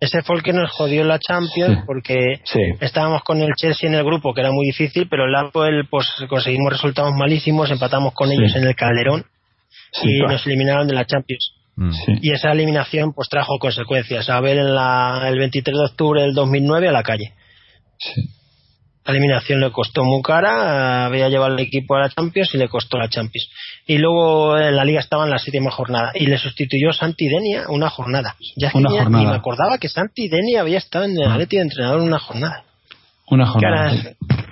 Speaker 3: Ese fue el que nos jodió la Champions
Speaker 4: Sí.
Speaker 3: porque
Speaker 2: Sí.
Speaker 3: estábamos con el Chelsea en el grupo que era muy difícil pero el Apoel pues conseguimos resultados malísimos empatamos con
Speaker 4: Sí.
Speaker 3: ellos en el Calderón
Speaker 4: Sí,
Speaker 3: y nos eliminaron de la Champions
Speaker 1: Mm.
Speaker 4: sí.
Speaker 3: y esa eliminación pues trajo consecuencias a ver en la, el 23 de octubre del 2009 a la calle
Speaker 4: sí.
Speaker 3: La eliminación le costó muy cara, había llevado el equipo a la Champions y le costó la Champions. Y luego en la liga estaba en la séptima jornada y le sustituyó Santi Denia una jornada. Ya
Speaker 4: Una jornada.
Speaker 3: ni me acordaba que Santi Denia había estado en el
Speaker 1: Ah.
Speaker 3: Atleti de entrenador en una jornada.
Speaker 4: Una jornada.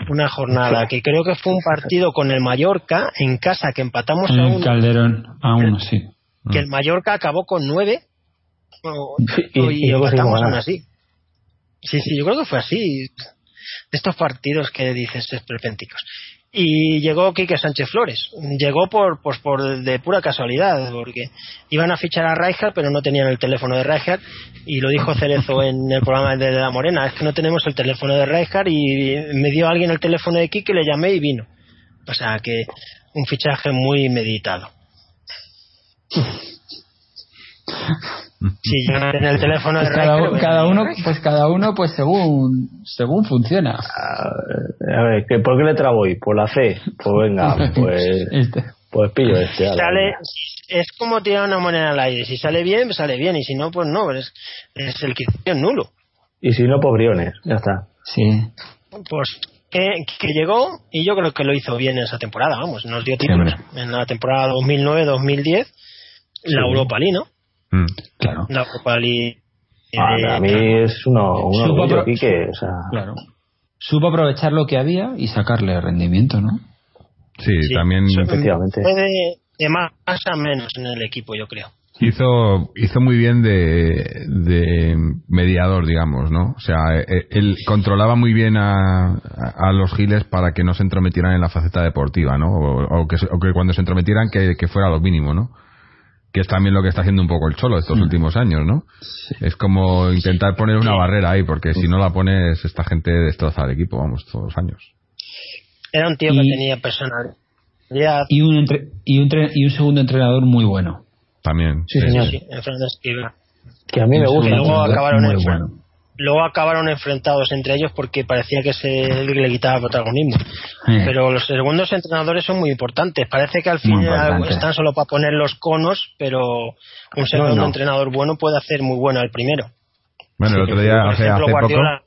Speaker 3: una jornada que creo que fue un partido con el Mallorca en casa que empatamos
Speaker 4: En
Speaker 3: a uno,
Speaker 4: Calderón, a uno, sí.
Speaker 3: que el Mallorca acabó con nueve o-
Speaker 2: Y- y
Speaker 3: y, empatamos aún así. Sí, sí, yo creo que fue así. De estos partidos que dices esperpénticos. Y llegó Quique Sánchez Flores. Llegó por, pues por de pura casualidad, porque iban a fichar a Rijkaard, pero no tenían el teléfono de Rijkaard. Y lo dijo Cerezo en el programa de La Morena: es que no tenemos el teléfono de Rijkaard. Y me dio alguien el teléfono de Quique, le llamé y vino. O sea que un fichaje muy meditado. Si yo no tenía el teléfono de
Speaker 4: Pues cada,
Speaker 3: venía
Speaker 4: uno, pues cada uno, pues según, según funciona.
Speaker 2: A ver, ¿qué- ¿por qué letra voy? Por la C. Pues venga, pues.
Speaker 4: Este.
Speaker 2: Pues pillo este.
Speaker 3: sale es como tirar una moneda al aire si sale bien sale bien y si no pues no es, es el criterio nulo
Speaker 2: Y si no, pobriones, ya está.
Speaker 4: Sí.
Speaker 3: pues que, que llegó y yo creo que lo hizo bien en esa temporada vamos nos dio
Speaker 4: Sí,
Speaker 3: títulos
Speaker 4: hombre.
Speaker 3: en la temporada 2009-2010 la Europa League ¿no?
Speaker 1: Mm.
Speaker 4: Claro.
Speaker 3: la Europa League
Speaker 2: Ah,
Speaker 3: eh,
Speaker 2: a mí es uno, un
Speaker 4: Supo
Speaker 2: orgullo, Quique, o sea,
Speaker 4: Claro. Supo aprovechar lo que había y sacarle rendimiento, ¿no?
Speaker 1: Sí,
Speaker 3: sí.
Speaker 1: también
Speaker 3: Fue
Speaker 2: efectivamente.
Speaker 3: de, de más a menos en el equipo yo creo
Speaker 1: hizo hizo muy bien de, de mediador, digamos, ¿no? O sea, eh, él controlaba muy bien a, a los giles para que no se entrometieran en la faceta deportiva, ¿no? O, o que, se- o que cuando se entrometieran que, que fuera lo mínimo, ¿no? Que es también lo que está haciendo un poco el Cholo estos últimos años, ¿no? Es como intentar poner una barrera ahí, porque si no la pones, esta gente destroza el equipo, vamos, todos los años.
Speaker 3: era un tío que tenía personalidad
Speaker 4: Y un, entre- y un, tre- y un segundo entrenador muy bueno.
Speaker 1: También.
Speaker 2: Sí, señor. que a mí me gusta.
Speaker 3: luego
Speaker 4: segundo entrenador
Speaker 3: acabaron
Speaker 4: muy
Speaker 3: en
Speaker 4: bueno.
Speaker 3: Luego acabaron enfrentados entre ellos porque parecía que se le quitaba protagonismo.
Speaker 4: Eh.
Speaker 3: Pero los segundos entrenadores son muy importantes. Parece que al final
Speaker 4: importante.
Speaker 3: están solo para poner los conos, pero un segundo
Speaker 2: no.
Speaker 3: entrenador bueno puede hacer muy bueno al primero.
Speaker 1: Bueno, el otro día,
Speaker 3: por ejemplo,
Speaker 1: hace poco...
Speaker 3: Guardiola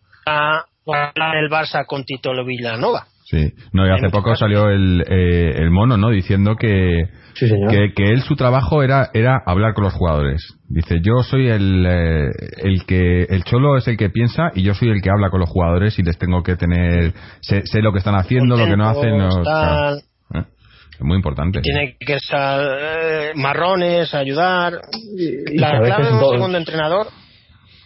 Speaker 3: en el Barça con Tito Villanova.
Speaker 1: Sí, no, y hace poco salió el, eh, el mono, ¿no? Diciendo que,
Speaker 2: Sí, señor.
Speaker 1: que, que él su trabajo era, era hablar con los jugadores. Dice, yo soy el, eh, el que, el cholo es el que piensa y yo soy el que habla con los jugadores y les tengo que tener, sé, sé lo que están haciendo, lo que no hacen. no- claro. Eh, Es muy importante.
Speaker 3: Tiene que ser eh, marrones, ayudar. La clave de un segundo entrenador,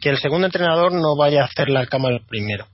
Speaker 3: que el segundo entrenador no vaya a hacer la cama al primero.